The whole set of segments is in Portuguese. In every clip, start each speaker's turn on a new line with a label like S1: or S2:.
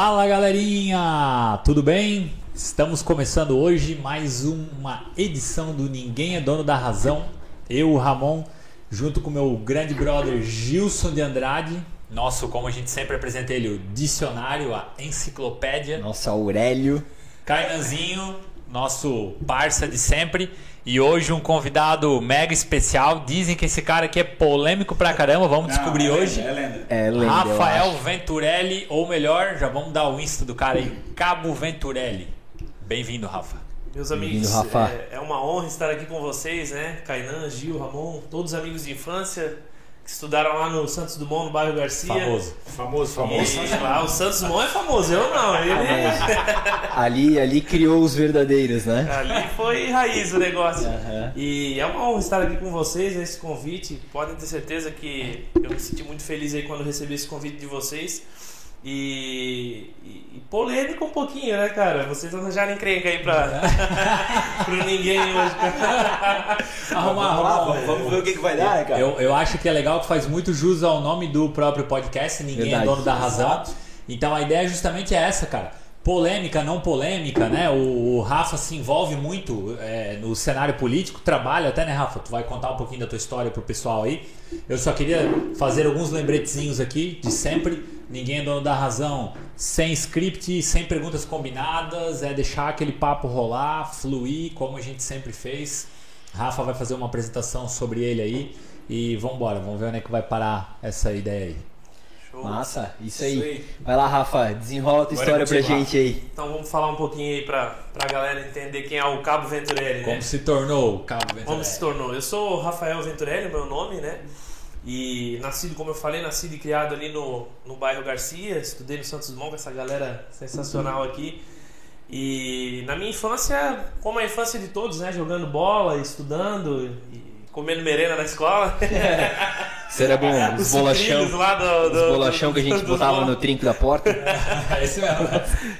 S1: Fala galerinha, tudo bem? Estamos começando hoje mais uma edição do Ninguém é Dono da Razão. Eu, o Ramon, junto com meu grande brother Gilson de Andrade, nosso, como a gente sempre apresenta ele, o dicionário, a enciclopédia.
S2: Nosso Aurélio.
S1: Cainanzinho, nosso parça de sempre. E hoje um convidado mega especial. Dizem que esse cara aqui é polêmico pra caramba. Vamos
S3: Não,
S1: descobrir
S3: é lenda,
S1: hoje.
S3: É lenda.
S2: É, lenda,
S1: Rafael. Venturelli, ou melhor, já vamos dar o Insta do cara aí, Cabo Venturelli. Bem-vindo, Rafa.
S4: Meus amigos,
S2: Rafa.
S4: é, é uma honra estar aqui com vocês, né? Kainan, Gil, Ramon, todos amigos de infância que estudaram lá no Santos Dumont, no bairro Garcia.
S1: Famoso.
S3: Famoso, famoso.
S4: E lá, o Santos Dumont é famoso, eu não. Ele,
S2: Ali, ali criou os verdadeiros, né?
S4: ali foi raiz o negócio.
S2: Aham.
S4: E é uma honra estar aqui com vocês, esse convite. Podem ter certeza que eu me senti muito feliz aí quando recebi esse convite de vocês. E, e- e polêmico um pouquinho, né, cara? Vocês arranjaram encrenca aí pra, pro ninguém hoje.
S1: Arrumar, arrumar.
S3: vamos, vamos ver o que, que vai dar, né, cara?
S1: Eu, eu acho que é legal que faz muito jus ao nome do próprio podcast, Ninguém
S2: Verdade.
S1: é dono da razão.
S3: Exato.
S1: Então a ideia justamente é essa, cara. Polêmica, não polêmica, né? O, o Rafa se envolve muito é, no cenário político, trabalha até, né, Rafa? Tu vai contar um pouquinho da tua história pro pessoal aí. Eu só queria fazer alguns lembretezinhos aqui de sempre. Ninguém é dono da razão, sem script, sem perguntas combinadas, é deixar aquele papo rolar, fluir, como a gente sempre fez. Rafa vai fazer uma apresentação sobre ele aí e vambora, vamos ver onde é que vai parar essa ideia aí.
S4: Show.
S2: Massa, isso
S3: Isso
S2: aí.
S3: aí.
S2: Vai lá, Rafa, desenrola a tua
S3: Agora
S2: história pra gente aí.
S4: Então vamos falar um pouquinho aí pra, pra galera entender quem é o Cabo Venturelli, né?
S1: Como se tornou o Cabo
S4: Como
S1: Venturelli?
S4: se tornou? Eu sou o Rafael Venturelli, meu nome, né? E nascido, como eu falei, nascido e criado ali no, no bairro Garcia, estudei no Santos Dumont com essa galera sensacional aqui. E na minha infância, como a infância de todos, né? Jogando bola, estudando e comendo merenda na escola.
S2: Isso era bom, os
S4: Os
S2: bolachão.
S4: do, do,
S2: Os bolachão que a gente botava no trinco da porta.
S1: É esse mesmo.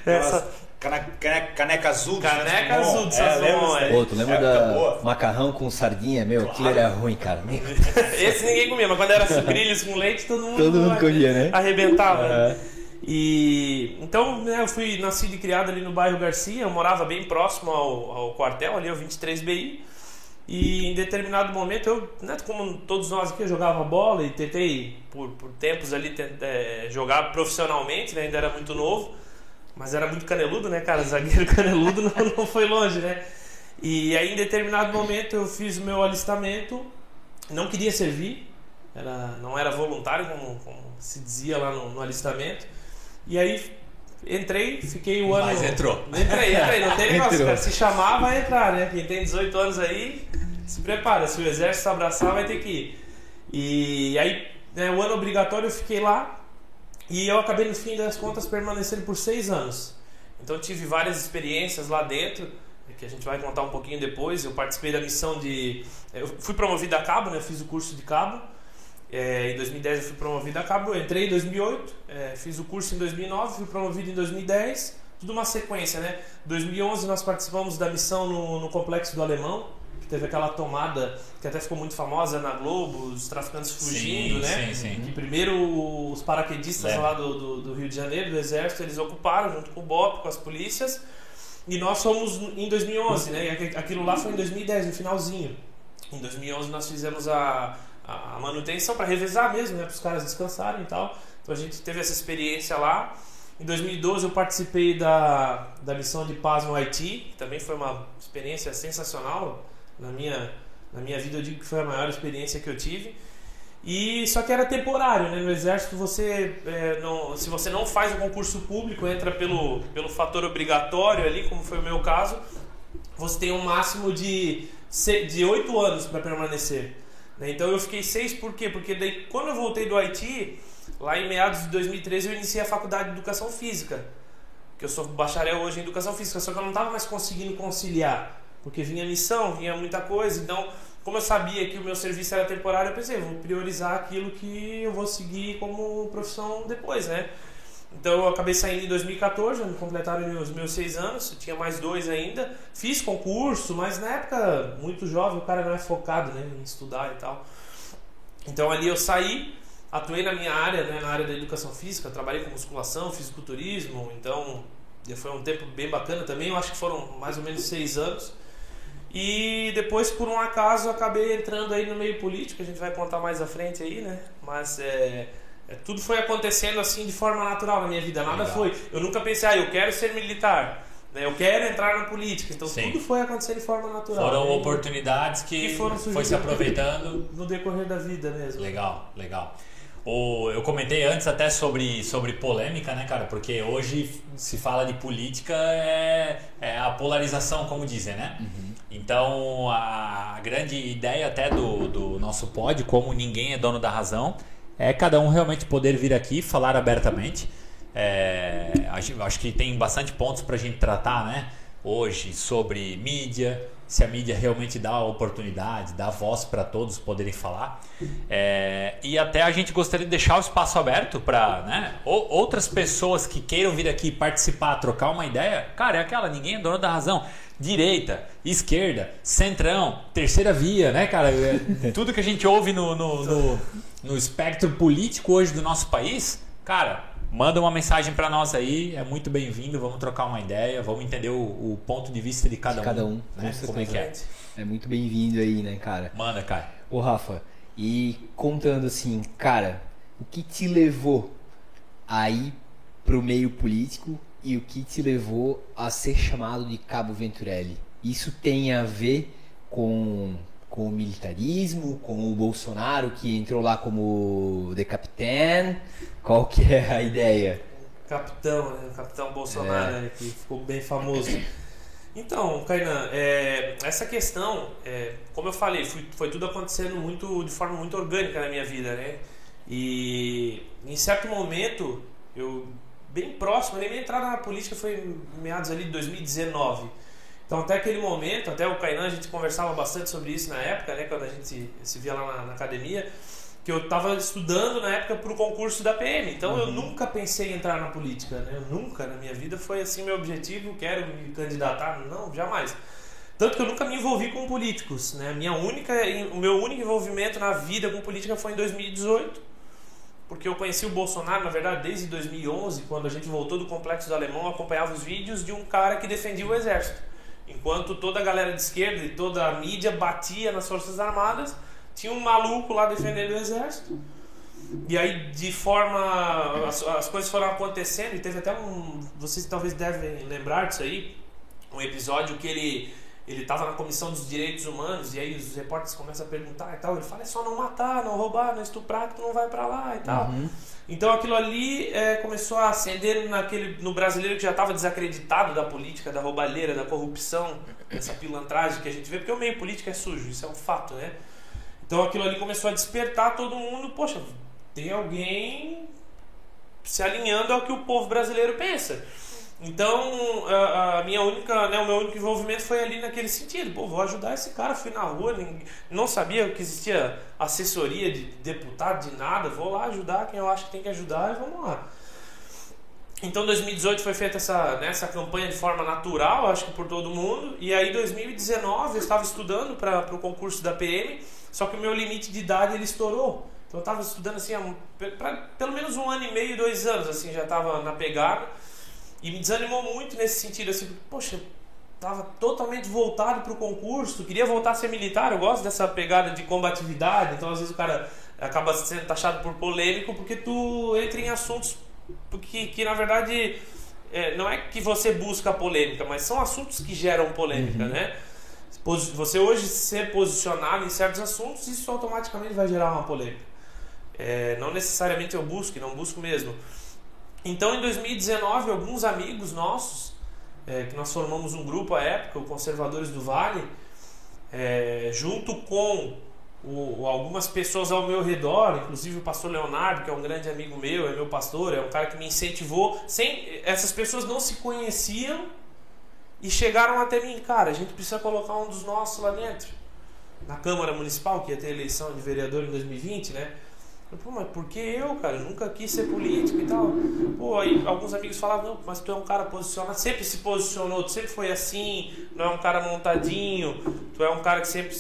S4: Essa,
S3: Cana- caneca, caneca azul.
S4: Caneca azul
S3: É,
S4: Dumont,
S3: isso
S4: é.
S2: Pô, tu lembra
S3: Época
S2: da
S3: boa.
S2: macarrão com sardinha? Meu, aquilo era ruim, cara.
S4: Esse ninguém comia, mas quando era sucrilhos com leite, todo mundo,
S2: Todo mundo comia, né?
S4: arrebentava.
S2: Aham.
S4: E então né, eu fui nascido e criado ali no bairro Garcia, eu morava bem próximo ao, ao quartel, ali ao 23BI. E em determinado momento eu, né, como todos nós aqui, eu jogava bola e tentei por, por tempos ali é, jogar profissionalmente, né, ainda era muito novo, mas era muito caneludo, né, cara? Zagueiro caneludo não, não foi longe, né? E aí em determinado momento eu fiz o meu alistamento, não queria servir, era, não era voluntário, como, como se dizia lá no, no alistamento. E aí entrei, fiquei o ano.
S1: Mas entrou.
S4: Entrei, entrei, não tem negócio,
S2: Entrou.
S4: cara. Se chamar, vai entrar, né? Quem tem 18 anos aí, se prepara. Se o exército abraçar, vai ter que ir. E aí, né, o ano obrigatório eu fiquei lá e eu acabei, no fim das contas, permanecendo por seis anos. Então eu tive várias experiências lá dentro, que a gente vai contar um pouquinho depois. Eu participei da missão de. Eu fui promovido a cabo, né? Eu fiz o curso de cabo. É, em 2010 eu fui promovido a cabo, entrei em 2008, é, fiz o curso em 2009, fui promovido em 2010, tudo uma sequência, né? 2011 nós participamos da missão no, no Complexo do Alemão, que teve aquela tomada que até ficou muito famosa na Globo, os traficantes fugindo,
S1: Sim,
S4: né?
S1: sim, sim.
S4: Que primeiro os paraquedistas
S1: Lembro.
S4: lá do, do, do Rio de Janeiro, do Exército, eles ocuparam junto com o BOP, com as polícias, e nós fomos em 2011, né? E aqu- aquilo lá foi em 2010, no finalzinho. Em 2011 nós fizemos a, a manutenção para revezar mesmo, né? Para os caras descansarem e tal. Então a gente teve essa experiência lá. Em 2012 eu participei da, da missão de paz no Haiti, que também foi uma experiência sensacional. Na minha, na minha vida eu digo que foi a maior experiência que eu tive. E só que era temporário, né? No exército você é, não, se você não faz o concurso público, entra pelo, pelo fator obrigatório ali, como foi o meu caso, você tem um máximo de de oito anos para permanecer. Né? Então eu fiquei seis por quê? Porque daí quando eu voltei do Haiti, lá em meados de 2013 eu iniciei a faculdade de educação física, que eu sou bacharel hoje em educação física, só que eu não estava mais conseguindo conciliar, porque vinha missão, vinha muita coisa, então como eu sabia que o meu serviço era temporário, eu pensei, vou priorizar aquilo que eu vou seguir como profissão depois, né? Então eu acabei saindo em 2014, me completaram os meus seis anos, tinha mais dois ainda. Fiz concurso, mas na época, muito jovem, o cara não é focado né, em estudar e tal. Então ali eu saí atuei na minha área, né, na área da educação física, trabalhei com musculação, fisiculturismo, então foi um tempo bem bacana também, eu acho que foram mais ou menos seis anos. E depois, por um acaso, acabei entrando aí no meio político, a gente vai contar mais à frente aí, né? Mas é, tudo foi acontecendo assim de forma natural na minha vida, nada
S1: Legal.
S4: foi. Eu nunca pensei, ah, eu quero ser militar, né? eu quero entrar na política. Então
S1: Sim.
S4: tudo foi acontecendo de forma natural.
S1: Foram
S4: né?
S1: oportunidades que,
S4: que foram
S1: foi se aproveitando.
S4: no decorrer da vida mesmo.
S1: Legal, legal. O, eu comentei antes até sobre, sobre polêmica, né, cara? Porque hoje se fala de política é, é a polarização, como dizem, né? Então a grande ideia até do, do nosso pod, como ninguém é dono da razão, é cada um realmente poder vir aqui falar abertamente. É, acho, acho que tem bastante pontos para a gente tratar, né? Hoje sobre mídia, se a mídia realmente dá oportunidade, dá voz para todos poderem falar. É, e até a gente gostaria de deixar o espaço aberto para né, ou- outras pessoas que queiram vir aqui participar, trocar uma ideia. Cara, é aquela, ninguém é dono da razão. Direita, esquerda, centrão, terceira via, né, cara? É, tudo que a gente ouve no, no, no, no espectro político hoje do nosso país, cara, manda uma mensagem para nós aí, é muito bem-vindo, vamos trocar uma ideia, vamos entender o, o ponto de vista de cada
S2: De cada
S1: um.
S2: um,
S1: né?
S2: com
S1: Como é que é?
S2: É muito bem-vindo aí, né, cara?
S1: Manda, cara.
S2: Ô Rafa, e contando assim, cara, o que te levou a ir pro meio político e o que te levou a ser chamado de Cabo Venturelli? Isso tem a ver com, com o militarismo, com o Bolsonaro que entrou lá como de capitão? Qual que é a ideia?
S4: Capitão, né? Capitão Bolsonaro,
S2: É.
S4: né? que ficou bem famoso. Então, Kainan, é, essa questão, é, como eu falei, foi, foi tudo acontecendo muito de forma muito orgânica na minha vida, né? E em certo momento, eu bem próximo, a minha entrada na política foi em meados ali de 2019. Então até aquele momento, até o Kainan a gente conversava bastante sobre isso na época, né, quando a gente se via lá na, na academia, que eu estava estudando na época para o concurso da PM. Então eu nunca pensei em entrar na política, né? Eu nunca na minha vida foi assim meu objetivo, quero me candidatar, não, jamais. Tanto que eu nunca me envolvi com políticos, né? Minha única, o meu único envolvimento na vida com política foi em 2018, porque eu conheci o Bolsonaro, na verdade, desde 2011, quando a gente voltou do Complexo do Alemão, acompanhava os vídeos de um cara que defendia o exército. Enquanto toda a galera de esquerda e toda a mídia batia nas Forças Armadas, tinha um maluco lá defendendo o exército. E aí, de forma. As, as coisas foram acontecendo, e teve até um. Vocês talvez devem lembrar disso aí, um episódio que ele. Ele estava na Comissão dos Direitos Humanos e aí os repórteres começam a perguntar e tal. Ele fala: é só não matar, não roubar, não estuprar que tu não vai para lá e tal. Então aquilo ali é, começou a acender naquele, no brasileiro que já estava desacreditado da política, da roubalheira, da corrupção, dessa pilantragem que a gente vê, porque o meio político é sujo, isso é um fato, né? Então aquilo ali começou a despertar todo mundo, poxa, tem alguém se alinhando ao que o povo brasileiro pensa. Então, a, a minha única, né, o meu único envolvimento foi ali naquele sentido. Pô, vou ajudar esse cara. Fui na rua, ninguém- não sabia que existia assessoria de deputado, de nada. Vou lá ajudar quem eu acho que tem que ajudar e vamos lá. Então, 2018 foi feita essa, né, essa campanha de forma natural, acho que por todo mundo. E aí, 2019, eu estava estudando para o concurso da PM, só que o meu limite de idade ele estourou. Então, eu estava estudando assim, há pra, pelo menos um ano e meio, dois anos, assim, já estava na pegada. E me desanimou muito nesse sentido, assim, poxa, tava totalmente voltado para o concurso, queria voltar a ser militar, eu gosto dessa pegada de combatividade, então às vezes o cara acaba sendo taxado por polêmico porque tu entra em assuntos que, que na verdade é, não é que você busca polêmica, mas são assuntos que geram polêmica, né? Posi- Você hoje ser posicionado em certos assuntos, isso automaticamente vai gerar uma polêmica. É, não necessariamente eu busco, não busco mesmo. Então, em 2019, alguns amigos nossos, é, que nós formamos um grupo à época, o Conservadores do Vale, é, junto com o- algumas pessoas ao meu redor, inclusive o pastor Leonardo, que é um grande amigo meu, é meu pastor, é um cara que me incentivou. Sem, essas pessoas não se conheciam e chegaram até mim, cara, a gente precisa colocar um dos nossos lá dentro. Na Câmara Municipal, que ia ter eleição de vereador em 2020, né? Pô, mas por que eu, cara? Eu nunca quis ser político e tal. Pô, aí alguns amigos falavam, não, mas tu é um cara posicionado, sempre se posicionou, tu sempre foi assim, não é um cara montadinho, tu é um cara que sempre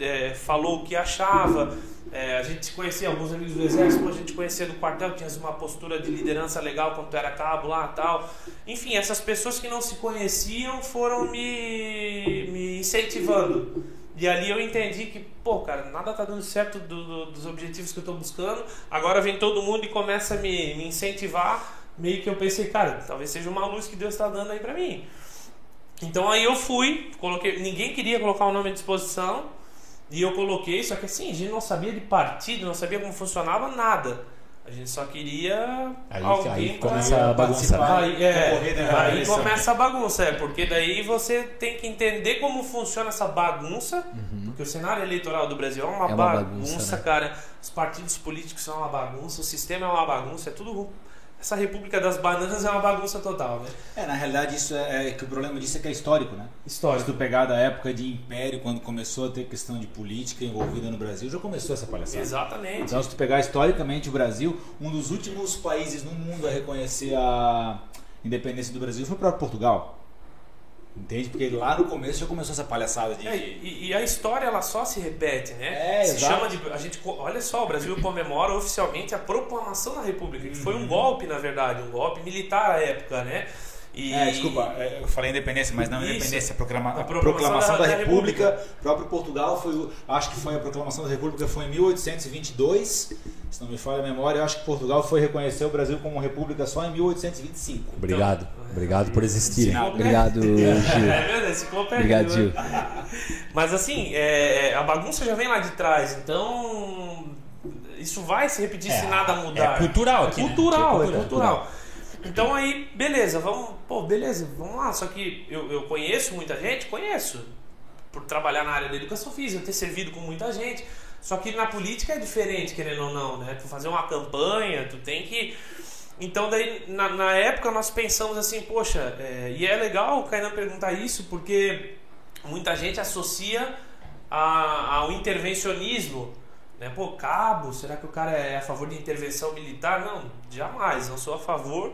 S4: é, falou o que achava. É, a gente se conhecia, alguns amigos do exército, a gente conhecia do quartel, tinha uma postura de liderança legal quando tu era cabo lá tal. Enfim, essas pessoas que não se conheciam foram me, me incentivando. E ali eu entendi que, pô, cara, nada tá dando certo do, do, dos objetivos que eu tô buscando. Agora vem todo mundo e começa a me, me incentivar. Meio que eu pensei, cara, talvez seja uma luz que Deus está dando aí pra mim. Então aí eu fui, coloquei, ninguém queria colocar o nome à disposição. E eu coloquei, só que assim, a gente não sabia de partido, não sabia como funcionava nada. A gente só queria
S1: Aí,
S4: alguém
S1: aí começa a bagunça. né?
S4: Aí, é,
S3: na
S4: aí começa a bagunça, é, porque daí você tem que entender como funciona essa bagunça, porque o cenário eleitoral do Brasil é uma,
S2: É uma
S4: bagunça,
S2: bagunça, né?
S4: cara. Os partidos políticos são uma bagunça, o sistema é uma bagunça, é tudo. Essa República das Bananas é uma bagunça total, né?
S3: É, na realidade, isso é, é que o problema disso é que é histórico, né? Se
S4: Histórico.
S3: tu pegar da época de Império, quando começou a ter questão de política envolvida no Brasil, já começou essa palhaçada.
S4: Exatamente.
S3: Então, se tu pegar historicamente o Brasil, um dos últimos países no mundo a reconhecer a independência do Brasil foi o próprio Portugal. Entende? Porque lá no começo já começou essa palhaçada de.
S4: É, e, e a história ela só se repete, né?
S3: É,
S4: se
S3: exato.
S4: chama de a gente olha só, o Brasil comemora oficialmente a proclamação da República, que
S3: Uhum.
S4: foi um golpe na verdade, um golpe militar à época, né? E
S3: É, desculpa, é, eu falei independência, mas não
S4: Isso.
S3: independência, a, proclama- a
S4: proclamação
S3: proclamação
S4: da-
S3: da,
S4: da
S3: República.
S4: República.
S3: O próprio Portugal foi, o- acho que foi a proclamação da República foi em 1822, se não me falha a memória, acho que Portugal foi reconhecer o Brasil como república só em 1825.
S1: Obrigado. Obrigado por existirem.
S3: Sinal.
S2: Obrigado, Gil.
S4: É verdade, esse ficou perdido,
S2: Obrigado,
S4: né?
S2: Gil.
S4: Mas assim, é, a bagunça já vem lá de trás, então isso vai se repetir se
S1: É,
S4: nada mudar.
S1: é cultural aqui,
S4: É
S1: né?
S4: cultural,
S1: É
S4: é cultural. Então aí, beleza, vamos, pô, beleza, vamos lá. Só que eu, eu conheço muita gente, conheço, por trabalhar na área da educação física, ter servido com muita gente. Só que na política é diferente, querendo ou não, né? Tu fazer uma campanha, tu tem que. Então daí, na, na época nós pensamos assim, poxa, é, e é legal o Kainan perguntar isso, porque muita gente associa a- ao intervencionismo. Né? Pô, cabo, será que o cara é a favor de intervenção militar? Não, jamais, não sou a favor.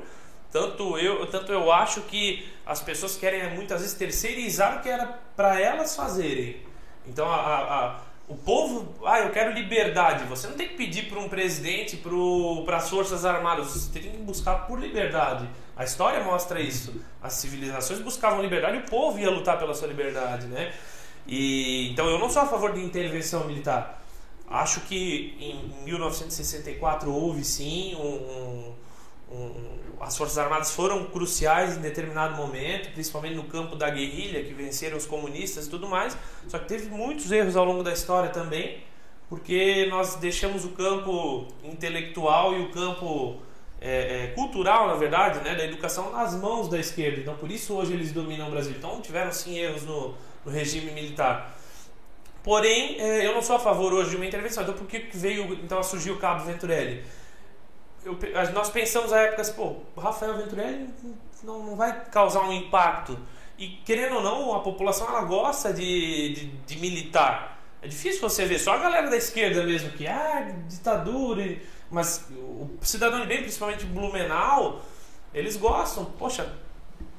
S4: Tanto eu, tanto eu acho que as pessoas querem muitas vezes terceirizar o que era para elas fazerem. Então a- a- a- o povo, ah, eu quero liberdade. Você não tem que pedir para um presidente, para as forças armadas. Você tem que buscar por liberdade. A história mostra isso. As civilizações buscavam liberdade, e o povo ia lutar pela sua liberdade, né? E então eu não sou a favor de intervenção militar. Acho que em 1964 houve sim um, um- as forças armadas foram cruciais em determinado momento, principalmente no campo da guerrilha que venceram os comunistas e tudo mais. Só que teve muitos erros ao longo da história também, porque nós deixamos o campo intelectual e o campo é, é, cultural, na verdade, né, da educação nas mãos da esquerda. Então por isso hoje eles dominam o Brasil. Então tiveram sim erros no, no regime militar. Porém, eh, eu não sou a favor hoje de uma intervenção. Então, por que veio então a surgir o Cabo Venturelli? Eu nós pensamos à época assim, pô, Rafael Venturelli não, não vai causar um impacto. E querendo ou não, a população ela gosta de, de, de militar. É difícil você ver, só a galera da esquerda mesmo que, ah, ditadura. Mas o cidadão de bem, principalmente Blumenau, eles gostam. Poxa,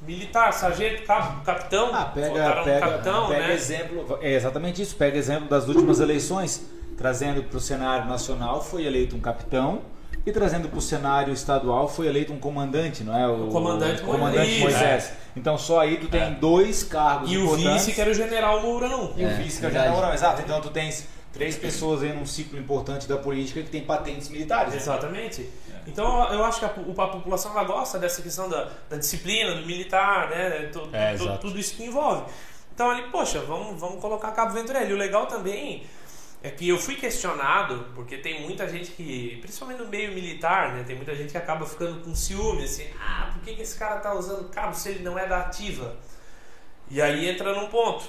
S4: militar, sargento, cabo, capitão.
S3: Ah, pega, pega,
S4: capitão,
S3: pega
S4: né?
S3: exemplo, é exatamente isso, pega exemplo das últimas eleições, trazendo para o cenário nacional foi eleito um capitão e trazendo para o cenário estadual foi eleito um comandante, não é?
S4: O comandante
S3: comandante
S4: Moisés.
S3: Moisés. Então só aí tu tem dois cargos
S4: E o vice, que era o general Mourão.
S3: E o
S2: É,
S3: vice que é o general Mourão, exato. Então tu tens três pessoas aí num ciclo importante da política que tem patentes militares. né?
S4: Então eu acho que a, a população ela gosta dessa questão da, da disciplina, do militar, né?
S1: É,
S4: tudo isso que envolve. Então ali, poxa, vamos, vamos colocar Cabo Venturelli. O legal também é que eu fui questionado, porque tem muita gente que, principalmente no meio militar, né? Tem muita gente que acaba ficando com ciúme, assim, ah, por que, que esse cara tá usando cabo se ele não é da ativa? E aí entra num ponto.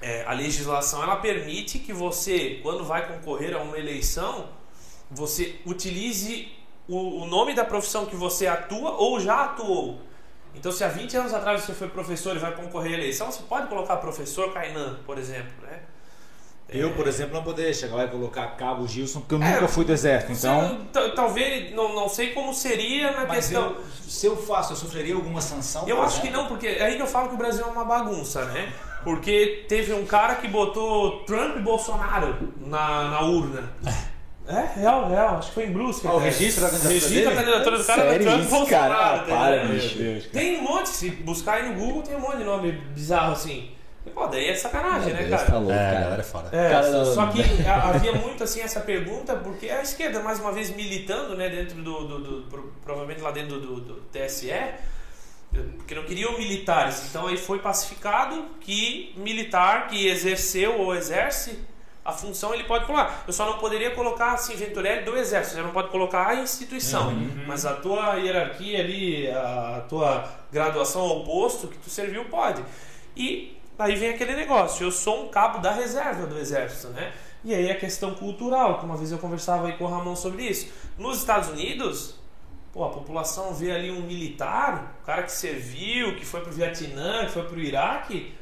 S4: É, a legislação ela permite que você, quando vai concorrer a uma eleição, você utilize o, o nome da profissão que você atua ou já atuou. Então, se há 20 anos atrás você foi professor e vai concorrer à eleição, você pode colocar professor Kainan, por exemplo, né?
S3: Eu, por exemplo, não poderia chegar lá e colocar Cabo Gilson, porque eu
S4: É,
S3: nunca fui do exército. Então,
S4: talvez, não, não sei como seria na
S3: mas
S4: questão.
S3: eu, se eu faço, eu sofreria alguma sanção?
S4: Eu acho que
S3: exemplo?
S4: não, porque é aí que eu falo que o Brasil é uma bagunça, né? Porque teve um cara que botou Trump e Bolsonaro na, na urna. É, real, real. Acho que foi em Brusque.
S3: Ah, o registro da candidatura
S4: Registro da
S3: dele?
S4: candidatura do cara
S2: Sério
S4: da Trump
S2: isso,
S4: Bolsonaro.
S2: cara? Ah, para, bicho.
S3: Deus, cara.
S4: Tem um monte, se buscar aí no Google, tem um monte de nome bizarro assim. E, Pô, daí é sacanagem, né,
S2: Deus,
S4: cara?
S2: tá louco,
S1: É, a
S2: cara.
S1: galera é foda.
S4: É,
S2: Cara,
S4: só-
S2: não-
S4: só que havia muito assim essa pergunta, porque a esquerda, mais uma vez, militando né, dentro do, do- do- pro- Provavelmente lá dentro do, do- do TSE, porque não queriam militares. Então aí foi pacificado que militar que exerceu ou exerce a função ele pode pular. Eu só não poderia colocar assim, Venturelli do exército, você não pode colocar a instituição, mas a tua hierarquia ali, a tua graduação ao posto que tu serviu pode. E aí vem aquele negócio, eu sou um cabo da reserva do exército, né? E aí a questão cultural, que uma vez eu conversava aí com o Ramon sobre isso. Nos Estados Unidos, pô, a população vê ali um militar, um cara que serviu, que foi pro Vietnã, que foi pro Iraque,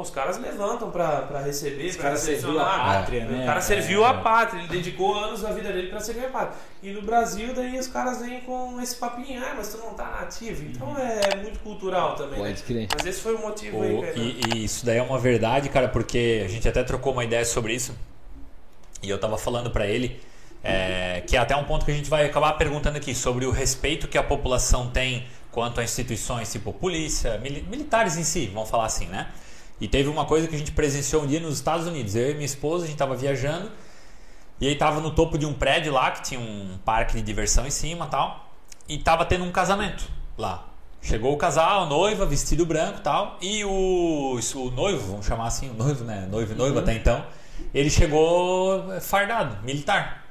S4: os caras levantam pra, pra receber,
S3: cara serviu a pátria, né?
S4: O cara serviu
S3: É.
S4: a pátria, ele dedicou anos da vida dele pra servir a pátria. E no Brasil, daí os caras vêm com esse papinho, ah, mas tu não tá nativo. Então é muito cultural também. né?
S2: Pode crer.
S4: Mas esse foi o motivo aí,
S1: O-
S4: cara.
S1: e, e isso daí é uma verdade, cara, porque a gente até trocou uma ideia sobre isso. E eu tava falando pra ele é, que é até um ponto que a gente vai acabar perguntando aqui sobre o respeito que a população tem quanto a instituições tipo polícia, mili- militares em si, vamos falar assim, né? E teve uma coisa que a gente presenciou um dia nos Estados Unidos. Eu e minha esposa, a gente tava viajando e aí tava no topo de um prédio lá que tinha um parque de diversão em cima e tal. E tava tendo um casamento lá. Chegou o casal, a noiva, vestido branco e tal. E o, o noivo, vamos chamar assim, o noivo, né? Noivo e noiva até então. Ele chegou fardado, militar.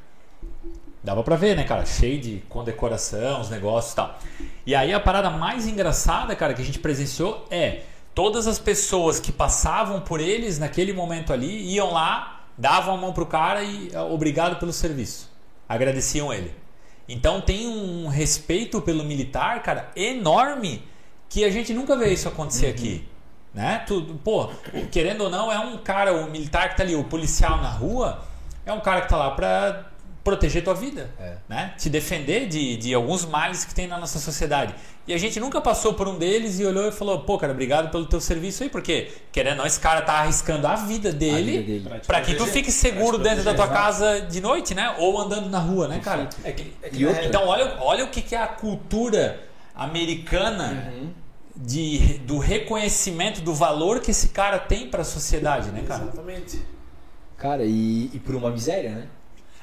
S1: Dava pra ver, né, cara? Cheio de condecoração, os negócios e tal. E aí a parada mais engraçada, cara, que a gente presenciou é todas as pessoas que passavam por eles naquele momento ali iam lá, davam a mão pro cara e ah, obrigado pelo serviço. Agradeciam ele. Então tem um respeito pelo militar, cara, enorme que a gente nunca vê isso acontecer aqui. Né? Tudo, pô, querendo ou não, é um cara, o militar que tá ali, o policial na rua, é um cara que tá lá pra proteger tua vida,
S2: É.
S1: né? Te defender de, de alguns males que tem na nossa sociedade. E a gente nunca passou por um deles e olhou e falou, pô, cara, obrigado pelo teu serviço aí, porque, querendo ou não, esse cara tá arriscando a vida dele,
S2: dele.
S3: Pra
S1: que tu fique seguro dentro da tua casa de noite, né? Ou andando na rua, né, cara?
S3: É que, é que
S2: E
S3: realidade-
S1: Então, olha, olha o que, que é a cultura americana
S2: Uhum.
S1: de, do reconhecimento do valor que esse cara tem pra sociedade, né, cara?
S4: Exatamente.
S2: Cara, e, e por uma miséria, né?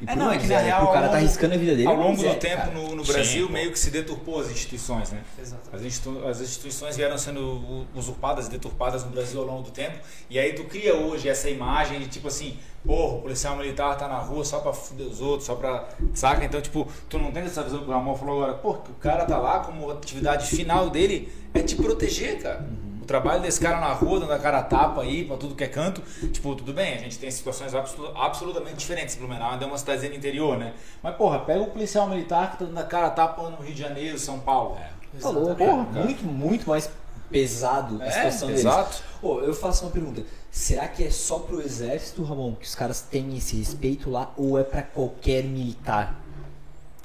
S2: E
S3: É, não, é que na real,
S2: o cara
S3: ao
S2: tá
S3: longo-
S2: arriscando a vida dele.
S3: Ao
S2: é
S3: longo do tempo no, no
S1: Sim,
S3: Brasil
S1: pô.
S3: meio que se deturpou as instituições, né?
S4: Exatamente.
S3: As, institu- as instituições vieram sendo usurpadas e deturpadas no Brasil ao longo do tempo. E aí tu cria hoje essa imagem de tipo assim, porra, o policial militar tá na rua só pra fuder os outros, só pra. Saca? Então, tipo, tu não tem essa visão que o Ramon falou agora, pô, que o cara tá lá como atividade final dele é te proteger, cara. O trabalho desse cara na rua, dando a cara a tapa aí pra tudo que é canto, tipo, tudo bem, a gente tem situações absolu- absolutamente diferentes. Blumenau ainda é uma cidadezinha do interior, né? Mas, porra, pega o policial militar que tá dando a cara a tapa no Rio de Janeiro, São Paulo.
S2: Falou,
S3: Exatamente.
S2: porra, muito, muito mais pesado a
S3: É,
S2: situação deles.
S3: exato.
S2: Ô, eu faço uma pergunta. Será que é só pro exército, Ramon, que os caras têm esse respeito lá, ou é pra qualquer militar?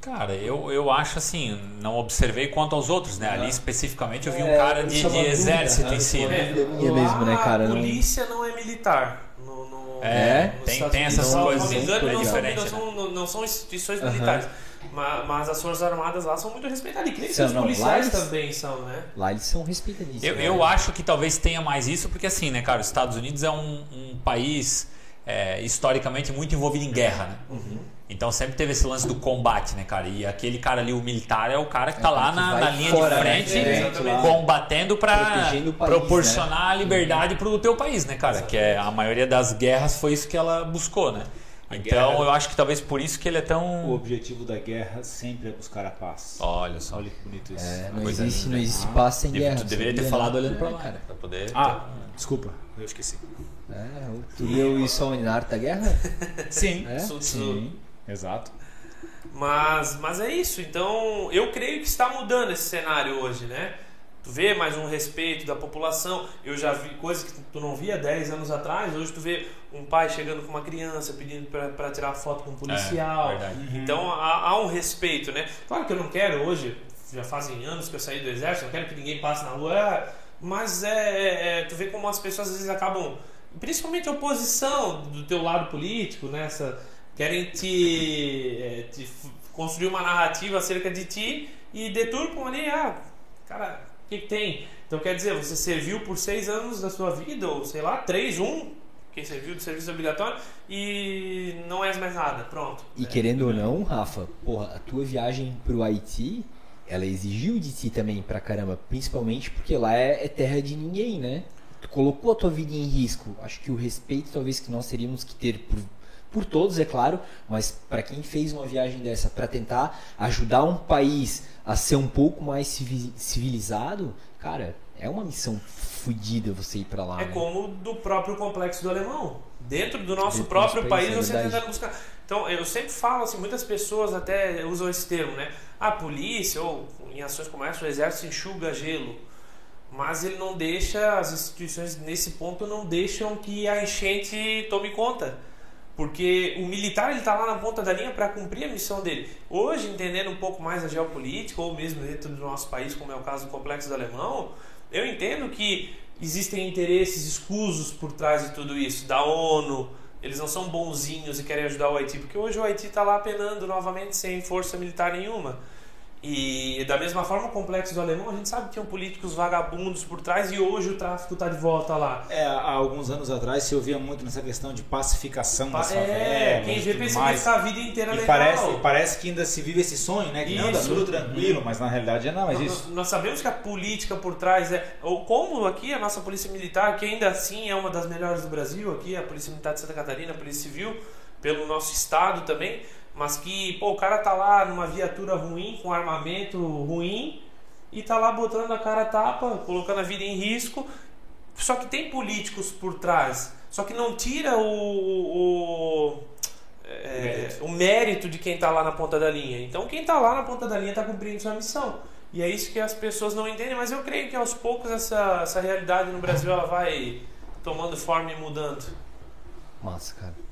S1: Cara, eu, eu acho assim, não observei quanto aos outros, né? Ali especificamente eu vi um
S2: É,
S1: cara de,
S2: é
S1: de exército
S2: né?
S1: em si,
S2: é
S1: né?
S2: uma dúvida minha mesmo, né, cara?
S4: A polícia não é militar. No, no-
S1: É,
S4: nos
S1: tem- tem essas
S4: Não,
S1: coisas,
S4: não me engano,
S1: é
S4: não, são,
S1: diferente,
S4: não,
S1: né?
S4: são, não, não são instituições
S2: Aham.
S4: militares. Mas, mas as Forças Armadas lá são muito respeitadas. E creio que
S2: São,
S4: os
S2: não,
S4: policiais
S2: eles-
S4: também são, né?
S2: Lá eles são respeitadíssimos.
S1: Eu,
S2: né?
S1: eu acho que talvez tenha mais isso, porque assim, né, cara, os Estados Unidos é um, um país é, historicamente muito envolvido em guerra, né?
S2: Uhum.
S1: Então sempre teve esse lance do combate, né, cara? E aquele cara ali, o militar, é o cara que tá
S2: o
S1: lá
S2: que
S1: na, na linha
S2: fora,
S1: de
S2: né?
S1: frente,
S2: É,
S4: exatamente.
S1: combatendo
S2: o país,
S1: proporcionar a liberdade pro teu país, né, cara? Que é a maioria das guerras foi isso que ela buscou, né?
S3: A
S1: Então
S3: guerra-
S1: eu acho que talvez por isso que ele é
S3: O
S1: tão.
S3: objetivo da guerra sempre é buscar a paz.
S1: Olha só.
S3: Olha que bonito isso.
S2: É, não
S1: Coisa
S2: existe, não existe paz sem
S1: Deve-
S2: guerra.
S1: tu deveria ter falado
S2: né?
S1: olhando pra
S2: É,
S1: lá,
S2: cara.
S1: pra poder.
S3: Ah, desculpa, eu esqueci.
S2: É, tu leu isso ao da Guerra?
S3: Sim,
S2: É?
S3: Sim, exato.
S4: Mas, mas é isso. Então, eu creio que está mudando esse cenário hoje, né? Tu vê mais um respeito da população. Eu já vi coisas que tu não via 10 anos atrás. Hoje tu vê um pai chegando com uma criança pedindo para tirar foto com um policial.
S1: É, verdade.
S4: Então há, há um respeito, né? Claro que eu não quero hoje, já fazem anos que eu saí do exército, não quero que ninguém passe na rua, ah, mas é, é- é- tu vê como as pessoas às vezes acabam, principalmente a oposição do teu lado político, né? Essa, querem te, é, te construir uma narrativa acerca de ti e deturpam ali, ah, cara, o que, que tem? Então quer dizer, você serviu por seis anos da sua vida, ou sei lá, três, um, quem serviu de serviço obrigatório, e não és mais nada, pronto.
S2: E querendo ou não, Rafa, porra, a tua viagem pro Haiti, ela exigiu de ti também pra caramba, principalmente porque lá é, é terra de ninguém, né? Tu colocou a tua vida em risco. Acho que o respeito talvez que nós teríamos que ter por, por todos, é claro, mas pra quem fez uma viagem dessa pra tentar ajudar um país a ser um pouco mais civi- civilizado, cara, é uma missão fodida você ir pra lá.
S4: É
S2: né?
S4: como do próprio complexo do alemão. Dentro do nosso
S2: Dentro
S4: próprio país,
S2: país, é
S4: você tentando buscar. Então, eu sempre falo assim, muitas pessoas até usam esse termo, né? A polícia, ou em ações como essa, o exército enxuga gelo. Mas ele não deixa, as instituições nesse ponto não deixam que a enchente tome conta. Porque o militar ele está lá na ponta da linha para cumprir a missão dele. Hoje, entendendo um pouco mais a geopolítica, ou mesmo dentro do nosso país, como é o caso do Complexo do Alemão, eu entendo que existem interesses escusos por trás de tudo isso, da ONU. Eles não são bonzinhos e querem ajudar o Haiti, porque hoje o Haiti está lá penando novamente sem força militar nenhuma. E da mesma forma, o complexo do alemão, a gente sabe que tinham políticos vagabundos por trás e hoje o tráfico está de volta lá.
S3: É, há alguns anos atrás se ouvia muito nessa questão de pacificação das
S4: É,
S3: favelas.
S4: quem
S3: e
S4: vê pensa
S3: mais.
S4: a vida inteira
S3: E
S4: legal.
S3: parece, parece que ainda se vive esse sonho, né? Que não, tá
S4: Isso.
S3: tudo tranquilo, mas na realidade é não, mas
S4: Nós-
S3: isso.
S4: Nós sabemos que a política por trás é. Ou como aqui a nossa Polícia Militar, que ainda assim é uma das melhores do Brasil, aqui a Polícia Militar de Santa Catarina, a Polícia Civil, pelo nosso estado também, mas que, pô, o cara tá lá numa viatura ruim, com armamento ruim, e tá lá botando a cara a tapa, colocando a vida em risco. Só que tem políticos por trás. Só que não tira o. o é,
S3: Mérito.
S4: o mérito de quem está lá na ponta da linha. Então, quem está lá na ponta da linha está cumprindo sua missão. E é isso que as pessoas não entendem, mas eu creio que aos poucos essa, essa realidade no Brasil ela vai tomando forma e mudando.
S2: Massa, cara.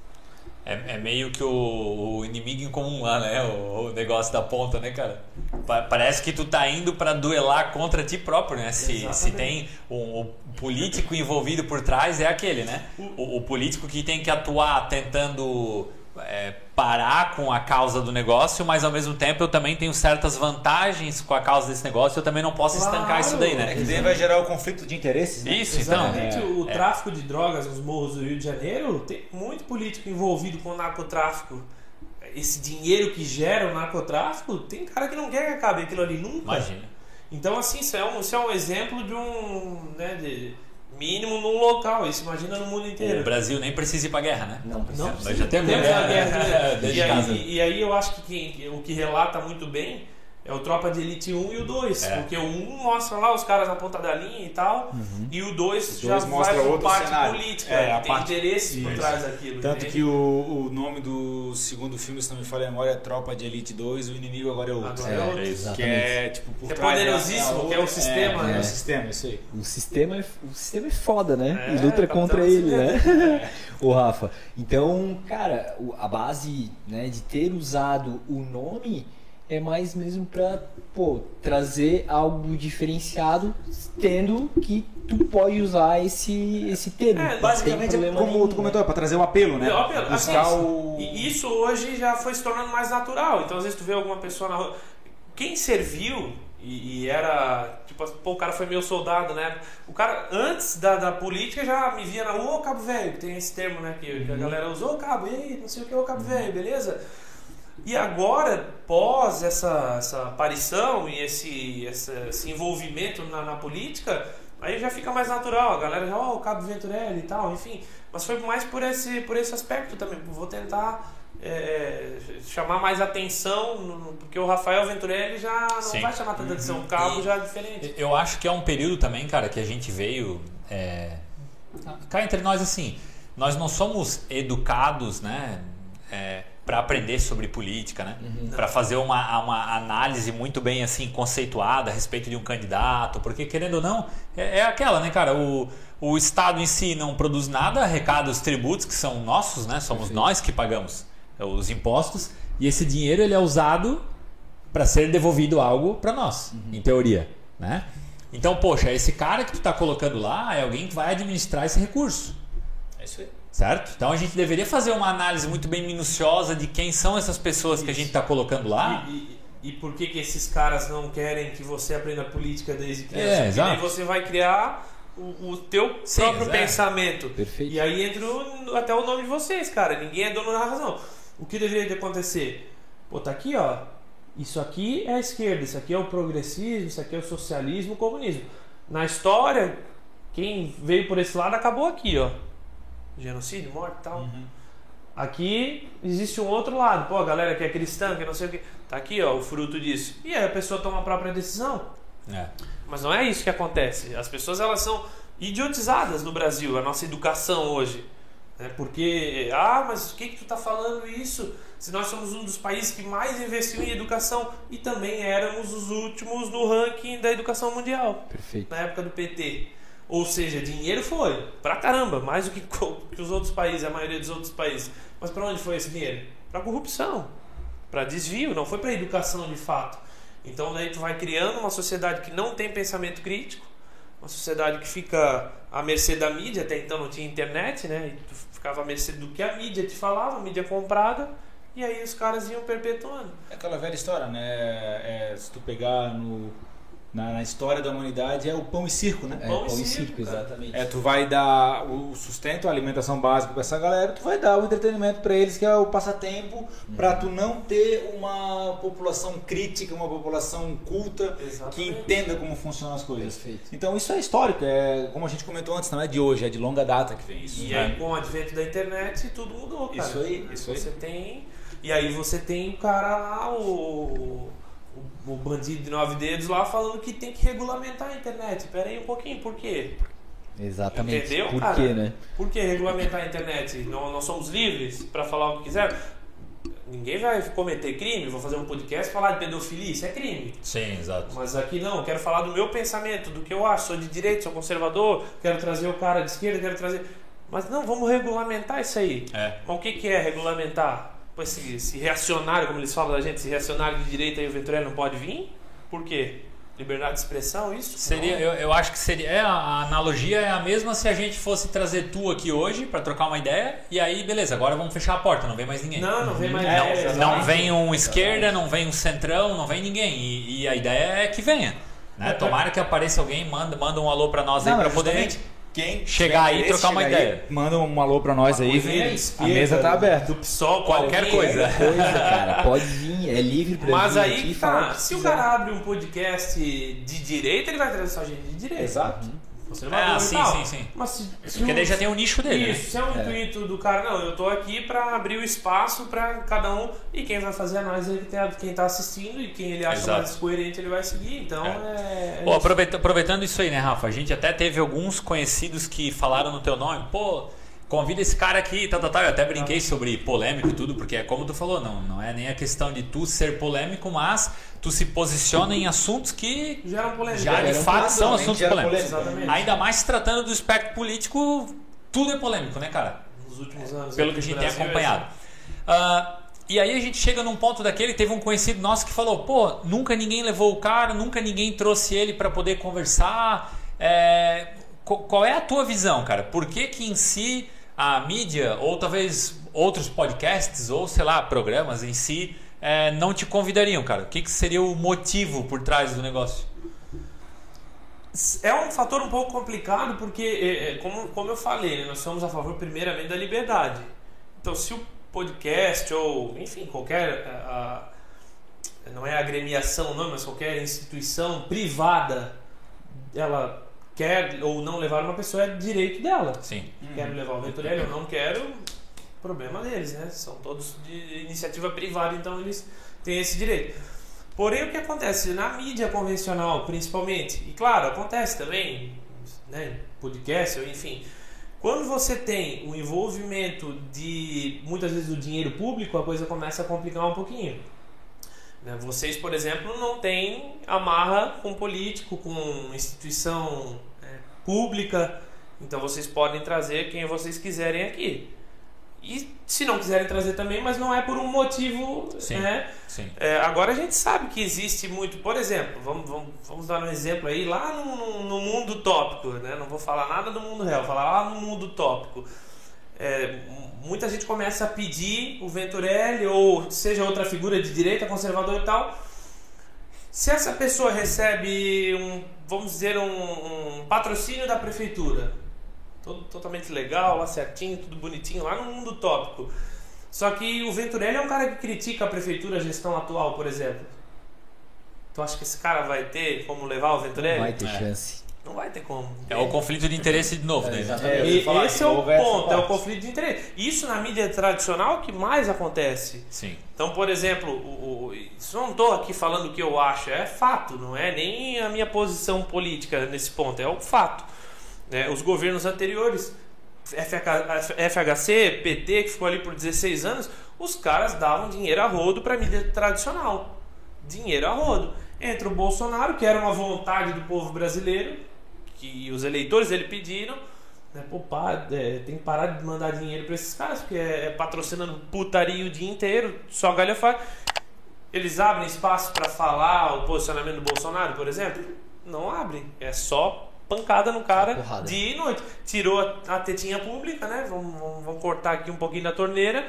S1: É, é meio que o, o inimigo em comum lá, né? O, o negócio da ponta, né, cara? Pa- parece que tu tá indo pra duelar contra ti próprio, né? Se, se tem um, um político envolvido por trás, é aquele, né? O, o político que tem que atuar tentando é, parar com a causa do negócio, mas ao mesmo tempo eu também tenho certas vantagens com a causa desse negócio, eu também não posso estancar
S4: Claro.
S1: isso daí,
S3: É
S1: né?
S3: que daí vai gerar o conflito de interesses, né?
S1: Isso, então.
S4: Exatamente. o
S1: é.
S4: tráfico de drogas nos morros do Rio de Janeiro tem muito político envolvido com o narcotráfico. Esse dinheiro que gera o narcotráfico, tem cara que não quer que acabe aquilo ali nunca.
S1: Imagina.
S4: Então, assim, isso é um, isso é um exemplo de um. Né, de mínimo num local. Isso imagina no mundo
S1: O
S4: inteiro.
S1: Brasil nem precisa ir pra guerra, né?
S2: Não precisa.
S4: Não,
S1: Mas
S4: precisa.
S1: já temos
S4: Temos
S1: guerra,
S4: a guerra,
S1: né?
S4: e, aí, e aí eu acho que quem- o que relata muito bem é o Tropa de Elite 1 e o 2.
S1: É.
S4: Porque o 1 mostra lá os caras na ponta da linha e tal, e o 2
S3: O
S4: já
S3: dois mostra
S4: vai com
S3: outro
S4: parte
S3: cenário.
S4: política,
S3: É, a
S4: tem
S3: parte-
S4: interesse por
S3: Isso.
S4: trás daquilo.
S3: Tanto
S4: entende?
S3: que o, o nome do segundo filme, se não me falha a memória, é Tropa de Elite 2, o inimigo agora é outro.
S4: Agora é outro.
S1: É isso.
S3: Que é tipo por
S4: é
S3: trás
S4: poderosíssimo,
S3: a
S4: que é o
S3: outra-
S4: sistema,
S3: é,
S4: né?
S3: É o sistema, isso aí.
S2: O sistema é, o sistema é foda, né?
S4: É,
S2: e luta
S4: Capitão
S2: contra ele, né? o Rafa. Então, cara, a base né, de ter usado o nome é mais mesmo pra, pô, trazer algo diferenciado, tendo que tu pode usar esse, esse termo.
S4: É,
S3: Basicamente, é como
S2: nenhum,
S3: tu comentou, é pra trazer o apelo, né?
S4: É, óbvio, assim,
S3: Buscar o...
S4: E isso hoje já foi se tornando mais natural. Então, às vezes, tu vê alguma pessoa na rua. Quem serviu e, e era. Tipo, pô, o cara foi meu soldado, né? O cara, antes da, da política, já me via na rua, ô cabo velho, que tem esse termo, né? Que, que a galera usou, ô cabo, e aí, não sei o que, ô cabo velho, beleza? E agora, pós essa, essa aparição e esse, esse, esse envolvimento na, na política, aí já fica mais natural. A galera já, ó, o Cabo Venturelli e tal, enfim. Mas foi mais por esse, por esse aspecto também. Vou tentar é, chamar mais atenção, no- porque o Rafael Venturelli já não
S1: Sim.
S4: vai chamar tanta atenção. O Cabo
S1: E-
S4: já é diferente.
S1: Eu acho que é um período também, cara, que a gente veio. É... Cá entre nós, assim, nós não somos educados, né? É, para aprender sobre política, né? Para fazer uma, uma análise muito bem assim conceituada a respeito de um candidato, porque querendo ou não é, é aquela, né, cara? O, o Estado em si não produz nada, arrecada os tributos que são nossos, né? Somos nós que pagamos é, os impostos e esse dinheiro ele é usado para ser devolvido algo para nós, em teoria, né? Então, poxa, esse cara que tu tá colocando lá é alguém que vai administrar esse recurso.
S3: É isso aí.
S1: Certo? Então a gente deveria fazer uma análise muito bem minuciosa de quem são essas pessoas que a gente está colocando lá.
S4: E, e- e por que, que esses caras não querem que você aprenda política desde criança?
S1: É,
S4: Porque
S1: exato.
S4: você vai criar o, o teu
S1: Sim,
S4: próprio
S1: exato.
S4: pensamento.
S2: Perfeito.
S4: E aí entra o- até o nome de vocês, cara. Ninguém é dono da razão. O que deveria de acontecer? Pô, tá aqui, ó. Isso aqui é a esquerda, isso aqui é o progressismo, isso aqui é o socialismo, o comunismo. Na história, quem veio por esse lado acabou aqui, ó. Genocídio, morte e tal. Aqui existe um outro lado. Pô, a galera que é cristã, que não sei o que. Tá aqui, ó, o fruto disso. E aí a pessoa toma a própria decisão.
S1: É.
S4: Mas não é isso que acontece. As pessoas elas são idiotizadas no Brasil, a nossa educação hoje. Né? Porque, ah, mas o que, que tu tá falando isso? Se nós somos um dos países que mais investiu em educação e também éramos os últimos no ranking da educação mundial,
S2: Perfeito.
S4: na época do PT. Ou seja, dinheiro foi pra caramba, mais do que, que os outros países, a maioria dos outros países. Mas para onde foi esse dinheiro? Para corrupção, para desvio, não foi para educação de fato. Então daí tu vai criando uma sociedade que não tem pensamento crítico, uma sociedade que fica à mercê da mídia, até então não tinha internet, né? E tu ficava à mercê do que a mídia te falava, mídia comprada, e aí os caras iam perpetuando.
S3: É aquela velha história, né? É, se tu pegar no, na, na história da humanidade, é o pão e circo, né?
S2: É,
S4: Pão e
S2: pão e
S4: circo,
S2: circo, exatamente.
S3: É, tu vai dar o sustento, a alimentação básica pra essa galera, tu vai dar o entretenimento pra eles, que é o passatempo, pra tu não ter uma população crítica, uma população culta, que
S4: Exatamente.
S3: entenda como funcionam as coisas.
S2: Perfeito.
S3: Então isso é histórico, é como a gente comentou antes, não é de hoje, é de longa data que vem isso.
S4: E
S3: né?
S4: aí, com o advento da internet, tudo mudou, cara.
S3: Isso aí, isso aí.
S4: Você tem. E aí você tem o cara lá, o, o, bandido de nove dedos lá, falando que tem que regulamentar a internet. Pera aí um pouquinho, por quê?
S2: Exatamente.
S4: Entendeu,
S2: Por
S4: cara?
S2: quê, né?
S4: Por que regulamentar a internet? Não, nós somos livres para falar o que quiser? Ninguém vai cometer crime, vou fazer um podcast e falar de pedofilia, isso é crime.
S1: Sim, exato.
S4: Mas aqui não, eu quero falar do meu pensamento, do que eu acho, sou de direita, sou conservador, quero trazer o cara de esquerda, quero trazer. Mas não, vamos regulamentar isso aí.
S1: É.
S4: Mas o que, que é regulamentar? Esse, esse reacionário, como eles falam da gente, esse reacionário de direita aí, o Venturelli não pode vir? Por quê? Liberdade de expressão, isso?
S1: Seria, eu, eu acho que seria. É, a analogia é a mesma se a gente fosse trazer tu aqui hoje pra trocar uma ideia e aí, beleza, agora vamos fechar a porta, não vem mais ninguém.
S4: Não, não vem mais.
S3: É,
S1: Não,
S4: é,
S1: não vem um esquerda, não vem um centrão, não vem ninguém. E, e a ideia é que venha. Né? Tomara que apareça alguém, manda, manda um alô pra nós aí
S3: Não,
S1: pra
S3: mas
S1: poder.
S3: Quem
S1: chegar aí e trocar uma ideia.
S3: aí, manda um alô pra nós aí,
S4: Coisa aí,
S3: a
S4: esquerda,
S3: mesa tá aberta.
S4: Do PSOL,
S1: Qualquer
S4: vir,
S1: coisa.
S2: Coisa, cara, pode vir, é livre pra
S4: Mas
S2: vir
S4: aí
S2: aqui
S4: tá. Se o cara abre um podcast de direita, ele vai trazer só gente de direita.
S3: Exato.
S4: Você
S1: Ah,
S4: vai
S1: sim,
S4: tal.
S1: sim, sim.
S4: Mas se, se
S1: Porque
S4: o-
S1: daí já tem o nicho dele.
S4: Isso, se é um
S2: É.
S4: intuito do cara, não, eu tô aqui pra abrir o espaço pra cada um e quem vai fazer a análise ele tem, quem tá assistindo e quem ele acha
S1: Exato.
S4: mais coerente ele vai seguir. Então
S1: É.
S4: é. é
S1: Pô, aproveitando isso aí, né, Rafa? A gente até teve alguns conhecidos que falaram no teu nome. Pô, convida esse cara aqui, tal, tal, tal. Eu até brinquei sobre polêmico e tudo, porque é como tu falou, não, não é nem a questão de tu ser polêmico, mas tu se posiciona em assuntos que
S4: Geram polêmica.
S1: já de fato são
S3: naturalmente
S1: assuntos polêmicos.
S3: polêmica.
S1: Ainda mais se tratando do espectro político, tudo é polêmico, né, cara?
S4: Nos últimos anos.
S1: pelo que a gente tem acompanhado. Ah, e aí a gente chega num ponto daquele, teve um conhecido nosso que falou, pô, nunca ninguém levou o cara, nunca ninguém trouxe ele para poder conversar. É, qual é a tua visão, cara? Por que que em si a mídia, ou talvez outros podcasts, ou sei lá, programas em si, é, não te convidariam, cara? O que, que seria o motivo por trás do negócio?
S4: É um fator um pouco complicado porque, é, é, como, como eu falei, né, nós somos a favor primeiramente da liberdade. Então, se o podcast ou, enfim, qualquer. é, a- não é agremiação, não, mas qualquer instituição privada, ela quer ou não levar uma pessoa, é direito dela.
S1: Sim.
S4: Quero levar o Venturelli, eu não quero, problema deles, né? São todos de iniciativa privada, então eles têm esse direito. Porém, o que acontece na mídia convencional, principalmente, e claro, acontece também, né, podcast, ou enfim, quando você tem o envolvimento de muitas vezes do dinheiro público, a coisa começa a complicar um pouquinho. Né, Vocês, por exemplo, não têm amarra com político, com instituição é, pública, então vocês podem trazer quem vocês quiserem aqui. E se não quiserem trazer também, mas não é por um motivo,
S1: Sim.
S4: né?
S1: Sim.
S4: É, agora a gente sabe que existe muito, por exemplo, vamos, vamos, vamos dar um exemplo aí lá no, no- no mundo tópico, né? Não vou falar nada do mundo real, vou falar lá no mundo tópico. é, muita gente começa a pedir o Venturelli ou seja outra figura de direita, conservador e tal. Se essa pessoa recebe um, vamos dizer, um, um patrocínio da prefeitura, todo, totalmente legal, lá certinho, tudo bonitinho, lá no mundo tópico. Só que o Venturelli é um cara que critica a prefeitura, a gestão atual, por exemplo. Tu acha que esse cara vai ter como levar o Venturelli?
S2: Não vai ter
S1: É.
S2: chance.
S4: Não vai ter como.
S1: É o conflito de interesse de novo, né?
S3: exatamente.
S4: É, e-
S3: ia falar,
S4: esse é o ponto, é o conflito de interesse. Isso na mídia tradicional é o que mais acontece.
S1: Sim.
S4: Então, por exemplo, o, o, isso eu não estou aqui falando o que eu acho, é fato, não é nem a minha posição política nesse ponto, é o fato. né? os governos anteriores, FH, FHC, PT, que ficou ali por 16 anos, os caras davam dinheiro a rodo para a mídia tradicional. Dinheiro a rodo. Entra o Bolsonaro, que era uma vontade do povo brasileiro, que os eleitores dele pediram. Né? Pô, pá, é, tem que parar de mandar dinheiro para esses caras, porque é, é patrocinando putaria o dia inteiro, só galhafar. Eles abrem espaço para falar o posicionamento do Bolsonaro, por exemplo? Não abrem. É só pancada no cara
S2: porrada.
S4: dia e noite. Tirou a, a tetinha pública, né? Vamos, vamos, vamos cortar aqui um pouquinho da torneira.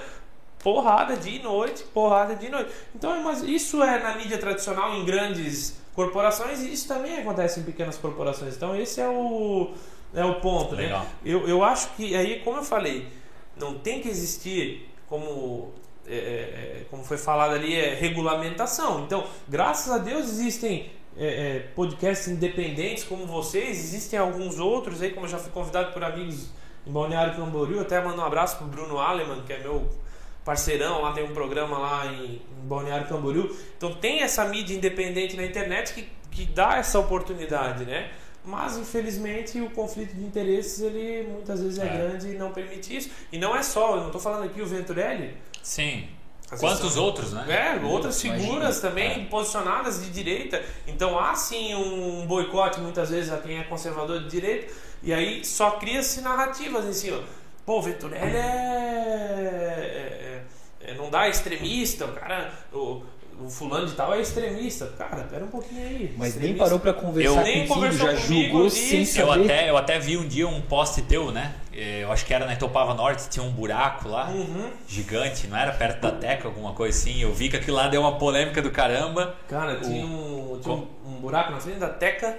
S4: Porrada dia e noite, porrada dia e noite. Então, mas isso é na mídia tradicional, em grandes corporações, e isso também acontece em pequenas corporações. Então, esse é o, é o ponto,
S1: Legal.
S4: né? Eu, eu acho que aí, como eu falei, não tem que existir como é, é, como foi falado ali, é regulamentação. Então, graças a Deus existem é, é, podcasts independentes como vocês, existem alguns outros aí, como eu já fui convidado por amigos em Balneário Camboriú, até mando um abraço pro Bruno Aleman, que é meu parceirão, lá tem um programa lá em, em Balneário Camboriú. Então tem essa mídia independente na internet que, que dá essa oportunidade, né? Mas infelizmente o conflito de interesses ele muitas vezes é,
S1: É.
S4: grande e não permite isso. E não é só, eu não estou falando aqui o Venturelli,
S1: Sim.
S4: Às
S1: Quantos
S4: vezes-
S1: outros, né?
S4: é, outras
S2: Imagina.
S4: figuras também
S1: É.
S4: posicionadas de direita. Então há sim um boicote muitas vezes a quem é conservador de direita. E aí só cria-se narrativas em cima. Pô, o Venturelli é, é- é- Não dá extremista, o cara. O, o fulano de tal é extremista. Cara, pera um pouquinho aí.
S2: Mas nem
S4: extremista.
S2: parou pra conversar
S1: Eu-
S4: Nem conversou
S2: já
S4: comigo,
S2: julgou
S4: isso.
S2: sem
S1: Eu
S2: saber.
S1: até, eu até vi um dia um poste teu, né? Eh, Eu acho que era na Itopava Norte, tinha um buraco lá,
S4: Uhum.
S1: gigante, não era perto da Teca, alguma coisa assim. Eu vi que aquilo lá deu uma polêmica do caramba.
S4: Cara, tinha, um, tinha um, um buraco na frente da Teca.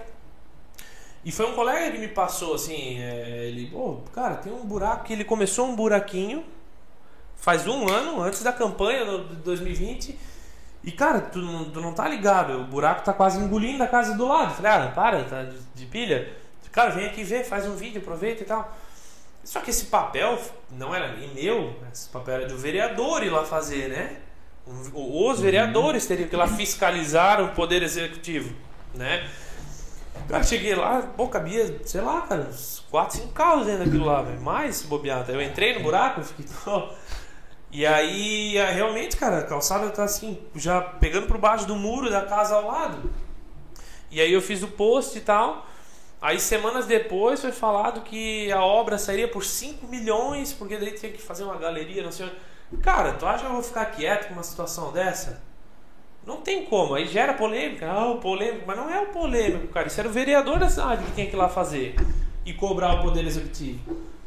S4: E foi um colega que me passou assim. é, ele, pô, cara, tem um buraco que ele começou um buraquinho faz um ano, antes da campanha de 2020. E cara, tu não, tu não tá ligado, o buraco tá quase engolindo a casa do lado. Falei, ah, para, tá de, de pilha. Cara, vem aqui ver, faz um vídeo, aproveita e tal. Só que esse papel não era nem meu, esse papel era do vereador ir lá fazer, né? Os vereadores teriam que ir lá fiscalizar o poder executivo, né? Cara, cheguei lá, pô, cabia, sei lá, cara, uns 4, 5 carros dentro daquilo lá, velho. Mais se bobear. Eu entrei no buraco, fiquei. E aí, é, realmente, cara, a calçada tá assim, já pegando por baixo do muro da casa ao lado. E aí eu fiz o post e tal. Aí semanas depois foi falado que a obra sairia por 5 milhões, porque daí tinha que fazer uma galeria, não sei. Cara, tu acha que eu vou ficar quieto com uma situação dessa? Não tem como, aí gera polêmica, ah, o polêmico, mas não é o polêmico, cara. Isso era o vereador da cidade que tinha que ir lá fazer e cobrar o poder executivo.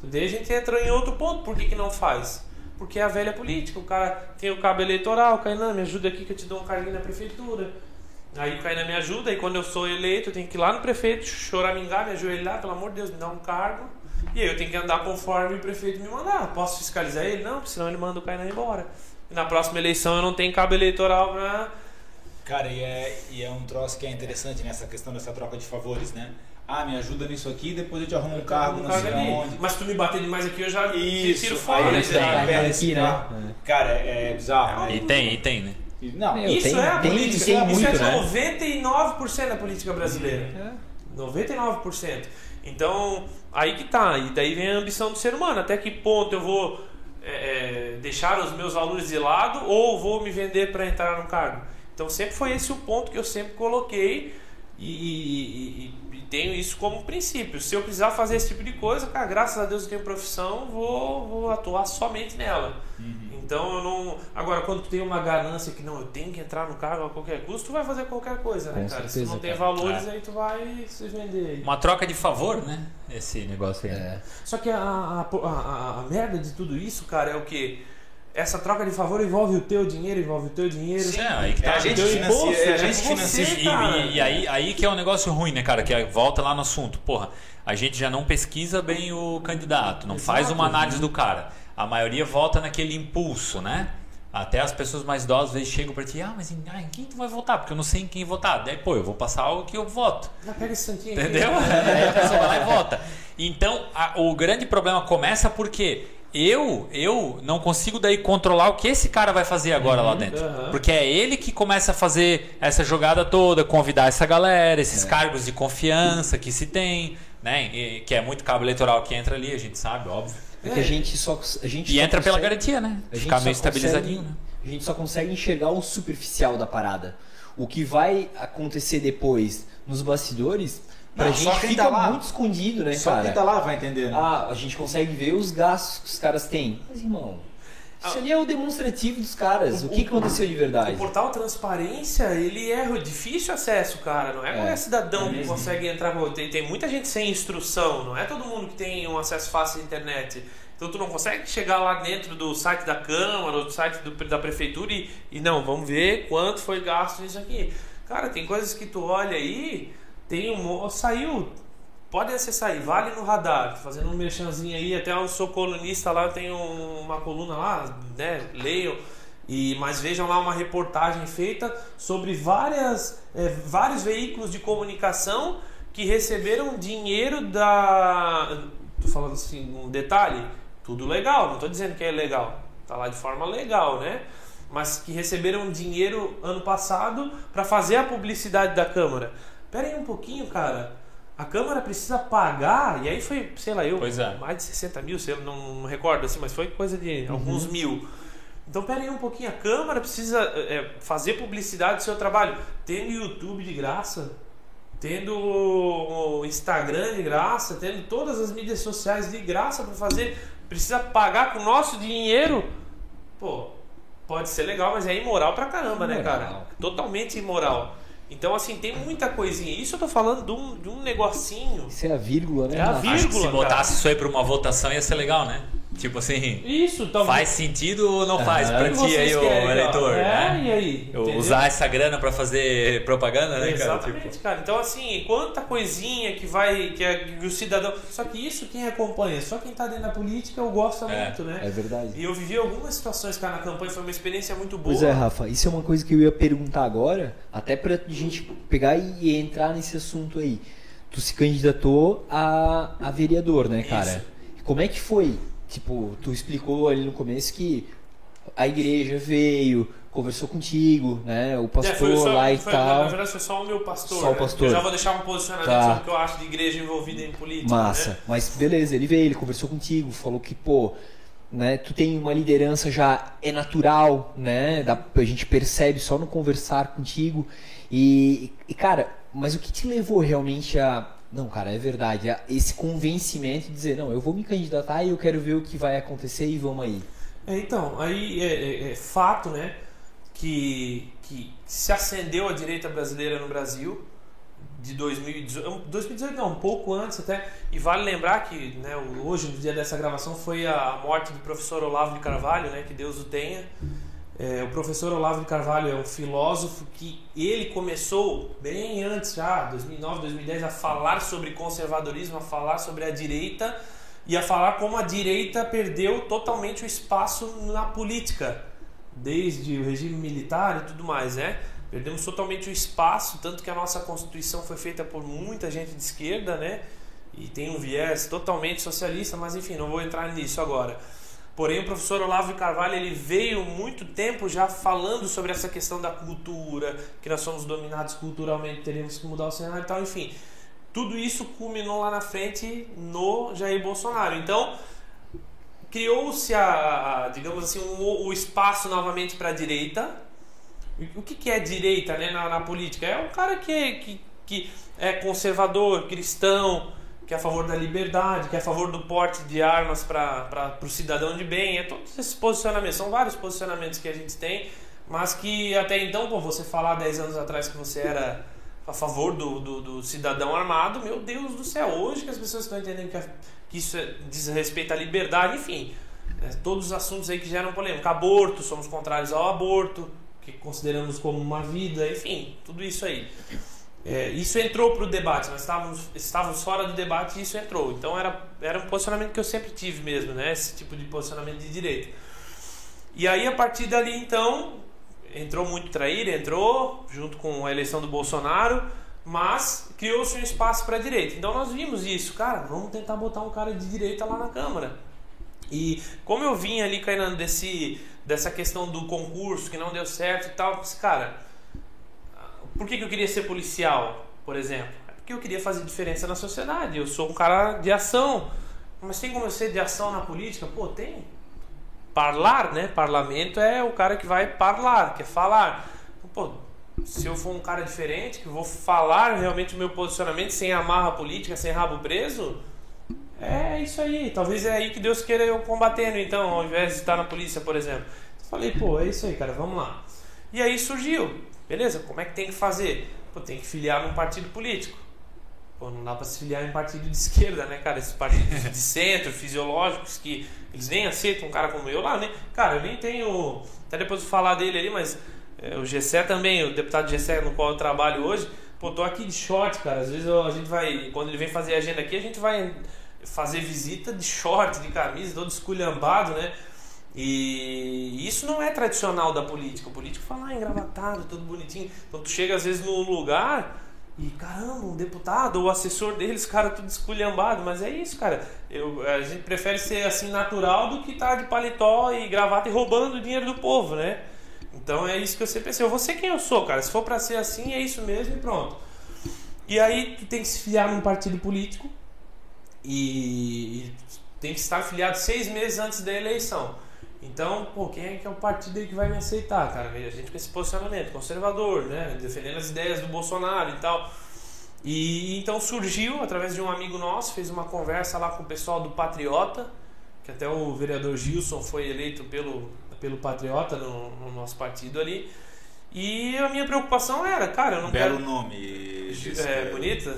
S4: Daí a gente entra em outro ponto, por que, que não faz? Porque é a velha política, o cara tem o cabo eleitoral, Kainan, me ajuda aqui que eu te dou um carguinho na prefeitura. Aí o Kainan me ajuda, e quando eu sou eleito, eu tenho que ir lá no prefeito, choramingar, me ajoelhar, pelo amor de Deus, me dá um cargo. E aí eu tenho que andar conforme o prefeito me mandar. Posso fiscalizar ele? Não, porque senão ele manda o Kainan embora. E na próxima eleição eu não tenho cabo eleitoral pra.
S3: Cara, e é, e é um troço que é interessante nessa questão dessa troca de favores, né? Ah, me ajuda nisso aqui, depois eu te arrumo um cargo,
S4: um
S3: não sei
S4: ali.
S3: aonde.
S4: Mas tu me bater demais aqui, eu já
S3: Isso,
S4: tiro fora.
S3: aí
S4: né?
S3: você
S2: Tá
S3: pega
S2: aqui,
S3: esse
S2: né?
S3: Cara, é, é bizarro.
S1: E
S3: né?
S1: tem, e tem, né?
S3: E- Não,
S2: Meu,
S4: Isso
S2: tem-
S4: é a
S2: tem-
S4: política.
S2: tem
S4: isso
S2: muito,
S4: é
S2: né?
S4: 99% da política brasileira. 99%. Então, aí que tá. E daí vem a ambição do ser humano. Até que ponto eu vou é, é, deixar os meus valores de lado ou vou me vender para entrar no cargo? Então, sempre foi esse o ponto que eu sempre coloquei. E, e- e- e tenho isso como princípio. Se eu precisar fazer esse tipo de coisa, cara, graças a Deus eu tenho profissão, vou, vou atuar somente nela.
S3: Uhum.
S4: Então eu não. Agora, quando tu tem uma ganância que não, eu tenho que entrar no cargo a qualquer custo, tu vai fazer qualquer coisa, né,
S2: Com
S4: cara? Se
S2: certeza,
S4: não tem
S2: cara.
S4: valores,
S1: É.
S4: aí tu vai se vender.
S1: Uma troca de favor, né? Esse negócio aí.
S2: É.
S4: Só que a, a, a, a- a merda de tudo isso, cara, é o que? Essa troca de favor envolve o teu dinheiro, envolve o teu dinheiro.
S1: Sim, aí que
S3: É
S1: tá.
S3: a gente financia, é a
S4: é
S3: gente
S4: você,
S3: financia.
S1: E, e- e aí, aí que é um negócio ruim, né, cara? Que é- volta lá no assunto. Porra, a gente já não pesquisa bem o candidato, não faz
S4: Exato.
S1: uma análise do cara. A maioria volta naquele impulso, né? Até as pessoas mais idosas às vezes chegam pra ti, ah, mas em, ah, em quem tu vai votar? Porque eu não sei em quem votar. Daí, pô, eu vou passar o que eu voto.
S4: Já pega esse santinho aqui.
S1: Entendeu? Aí a pessoa vai lá e vota. Então, a- o grande problema começa porque eu, eu não consigo daí controlar o que esse cara vai fazer agora lá dentro.
S4: aham.
S1: Porque é ele que começa a fazer essa jogada toda, convidar essa galera, esses cargos de confiança que se tem, né? E- que é muito cabo eleitoral que entra ali, a gente sabe, óbvio.
S2: É que a gente só. A gente
S1: E entra pela
S2: consegue-
S1: garantia, né? Ficar meio estabilizadinho,
S2: consegue-
S1: né?
S2: A gente só consegue enxergar o superficial da parada. O que vai acontecer depois nos bastidores, pra
S3: Não, só
S2: gente
S3: quem
S2: fica
S3: tá lá.
S2: muito escondido, né,
S3: Só
S2: cara?
S3: quem tá lá vai entender. né?
S2: Ah, a gente consegue ver os gastos que os caras têm. Mas, irmão, isso
S4: Ah.
S2: ali é o demonstrativo dos caras. O, que que aconteceu de
S4: O
S2: verdade?
S4: portal Transparência, ele é difícil acesso, cara. Não é qualquer
S2: É,
S4: cidadão
S2: é
S4: que consegue entrar. Tem, tem muita gente sem instrução, não é todo mundo que tem um acesso fácil à internet. Então tu não consegue chegar lá dentro do site da Câmara ou do site do- da Prefeitura e, e não, vamos ver quanto foi gasto nisso aqui. Cara, tem coisas que tu olha aí, tem um. Saiu. Pode acessar aí, vale no radar, fazendo um merchanzinho aí, até eu sou colunista lá, eu tenho uma coluna lá, né? Leiam. E, mas vejam lá uma reportagem feita sobre várias, eh, vários veículos de comunicação que receberam dinheiro da. Tô falando assim, um detalhe, tudo legal, não tô dizendo que é legal, tá lá de forma legal, né? Mas que receberam dinheiro ano passado para fazer a publicidade da Câmara. Pera aí um pouquinho, cara. A Câmara precisa pagar, e aí foi, sei lá, eu,
S1: Pois é.
S4: mais de 60 mil, sei lá, não, não recordo assim, mas foi coisa de alguns mil. Então, pera aí um pouquinho, a Câmara precisa é, fazer publicidade do seu trabalho, tendo YouTube de graça, tendo o Instagram de graça, tendo todas as mídias sociais de graça para fazer, precisa pagar com o nosso dinheiro. Pô, pode ser legal, mas é imoral pra caramba, né, cara? Totalmente imoral. Então, assim, tem muita coisinha. Isso eu tô falando de um, de um negocinho.
S2: Isso é a vírgula, né?
S4: É a vírgula.
S1: Acho que se
S4: cara.
S1: botasse isso aí pra uma votação ia ser legal, né? Tipo assim,
S4: Isso, talvez.
S1: faz sentido ou não faz
S2: Aham.
S1: pra ti aí, o eleitor,
S4: É,
S1: né?
S4: e aí?
S1: Eu
S4: Entendeu?
S1: Usar essa grana pra fazer propaganda, né, cara?
S4: Exatamente,
S1: Tipo,
S4: cara. Então, assim, quanta coisinha que vai. Que, é, que o cidadão. Só que isso quem acompanha, só quem tá dentro da política, eu gosto
S1: É.
S4: muito, né?
S2: É verdade.
S4: E eu vivi algumas situações, cara, na campanha, foi uma experiência muito boa.
S2: Pois é, Rafa, isso é uma coisa que eu ia perguntar agora, até pra gente pegar e entrar nesse assunto aí. Tu se candidatou a, a vereador, né, cara?
S4: Isso.
S2: Como é que foi? Tipo, tu explicou ali no começo que a igreja veio, conversou contigo, né? O
S4: É,
S2: pastor
S4: foi só-
S2: lá e
S4: foi-
S2: tal.
S4: Na verdade, foi só o meu pastor.
S2: Só o
S4: né?
S2: pastor.
S4: Eu já vou deixar um posicionamento
S2: Tá.
S4: sobre o que eu acho de igreja envolvida em política.
S2: Massa.
S4: Né?
S2: Mas beleza, ele veio, ele conversou contigo, falou que, pô, né, tu tem uma liderança já é natural, né? Dá, a gente percebe só no conversar contigo. E, e, cara, mas o que te levou realmente a. Não, cara, é verdade. a esse convencimento de dizer, não, eu vou me candidatar e eu quero ver o que vai acontecer e vamos aí.
S4: É, então, aí é, é- é fato, né, que, que se acendeu a direita brasileira no Brasil de 2018, 2018 não, um pouco antes até, e vale lembrar que né, hoje, no dia dessa gravação, foi a morte do professor Olavo de Carvalho, né, que Deus o tenha. É, o professor Olavo de Carvalho é um filósofo que ele começou bem antes já, 2009, 2010, a falar sobre conservadorismo, a falar sobre a direita e a falar como a direita perdeu totalmente o espaço na política, desde o regime militar e tudo mais, né? Perdemos totalmente o espaço, tanto que a nossa Constituição foi feita por muita gente de esquerda, né? E tem um viés totalmente socialista, mas enfim, não vou entrar nisso agora. Porém, o professor Olavo Carvalho ele veio muito tempo já falando sobre essa questão da cultura, que nós somos dominados culturalmente, teríamos que mudar o cenário e tal, enfim. Tudo isso culminou lá na frente no Jair Bolsonaro. Então, criou-se a, a, digamos assim, um, o espaço novamente para a direita. O que, que é direita né, na, na política? É um cara que, que, que é conservador, cristão, que é a favor da liberdade, que é a favor do porte de armas para o cidadão de bem. É todos esses posicionamentos. São vários posicionamentos que a gente tem, mas que até então, pô, você falar 10 anos atrás que você era a favor do, do, do, cidadão armado, meu Deus do céu, hoje que as pessoas estão entendendo que, a, que isso é, diz respeito à liberdade, enfim, é, todos os assuntos aí que geram polêmica. Aborto, somos contrários ao aborto, que consideramos como uma vida, enfim, tudo isso aí. É, isso entrou para o debate, nós estávamos, estávamos fora do debate e isso entrou. Então era, era um posicionamento que eu sempre tive mesmo, né? esse tipo de posicionamento de direita. E aí a partir dali então entrou muito traíra, entrou junto com a eleição do Bolsonaro, mas criou-se um espaço para a direita. Então nós vimos isso, cara, vamos tentar botar um cara de direita lá na Câmara. E como eu vim ali, caindo desse, dessa questão do concurso que não deu certo e tal, disse, cara, por que, que eu queria ser policial, por exemplo? É porque eu queria fazer diferença na sociedade. Eu sou um cara de ação. Mas tem como eu ser de ação na política? Pô, tem parlar, né? Parlamento é o cara que vai parlar, quer falar. Pô, se eu for um cara diferente, que vou falar realmente o meu posicionamento sem amarra política, sem rabo preso, é isso aí. Talvez é aí que Deus queira eu combatendo, então, ao invés de estar na polícia, por exemplo. Falei, pô, é isso aí, cara, vamos lá. E aí surgiu, beleza, como é que tem que fazer? Pô, tem que filiar num partido político. Pô, não dá pra se filiar em partido de esquerda, né, cara? Esses partidos de centro, fisiológicos, que eles nem aceitam um cara como eu lá, né? Cara, eu nem tenho. Até depois vou falar dele ali, mas é, o Gessé também, o deputado Gessé no qual eu trabalho hoje, pô, tô aqui de short, cara. Às vezes eu, a gente vai. Quando ele vem fazer agenda aqui, a gente vai fazer visita de short, de camisa, todo esculhambado, né? E isso não é tradicional da política. O político fala ah, engravatado, tudo bonitinho. Então tu chega às vezes num lugar e caramba, um deputado ou assessor deles, cara, tudo esculhambado. Mas é isso, cara. Eu, a gente prefere ser assim natural do que estar tá de paletó e gravata e roubando o dinheiro do povo, né? Então é isso que eu sempre pensei. Eu vou ser quem eu sou, cara. Se for para ser assim, é isso mesmo e pronto. E aí tu tem que se filiar num partido político e, e tem que estar filiado seis meses antes da eleição. Então, pô, quem é que é o partido aí que vai me aceitar, cara? A gente com esse posicionamento conservador, né? Defendendo as ideias do Bolsonaro e tal. E então surgiu, através de um amigo nosso, fez uma conversa lá com o pessoal do Patriota, que até o vereador Gilson foi eleito pelo, pelo Patriota no, no nosso partido ali. E a minha preocupação era, cara, eu não
S3: Belo
S4: quero.
S3: nome.
S4: É, bonita?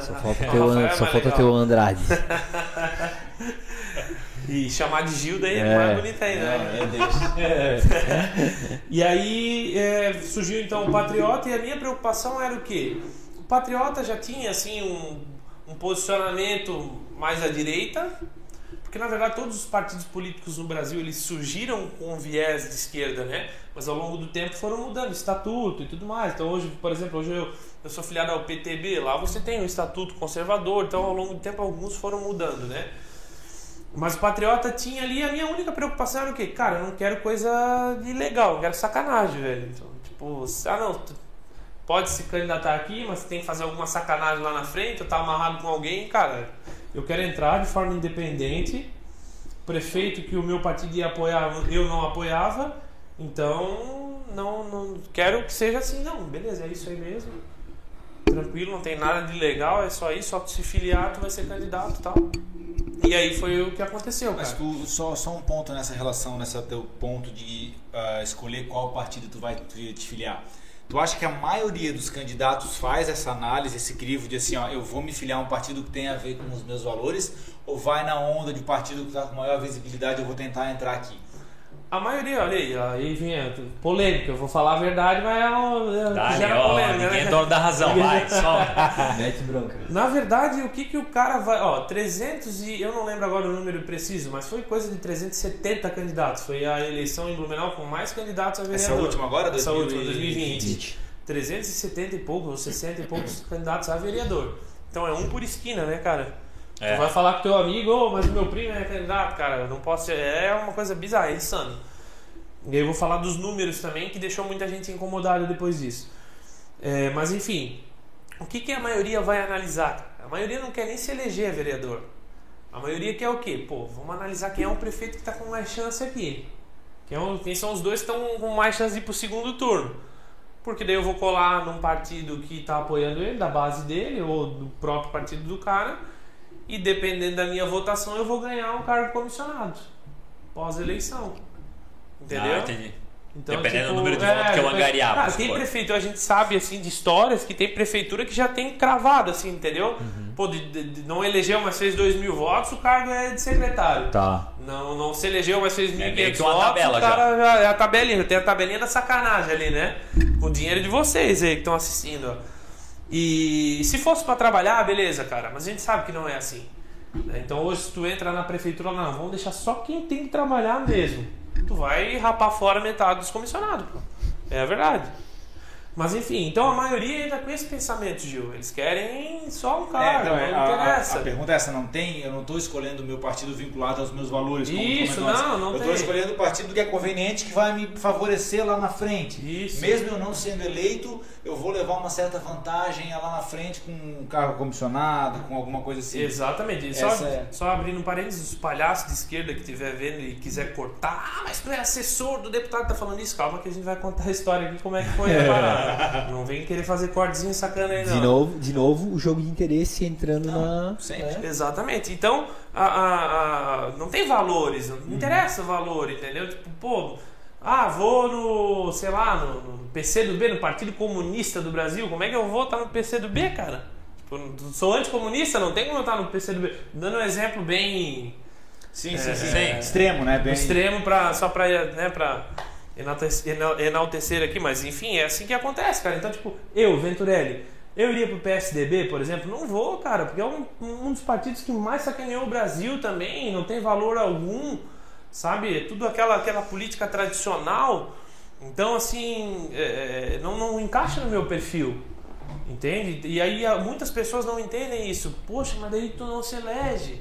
S2: Só falta ter o, só falta ter o Andrade.
S4: E chamar de Gil daí é,
S2: É.
S4: mais bonito ainda.
S3: É,
S4: né?
S3: meu Deus.
S4: E aí é, surgiu então o Patriota e a minha preocupação era o quê? O Patriota já tinha assim um, um posicionamento mais à direita, porque na verdade todos os partidos políticos no Brasil eles surgiram com viés de esquerda, né? Mas ao longo do tempo foram mudando estatuto e tudo mais. Então hoje, por exemplo, hoje eu, eu sou filiado ao PTB, lá você tem um estatuto conservador, então ao longo do tempo alguns foram mudando, né? Mas o Patriota tinha ali, a minha única preocupação era o quê? Cara, eu não quero coisa de legal, eu quero sacanagem, velho. Então, tipo, ah não, pode se candidatar aqui, mas tem que fazer alguma sacanagem lá na frente, eu tá amarrado com alguém, cara. Eu quero entrar de forma independente. Prefeito que o meu partido ia apoiar, eu não apoiava. Então, não, não quero que seja assim, não. Beleza, é isso aí mesmo. Tranquilo, não tem nada de legal, é só isso, só tu se filiar, tu vai ser candidato tal. E aí foi o que aconteceu,
S3: Mas
S4: cara.
S3: tu, só, só um ponto nessa relação, nessa teu ponto de ah, escolher qual partido tu vai te te filiar. Tu acha que a maioria dos candidatos faz essa análise, esse crivo de assim, ó, eu vou me filiar a um partido que tem a ver com os meus valores, ou vai na onda de partido que está com maior visibilidade, eu vou tentar entrar aqui?
S4: A maioria, olha aí, aí vinha polêmica. Eu vou falar a verdade, mas é um, é,
S1: Dá,
S4: gera
S1: ó,
S4: polêmica,
S1: ninguém é
S4: né?
S1: dono da razão, vai, solta.
S2: Mete bronca.
S4: Na verdade, o que, que o cara vai. Ó, 300 e. Eu não lembro agora o número preciso, mas foi coisa de 370 candidatos. Foi a eleição em Blumenau com mais candidatos a vereador.
S3: Essa última agora,
S4: Essa
S3: 2020?
S4: última, 2020. 370 e poucos, ou 60 e poucos candidatos a vereador. Então é um por esquina, né, cara?
S1: É.
S4: Tu vai falar com teu amigo, "Ô, mas o meu primo é candidato, cara, eu não posso ser. É uma coisa bizarra, é insano. E aí eu vou falar dos números também, que deixou muita gente incomodada depois disso. É, mas enfim, o que, que a maioria vai analisar? A maioria não quer nem se eleger vereador. A maioria quer o quê? Pô, vamos analisar quem é o prefeito que está com mais chance aqui. Quem, é o- quem são os dois que estão com mais chance de ir pro segundo turno. porque daí eu vou colar num partido que tá apoiando ele, da base dele, ou do próprio partido do cara, e dependendo da minha votação eu vou ganhar um cargo comissionado pós-eleição. Entendeu?
S1: Ah, entendi.
S4: Então,
S1: Dependendo
S4: tipo,
S1: do número de votos que eu angariar, vamos
S4: tem prefeitura, a gente sabe assim de histórias que tem prefeitura que já tem cravado, assim, entendeu?
S1: Uhum.
S4: Pô, de, de- de- não elegeu, mas fez 2 mil votos, o cargo é de secretário.
S1: Tá.
S4: Não, não se elegeu, mas fez 1.500
S1: É
S4: votos,
S1: tabela
S4: o cara já. É a tabelinha, tem a tabelinha da sacanagem ali, né? Com o dinheiro de vocês aí que estão assistindo, ó. E se fosse pra trabalhar, beleza, cara, mas a gente sabe que não é assim. Então hoje se tu entra na prefeitura, não, vamos deixar só quem tem que trabalhar mesmo. Tu vai rapar fora metade dos comissionados, pô. É a verdade. Mas enfim, então a maioria ainda com esse pensamento, Gil. Eles querem só um
S3: É,
S4: cara,
S3: então, é,
S4: não
S3: a, a-
S4: interessa.
S3: a pergunta é essa, não tem, eu não estou escolhendo o meu partido vinculado aos meus valores.
S4: Isso, não, não
S3: Eu estou escolhendo o partido que é conveniente, que vai me favorecer lá na frente.
S4: Isso.
S3: Mesmo eu não sendo eleito, eu vou levar uma certa vantagem lá na frente com um carro comissionado, com alguma coisa assim.
S4: Exatamente. Só,
S3: é-
S4: só abrindo um parênteses, os palhaços de esquerda que estiver vendo e quiser cortar, ah, mas tu é assessor do deputado que tá falando isso, calma que a gente vai contar a história aqui, como é que foi a parada. Não vem querer fazer cortezinho sacana aí, não.
S2: De novo, de novo, o jogo de interesse entrando na.
S3: sempre.
S2: né?
S4: Exatamente. Então, a, a- a- não tem valores, não interessa o valor, entendeu? Tipo, pô, ah, vou no, sei lá, no, no PCdoB, no Partido Comunista do Brasil, como é que eu vou estar no PCdoB, cara? Tipo, sou anticomunista, não tem como eu estar no PCdoB. Dando um exemplo bem
S3: Sim,
S4: É,
S3: sim, sim.
S1: sim.
S3: Extremo, né? Bem...
S4: extremo pra, só pra, né, pra enaltecer, enal- enaltecer aqui, mas enfim, é assim que acontece, cara. Então, tipo, eu, Venturelli, eu iria pro PSDB, por exemplo? Não vou, cara, porque é um, um dos partidos que mais sacaneou o Brasil também, não tem valor algum, sabe? É tudo aquela, aquela política tradicional. Então, assim, é, é, não, não encaixa no meu perfil. Entende? E aí muitas pessoas não entendem isso. Poxa, mas daí tu não se elege.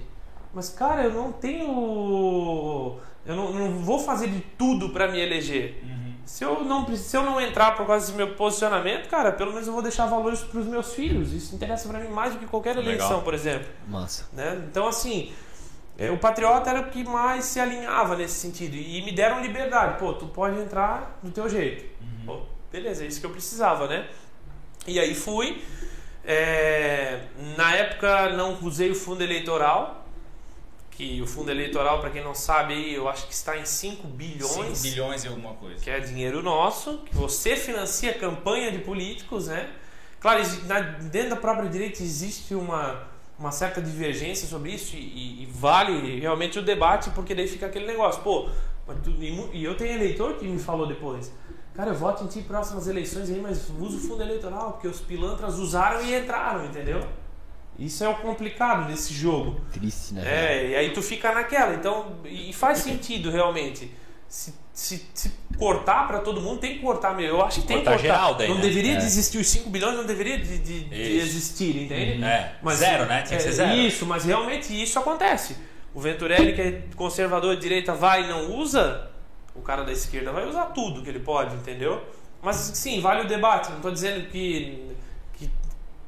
S4: Mas, cara, eu não tenho. Eu não, não vou fazer de tudo pra me eleger. Se eu, não, se eu não entrar por causa do meu posicionamento, cara, pelo menos eu vou deixar valores pros meus filhos. Isso interessa pra mim mais do que qualquer
S1: Legal.
S4: eleição, por exemplo.
S2: Massa.
S4: né? Então, assim, é, o Patriota era o que mais se alinhava nesse sentido. E me deram liberdade. Pô, tu pode entrar do teu jeito. Pô, beleza, é isso que eu precisava, né? E aí fui. É, na época não usei o fundo eleitoral. Que o fundo eleitoral, para quem não sabe, eu acho que está em 5 bilhões.
S3: 5 bilhões e alguma coisa.
S4: Que é dinheiro nosso, que você financia a campanha de políticos, né? Claro, dentro da própria direita existe uma, uma certa divergência sobre isso e, e vale realmente o debate, porque daí fica aquele negócio, pô, mas tu- e, eu tenho eleitor que me falou depois, cara, eu voto em ti próximas eleições aí, mas usa o fundo eleitoral, porque os pilantras usaram e entraram, entendeu? Isso é o complicado desse jogo.
S2: Triste, né?
S4: É, e aí tu fica naquela. Então, e faz sentido realmente. Se, se, se cortar pra todo mundo, tem que cortar mesmo. Eu acho que tem que
S1: Cortar
S4: cortar.
S1: geral daí,
S4: não
S1: né?
S4: deveria
S2: É.
S4: de existir os 5 bilhões, não deveria de, de- de existir, entende?
S1: É, zero, né? Tinha que ser
S4: é,
S1: zero.
S4: Isso, mas realmente isso acontece. O Venturelli, que é conservador de direita, vai e não usa, o cara da esquerda vai usar tudo que ele pode, entendeu? Mas sim, vale o debate. Não estou dizendo que,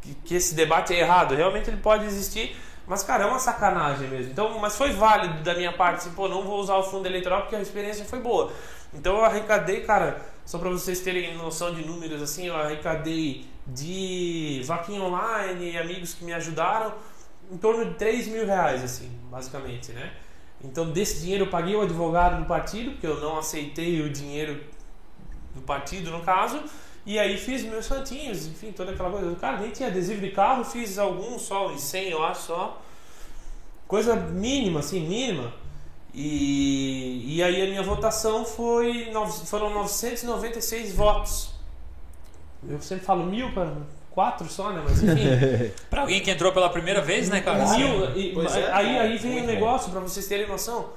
S4: que, que, esse debate é errado. Realmente ele pode existir. Mas, cara, é uma sacanagem mesmo. Então, mas foi válido da minha parte, assim, pô, não vou usar o fundo eleitoral porque a experiência foi boa. Então eu arrecadei, cara, só para vocês terem noção de números, assim, eu arrecadei de vaquinha online, amigos que me ajudaram, em torno de 3 mil reais, assim, basicamente, né? Então, desse dinheiro eu paguei o advogado do partido, porque eu não aceitei o dinheiro do partido, no caso, e aí fiz meus santinhos, enfim, toda aquela coisa. Cara, nem tinha adesivo de carro, fiz alguns só, uns 100, eu acho, só. Coisa mínima, assim, mínima. E, e aí a minha votação foi, foram 996 votos. Eu sempre falo mil para quatro só, né? Mas enfim.
S1: Pra alguém que entrou pela primeira vez, né, cara?
S4: Mil, e-
S3: Pois é,
S4: aí, aí vem o
S3: muito
S4: negócio, pra vocês terem noção.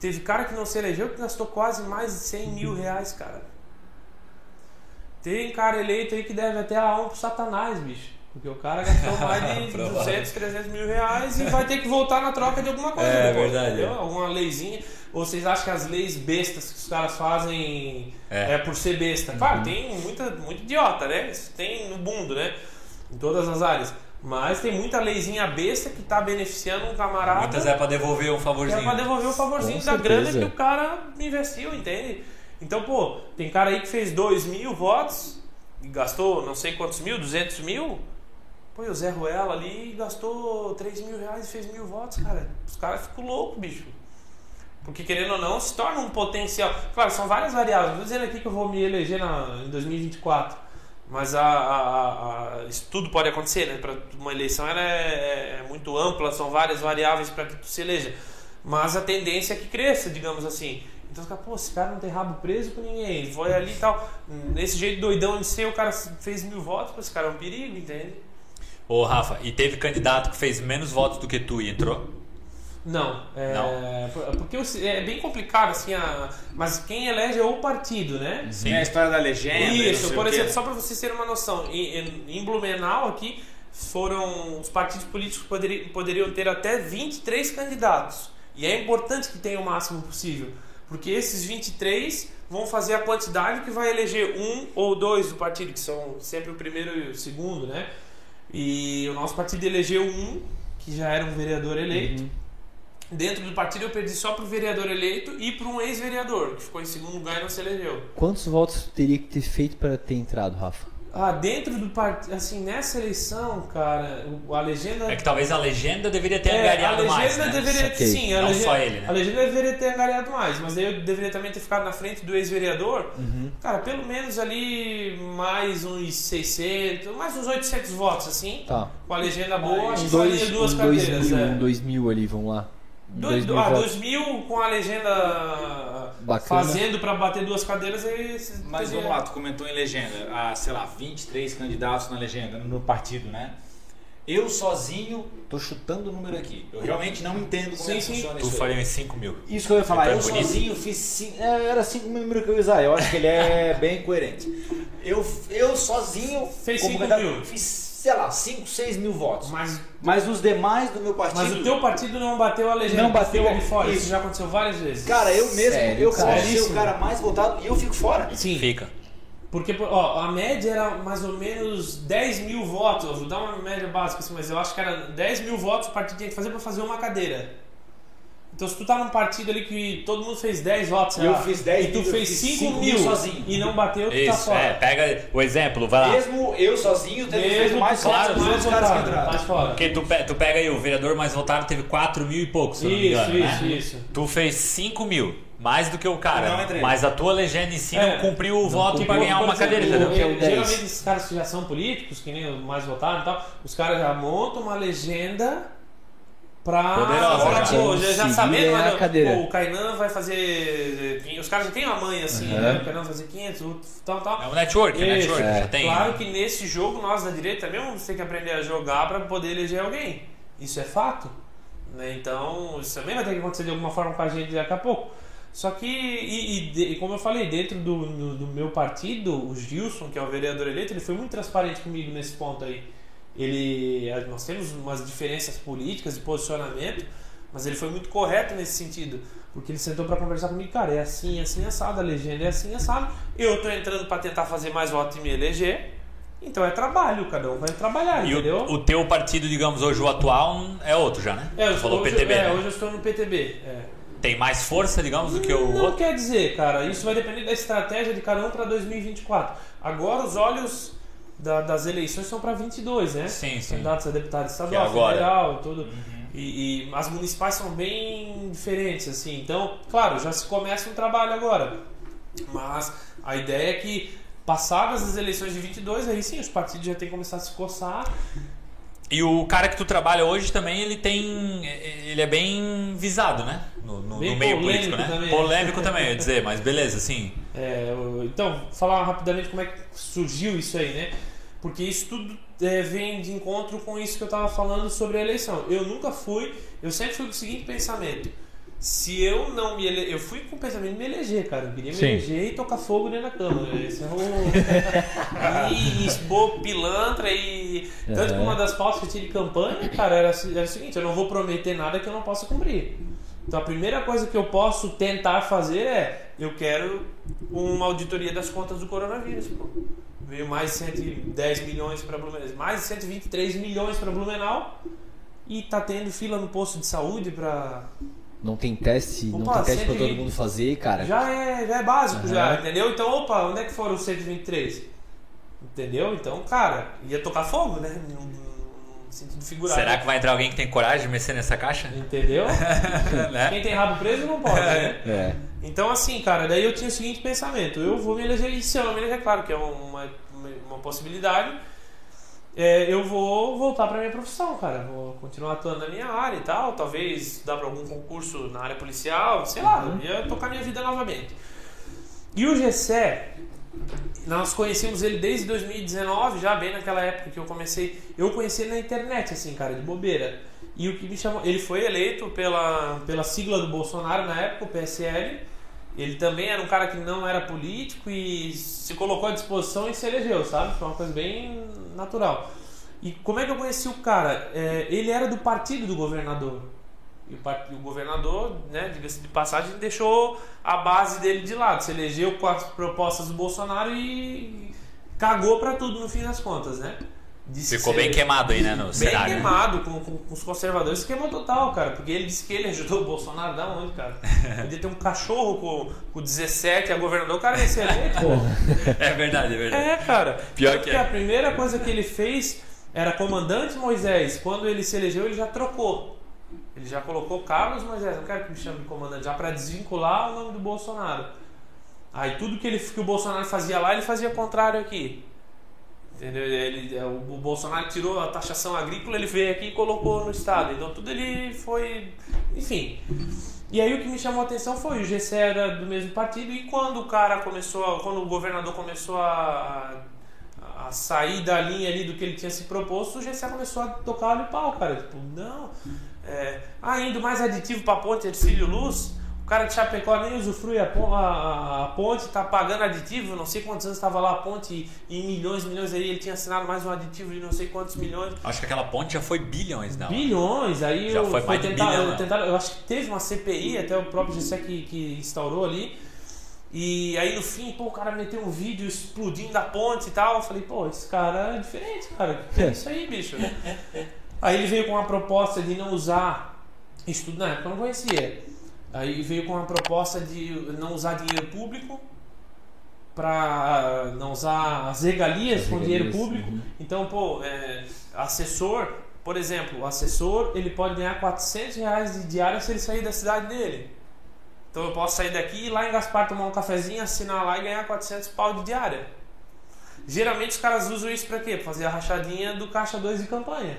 S4: Teve cara que não se elegeu que gastou quase mais de 100 mil reais, cara. Tem cara eleito aí que deve até a alma pro satanás, bicho. Porque o cara gastou mais de
S1: Provável.
S4: 200, 300 mil reais e vai ter que voltar na troca de alguma coisa.
S1: É,
S4: depois,
S1: verdade.
S4: entendeu? Alguma leizinha. Ou vocês acham que as leis bestas que os caras fazem
S1: É.
S4: é, por ser besta? Claro, tem muita, muito idiota, né? Isso tem no mundo, né? Em todas as áreas. Mas tem muita leizinha besta que tá beneficiando um camarada.
S1: Muitas é pra devolver um
S4: que é
S1: favorzinho.
S4: pra devolver o favorzinho
S2: Com
S4: da grana
S2: certeza.
S4: que o cara investiu, entende? Então, pô, tem cara aí que fez 2 mil votos, e gastou não sei quantos mil, 200 mil. Pô, o Zé Ruela ali gastou 3 mil reais e fez mil votos, cara. Os caras ficam loucos, bicho. Porque querendo ou não, se torna um potencial. Claro, são várias variáveis. Vou dizendo aqui que eu vou me eleger na, em 2024. Mas a, a- a- isso tudo pode acontecer, né? Para uma eleição ela é, é muito ampla, são várias variáveis para que tu se eleja. Mas a tendência é que cresça, digamos assim. Então, os caras, pô, esse cara não tem rabo preso com ninguém, ele foi ali e tal. Nesse jeito doidão de ser, o cara fez mil votos, pô, esse cara é um perigo, entende?
S1: Ô, Rafa, e teve candidato que fez menos votos do que tu e entrou?
S4: Não, é, por- porque é bem complicado assim, a, mas quem elege é o partido, né?
S1: Sim.
S3: Tem a história da legenda. não
S4: Isso, por exemplo, só para vocês terem uma noção, em, em- em Blumenau aqui foram os partidos políticos poderiam, poderiam ter até 23 candidatos. E é importante que tenha o máximo possível, porque esses 23 vão fazer a quantidade que vai eleger um ou dois do partido, que são sempre o primeiro e o segundo, né? E o nosso partido elegeu um, que já era um vereador eleito. Dentro do partido eu perdi só para o vereador eleito e para um ex-vereador, que ficou em segundo lugar e não se elegeu.
S2: Quantos votos teria que ter feito para ter entrado, Rafa?
S4: Ah, dentro do partido, assim, nessa eleição, cara, a legenda.
S1: É que talvez a legenda deveria ter
S4: É,
S1: angariado
S4: a legenda
S1: mais, né?
S4: deveria sim, a
S1: Não
S4: legenda,
S1: só ele, né?
S4: A legenda deveria ter angariado mais, mas aí eu deveria também ter ficado na frente do ex-vereador.
S1: Uhum.
S4: Cara, pelo menos ali mais uns 600, mais uns 800 votos, assim.
S2: Tá.
S4: Com a legenda boa, acho que
S2: dois,
S4: faria duas
S2: um dois
S4: cadeiras.
S2: mil,
S4: é.
S2: um dois mil ali, vamos lá. Um
S4: Do,
S2: dois
S4: do,
S2: mil
S4: ah,
S2: votos.
S4: 2000 com a legenda
S2: Bacana.
S4: fazendo pra bater duas cadeiras aí.
S3: Mas vamos lá, tu comentou em legenda, ah, sei lá, 23 candidatos na legenda, no partido, né? Eu sozinho tô chutando o número aqui. Eu realmente não entendo como
S4: Sim,
S3: é que
S4: sim.
S3: funciona
S1: Tu
S3: isso. aí.
S1: faria uns 5 mil.
S3: Isso que eu ia falar,
S1: Então é
S3: eu
S1: bonito.
S3: sozinho fiz cinco, é, era 5 mil número que eu ia usar. Eu acho que ele é bem coerente. Eu, eu sozinho
S4: Fez
S3: como
S4: cinco
S3: candidato,
S4: mil.
S3: fiz, sei lá, 5, 6 mil votos.
S4: Mas,
S3: Mas os demais do meu partido.
S4: mas o teu partido não bateu a legenda.
S3: Não bateu,
S4: de fora. Isso
S3: isso.
S4: já aconteceu várias vezes.
S3: Cara, eu mesmo,
S2: Sério,
S3: eu
S2: cara?
S3: posso ser o cara mais votado e eu fico fora.
S4: Sim.
S1: Fica.
S4: Porque ó, a média era mais ou menos 10 mil votos. Eu vou dar uma média básica assim, mas eu acho que era 10 mil votos o partido tinha que fazer pra fazer uma cadeira. Então se tu tá num partido ali que todo mundo fez 10 votos, sei
S3: Eu
S4: lá,
S3: fiz 10
S4: e tu
S3: mil,
S4: fez
S3: fiz
S4: 5
S3: cinco
S4: mil
S3: mil sozinho.
S4: e não bateu, tu tá
S1: Isso,
S4: fora.
S1: é. Pega o exemplo, vai lá.
S3: Mesmo eu sozinho feito
S4: Mesmo
S3: mais
S4: claro,
S3: votos que os
S4: mais
S3: caras que entraram.
S4: tá fora.
S1: Porque tu, pe- tu pega aí, o vereador mais votado teve 4 mil e pouco, se eu não me
S4: Isso,
S1: engano.
S4: isso,
S1: né?
S4: isso.
S1: Tu fez 5 mil. Mais do que o cara. Mas a tua legenda em si
S4: É.
S1: não cumpriu o voto pra ganhar uma cadeira, entendeu?
S2: é o 10.
S4: Geralmente esses caras que já são políticos, que nem o mais votado e tal, os caras já montam uma legenda pra.
S1: Poderosa,
S4: pra, pô, já, já sabendo, pô, o Kainan vai fazer. Os caras já têm uma mãe assim,
S2: Uhum.
S4: né? O Kainan vai fazer 500, o outro tal, tal.
S1: É um network, é
S4: Isso.
S1: network.
S2: É.
S1: Já tem.
S4: Claro que nesse jogo nós da direita vamos ter que aprender a jogar para poder eleger alguém. Isso é fato. né? Então, isso também vai ter que acontecer de alguma forma com a gente daqui a pouco. Só que, e, e e como eu falei, dentro do, do, do meu partido, o Gilson, que é o vereador eleito, ele foi muito transparente comigo nesse ponto aí. Ele, nós temos umas diferenças políticas de posicionamento, mas ele foi muito correto nesse sentido. Porque ele sentou para conversar comigo, cara, é assim, assim, assado, a legenda é assim, assado. Eu tô entrando para tentar fazer mais votos e me eleger. Então é trabalho, cada um vai trabalhar,
S1: E
S4: entendeu?
S1: o, o teu partido, digamos, hoje o atual é outro já, né?
S4: é,
S1: falou
S4: hoje,
S1: PTB.
S4: é,
S1: né?
S4: hoje eu estou no PTB. É.
S1: Tem mais força, digamos, do que o
S4: Não
S1: outro?
S4: quer dizer, cara, isso vai depender da estratégia de cada um para 2024. Agora os olhos da- das eleições são para 22, né?
S1: Sim, sim.
S4: Candidatos a deputado estadual,
S1: Que é
S4: federal, tudo. E, e as municipais são bem diferentes, assim. Então, claro, já se começa um trabalho agora. Mas a ideia é que, passadas as eleições de 22, aí sim os partidos já têm que começar a se coçar.
S1: E o cara que tu trabalha hoje também, ele tem. Ele é bem visado, né? No, no- no meio
S4: polêmico
S1: político, né?
S4: também.
S1: Polêmico também, eu ia dizer, mas beleza, assim.
S4: É, então, falar rapidamente como é que surgiu isso aí, né? Porque isso tudo é, vem de encontro com isso que eu estava falando sobre a eleição. Eu nunca fui, eu sempre fui com o seguinte pensamento. Se eu não me ele... Eu fui com o pensamento de me eleger, cara. Eu queria me
S1: Sim.
S4: eleger e tocar fogo dentro da cama. Esse é o. e expor pilantra e. Tanto que
S2: Uhum.
S4: uma das pautas que eu tinha de campanha, cara, era, era o seguinte: eu não vou prometer nada que eu não possa cumprir. Então a primeira coisa que eu posso tentar fazer é: eu quero uma auditoria das contas do coronavírus. Pô. Veio mais de 110 milhões para Blumenau, mais de 123 milhões para Blumenau e tá tendo fila no posto de saúde para
S2: Não tem teste, não
S4: Opa,
S2: tem teste pra todo
S4: 120.
S2: mundo fazer, cara.
S4: já é, já é básico
S2: Aham.
S4: já, entendeu? Então, opa, onde é que foram os 123? Entendeu? Então, cara, ia tocar fogo, né? Num sentido figurado.
S1: Será que vai entrar alguém que tem coragem de mexer nessa caixa?
S4: Entendeu?
S1: Né?
S4: Quem tem rabo preso não pode, né?
S2: É.
S4: Então, assim, cara, daí eu tinha o seguinte pensamento: eu vou me eleger, e se eu não me eleger, claro que é uma, uma, possibilidade, é, eu vou voltar pra minha profissão, cara. Vou continuar atuando na minha área e tal, talvez dar pra algum concurso na área policial, sei lá, ia tocar minha vida novamente. E o Gessé, nós conhecemos ele desde 2019, já bem naquela época que eu comecei. Eu conheci ele na internet, assim, cara, de bobeira. E o que me chamou. Ele foi eleito pela, pela sigla do Bolsonaro na época, o PSL. Ele também era um cara que não era político e se colocou à disposição e se elegeu, sabe? Foi uma coisa bem natural. E como é que eu conheci o cara? É, ele era do partido do governador. E o, part- o governador, né, diga-se de passagem, deixou a base dele de lado. Se elegeu com as propostas do Bolsonaro e cagou pra tudo no fim das contas, né? Disse
S1: Ficou bem queimado aí, né, no
S4: Bem
S1: cenário.
S4: queimado com, com- com os conservadores, queimou total, cara. Porque ele disse que ele ajudou o Bolsonaro, da onde, cara? Podia ter um cachorro com, com 17 a governador, o cara ia ser eleito, pô.
S1: É verdade, é verdade.
S4: É, cara.
S1: Pior
S4: Tanto
S1: que é.
S4: a primeira coisa que ele fez era comandante Moisés. Quando ele se elegeu, ele já trocou. Ele já colocou Carlos Moisés, não quero que me chame de comandante, já para desvincular o nome do Bolsonaro. Aí tudo que, ele, que o Bolsonaro fazia lá, ele fazia contrário aqui. Entendeu? Ele, é, o o Bolsonaro tirou a taxação agrícola, ele veio aqui e colocou no Estado. Então tudo ele foi. Enfim. E aí o que me chamou a atenção foi o GC era do mesmo partido e quando o cara começou, a- quando o governador começou a, a sair da linha ali do que ele tinha se proposto, o GC começou a tocar o pau, cara. Tipo, não. É, ah, indo mais aditivo pra ponte Ercílio Luz, o cara de Chapecó nem usufrui a, a, a- a ponte, tá pagando aditivo, não sei quantos anos estava lá a ponte, e em milhões e milhões aí ele tinha assinado mais um aditivo de não sei quantos milhões.
S1: Acho que aquela ponte já foi bilhões, não.
S4: Bilhões, aí
S1: Já
S4: eu,
S1: foi mais de
S4: tentar,
S1: bilhão,
S4: eu
S1: né?
S4: tentar- eu acho que teve uma CPI, até o próprio GC que, que instaurou ali. E aí no fim, pô, o cara meteu um vídeo explodindo da ponte e tal. Eu falei, pô, esse cara é diferente, cara. O que é isso aí, bicho? Aí ele veio com uma proposta de não usar. Isso tudo na época eu não conhecia. Aí veio com uma proposta de não usar dinheiro público para não usar as regalias
S2: As
S4: com dinheiro
S2: regalias,
S4: público.
S2: uhum.
S4: Então, pô, é, assessor, por exemplo, o assessor ele pode ganhar 400 reais de diária se ele sair da cidade dele. Então eu posso sair daqui, ir lá em Gaspar tomar um cafezinho, assinar lá e ganhar 400 pau de diária. Geralmente os caras usam isso pra quê? Pra fazer a rachadinha do caixa 2 de campanha.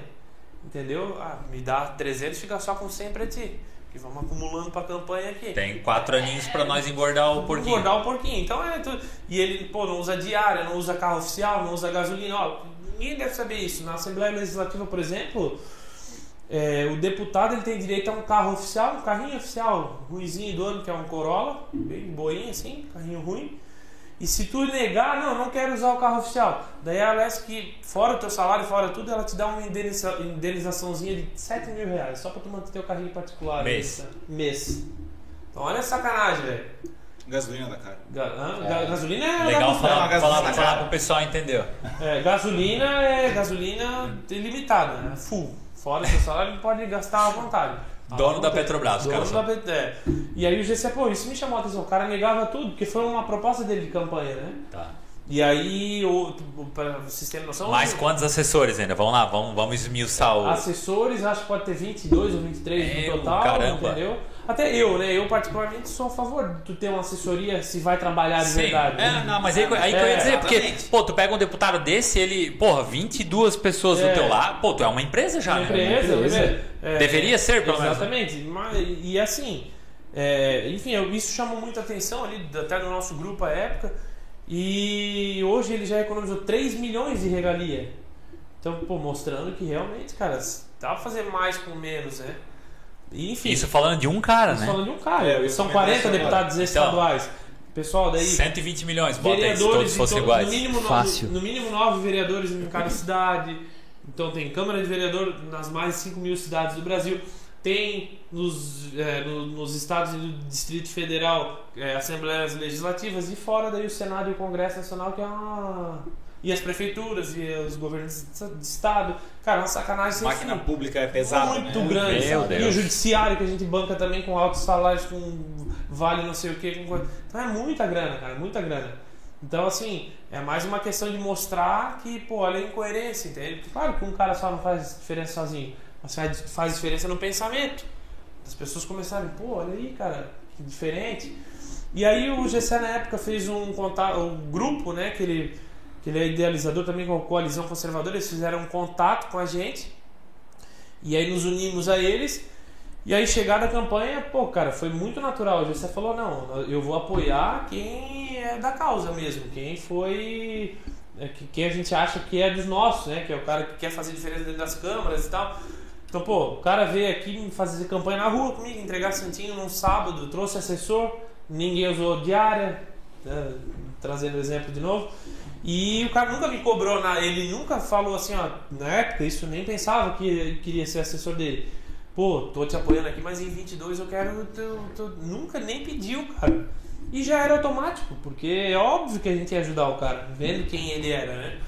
S4: Entendeu? Ah, me dá 300, fica só com 100 pra ti. Que vamos acumulando pra campanha aqui.
S1: Tem quatro aninhos pra nós engordar o porquinho.
S4: Engordar o porquinho. Então é tudo. E ele, pô, não usa diária, não usa carro oficial, não usa gasolina. Ó, ninguém deve saber isso. Na Assembleia Legislativa, por exemplo, é, o deputado ele tem direito a um carro oficial, um carrinho oficial, ruizinho do ano, que é um Corolla, bem boinho assim, carrinho ruim. E se tu negar, não, não quero usar o carro oficial. Daí a que fora o teu salário, fora tudo, ela te dá uma indeniza, indenizaçãozinha de 7 mil reais, só pra tu manter teu carrinho particular.
S1: Mês.
S4: Mês. Então olha a sacanagem, velho.
S3: Gasolina da cara.
S4: Ga-? Ga- Gasolina é
S1: Legal falar, falar,
S3: cara.
S1: falar pro pessoal entender.
S4: É, gasolina é gasolina ilimitada, né? Full. Fora do seu salário, pode gastar à vontade. À
S1: Dono da. Petrobras,
S4: Dono
S1: cara
S4: da Pet- é. E aí o GC, pô, isso me chamou a atenção. O cara negava tudo, porque foi uma proposta dele de campanha, né?
S1: Tá.
S4: E aí, o, para vocês terem noção.
S1: Mais quantos assessores ainda? Vamos lá, vamos, vamos esmiuçar o.
S4: Assessores, acho que pode ter 22 ou 23
S1: Meu,
S4: no total,
S1: caramba.
S4: entendeu? Até eu, né? Eu particularmente sou a favor de tu ter uma assessoria se vai trabalhar de
S1: Sim.
S4: verdade.
S1: É,
S4: né?
S1: não, mas aí, aí que eu ia
S4: É,
S1: dizer, porque,
S3: exatamente.
S1: pô, tu pega um deputado desse, ele, porra, 22 pessoas
S4: É.
S1: do teu lado, pô, tu é uma empresa já,
S4: Uma
S1: né?
S4: empresa,
S2: Empresa.
S4: né? É,
S1: Deveria ser, pelo menos.
S4: Exatamente. Mas, e assim, é, enfim, isso chamou muita atenção ali, até no nosso grupo à época. E hoje ele já economizou 3 milhões de regalia. Então, pô, mostrando que realmente, cara, dá pra fazer mais com menos, né? Enfim,
S1: Isso falando de um cara, né?
S4: falando de um cara.
S3: É,
S4: São
S3: comentar
S4: 40
S3: isso agora.
S4: deputados estaduais. Pessoal, daí
S1: 120 milhões, bota aí se todos
S4: vereadores,
S1: fossem
S4: então,
S1: iguais.
S4: no mínimo, nove,
S2: Fácil.
S4: no mínimo nove vereadores em cada cidade. Então tem Câmara de Vereador nas mais de 5 mil cidades do Brasil. Tem nos, é, no- nos estados e no Distrito Federal é, assembleias legislativas e fora daí o Senado e o Congresso Nacional que é uma... E as prefeituras e os governos de estado. Cara, uma sacanagem sem
S3: Máquina pública é pesada.
S4: Muito
S3: né?
S4: grande.
S1: Meu
S4: sabe? E o
S1: Deus.
S4: judiciário que a gente banca também com altos salários, com vale não sei o que. Com... Então é muita grana, cara, muita grana. Então, assim, é mais uma questão de mostrar que, pô, olha a incoerência, entende? Claro que um cara só não faz diferença sozinho, mas faz, diferença no pensamento. As pessoas começarem, pô, olha aí, cara, que diferente. E aí o GC na época fez um contato, um grupo, né, que ele, que ele é idealizador também com a coalizão conservadora, eles fizeram um contato com a gente. E aí nos unimos a eles. E aí chegada a campanha, pô, cara, foi muito natural. GC falou, não, eu vou apoiar quem é da causa mesmo, quem foi é, quem a gente acha que é dos nossos, né? Que é o cara que quer fazer diferença dentro das câmaras e tal. Então, pô, o cara veio aqui fazer campanha na rua comigo, entregar santinho num sábado, trouxe assessor, ninguém usou diária, né, trazendo o exemplo de novo. E o cara nunca me cobrou nada, ele nunca falou assim, ó, na época isso nem pensava que ele queria ser assessor dele. Pô, tô te apoiando aqui, mas em 22 eu quero. Teu... Nunca nem pediu, cara. E já era automático, porque é óbvio que a gente ia ajudar o cara, vendo quem ele era, né?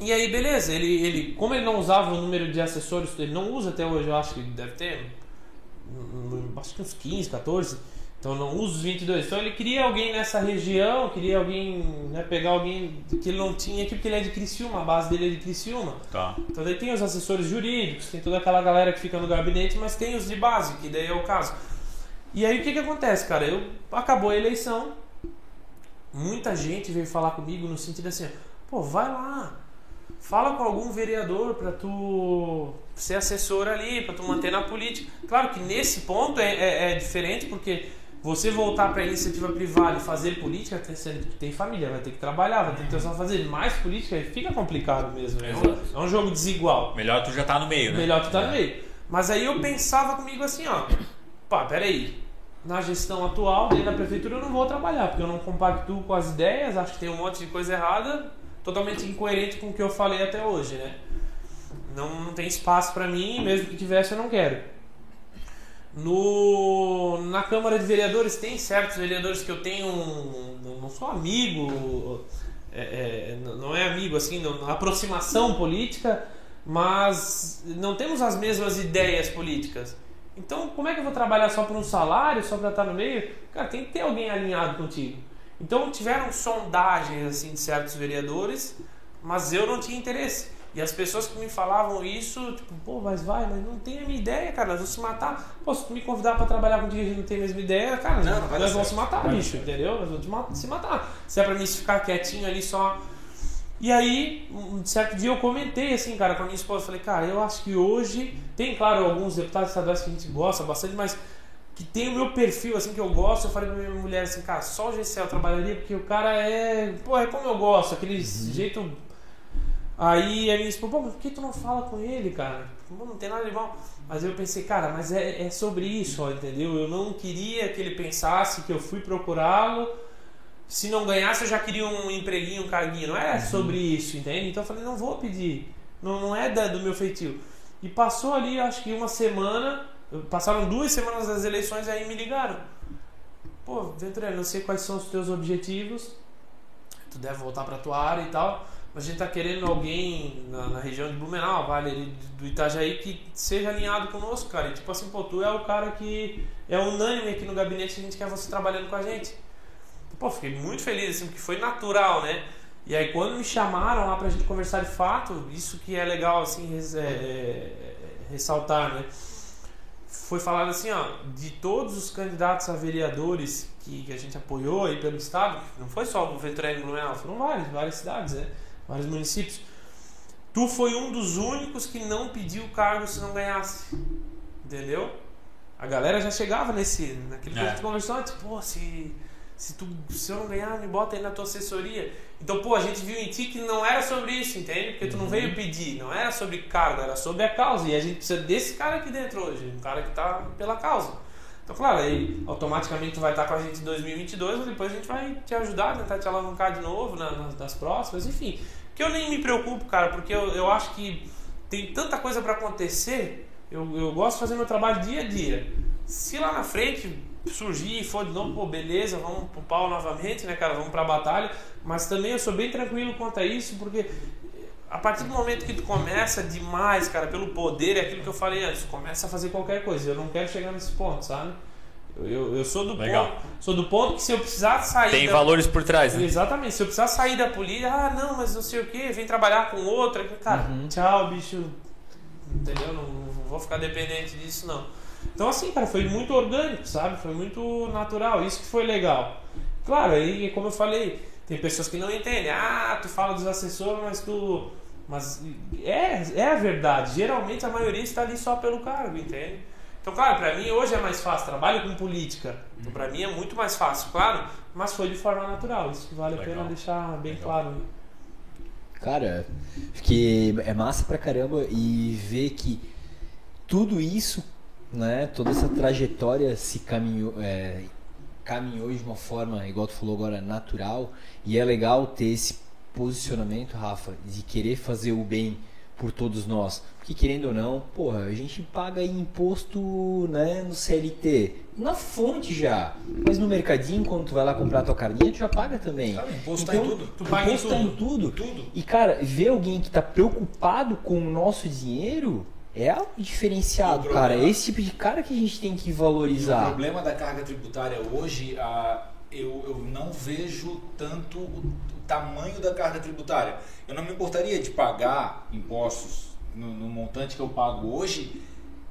S4: E aí, beleza, ele, ele, como ele não usava o número de assessores, ele não usa até hoje, eu acho que deve ter, acho que uns 15, 14, então não usa os 22. Então ele queria alguém nessa região, queria alguém, né, pegar alguém que ele não tinha aqui, porque ele é de Criciúma, a base dele é de Criciúma.
S1: Tá.
S4: Então daí tem os assessores jurídicos, tem toda aquela galera que fica no gabinete, mas tem os de base, que daí é o caso. E aí o que que acontece, cara? Eu, acabou a eleição, muita gente veio falar comigo no sentido assim, pô, vai lá, Fala com algum vereador para tu ser assessor ali, para tu manter na política. Claro que nesse ponto é, é, é diferente, porque você voltar para a iniciativa privada e fazer política, tem, tem família, vai ter que trabalhar, vai ter que só fazer mais política, fica complicado mesmo. É um, é um, jogo desigual.
S1: Melhor tu já tá no meio, né?
S4: Melhor tu tá no é. meio. Mas aí eu pensava comigo assim, ó, pá, peraí, na gestão atual, dentro da prefeitura, eu não vou trabalhar, porque eu não compactuo com as ideias, acho que tem um monte de coisa errada, totalmente incoerente com o que eu falei até hoje, né? Não, não tem espaço para mim, mesmo que tivesse eu não quero. No, na Câmara de Vereadores tem certos vereadores que eu tenho, não sou amigo, é, é, não é amigo assim, não, aproximação política, mas não temos as mesmas ideias políticas. Então, como é que eu vou trabalhar só por um salário, só para estar no meio? Cara, tem que ter alguém alinhado contigo. Então tiveram sondagens assim de certos vereadores, mas eu não tinha interesse. E as pessoas que me falavam isso, tipo, pô, mas vai, mas não tem a minha ideia, cara, nós vamos se matar. Pô, se tu me convidar para trabalhar contigo e não tem a mesma ideia, cara, não, não nós vamos se matar, vai bicho, entendeu? Nós vamos se matar. Se é pra mim ficar quietinho ali só. E aí, um certo dia eu comentei assim, cara, com a minha esposa, falei, cara, eu acho que hoje, tem claro alguns deputados estaduais que a gente gosta bastante, mas que tem o meu perfil, assim, que eu gosto, eu falei pra minha mulher assim, cara, só o GCL eu trabalharia porque o cara é. Pô, é como eu gosto, aquele uhum. jeito. Aí a minha esposa, pô, por que tu não fala com ele, cara? Pô, não tem nada de bom. Mas eu pensei, cara, mas é, é sobre isso, ó, entendeu? Eu não queria que ele pensasse que eu fui procurá-lo. Se não ganhasse, eu já queria um empreguinho, um carguinho. Não é sobre isso, entende? Então eu falei, não vou pedir. Não, não é da, do meu feitio. E passou ali, acho que uma semana Passaram duas semanas das eleições e aí me ligaram. Pô, Venturelli, não sei quais são os teus objetivos. Tu deve voltar para tua área e tal. A gente tá querendo alguém na, na região de Blumenau, vale, do Itajaí, que seja alinhado conosco, cara. E tipo assim, pô, tu é o cara que é unânime aqui no gabinete, a gente quer você trabalhando com a gente. Pô, fiquei muito feliz, assim, porque foi natural, né? E aí quando me chamaram lá pra gente conversar de fato, isso que é legal, assim, é, é, é, ressaltar, né? foi falado assim, ó, de todos os candidatos a vereadores que, que a gente apoiou aí pelo estado, não foi só o Venturelli Blumenau, foram vários, várias cidades, né? Vários municípios. Tu foi um dos únicos que não pediu cargo se não ganhasse. Entendeu? A galera já chegava nesse, naquele é. que a gente conversou tipo, pô, se se, tu, se eu não ganhar, me bota aí na tua assessoria. Então, pô, a gente viu em ti que não era sobre isso, entende? Porque tu não uhum. veio pedir, não era sobre cargo, era sobre a causa. E a gente precisa desse cara aqui dentro hoje, um cara que tá pela causa. Então, claro, aí automaticamente tu vai estar com a gente em 2022, mas depois a gente vai te ajudar, tentar te alavancar de novo na, nas, nas próximas, enfim. Que eu nem me preocupo, cara, porque eu, eu acho que tem tanta coisa para acontecer. Eu, eu gosto de fazer meu trabalho dia a dia. Se lá na frente surgir e for de novo, pô, beleza, vamos pro pau novamente, né, cara? Vamos pra batalha. Mas também eu sou bem tranquilo quanto a isso, porque a partir do momento que tu começa demais, cara, pelo poder, é aquilo que eu falei antes, começa a fazer qualquer coisa. Eu não quero chegar nesse ponto, sabe? Eu, eu sou do
S1: Legal.
S4: ponto. Sou do ponto que se eu precisar sair.
S1: Tem
S4: da-
S1: valores por trás, né?
S4: Exatamente, se eu precisar sair da polícia, ah, não, mas não sei o que, vem trabalhar com outra. Cara, tchau, bicho. Entendeu? Não, não vou ficar dependente disso, não. Então, assim, cara, foi muito orgânico, sabe? Foi muito natural. Isso que foi legal. Claro, aí, como eu falei, tem pessoas que não entendem. Ah, tu fala dos assessores, mas tu. Mas é, é a verdade. Geralmente a maioria está ali só pelo cargo, entende? Então, claro, pra mim hoje é mais fácil. Trabalho com política. Então, pra mim é muito mais fácil, claro. Mas foi de forma natural. Isso que vale a
S1: Legal.
S4: pena deixar bem
S1: Legal.
S4: claro.
S2: Cara, porque é massa pra caramba e ver que tudo isso, né, toda essa trajetória se caminhou, é, caminhou de uma forma, igual tu falou agora, natural. E é legal ter esse posicionamento, Rafa, de querer fazer o bem por todos nós. Porque querendo ou não, porra, a gente paga imposto né, no CLT, na fonte já. Mas no mercadinho, quando tu vai lá comprar tua carninha, tu já paga também.
S3: Claro, imposto tá em tudo.
S4: Tu paga em
S2: imposto tá em tudo.
S3: Tudo.
S2: E cara, ver alguém que tá preocupado com o nosso dinheiro é algo diferenciado, cara. É esse tipo de cara que a gente tem que
S3: E o
S2: valorizar.
S3: problema da carga tributária hoje, a, eu, eu não vejo tanto o tamanho da carga tributária. Eu não me importaria de pagar impostos no, no montante que eu pago hoje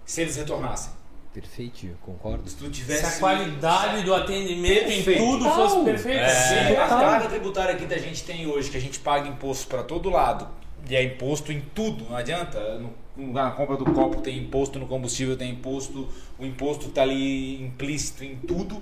S3: se eles retornassem.
S2: Perfeito, eu concordo.
S3: Se tu
S4: Se
S3: tivesse.
S4: a qualidade do atendimento em
S3: Perfeito.
S4: tudo
S2: Total.
S4: fosse perfeita.
S1: É.
S3: Se
S4: sim.
S3: a carga tributária que a gente tem hoje, que a gente paga imposto para todo lado, e é imposto em tudo, não adianta. No- na compra do copo tem imposto, no combustível tem imposto, o imposto está ali implícito em tudo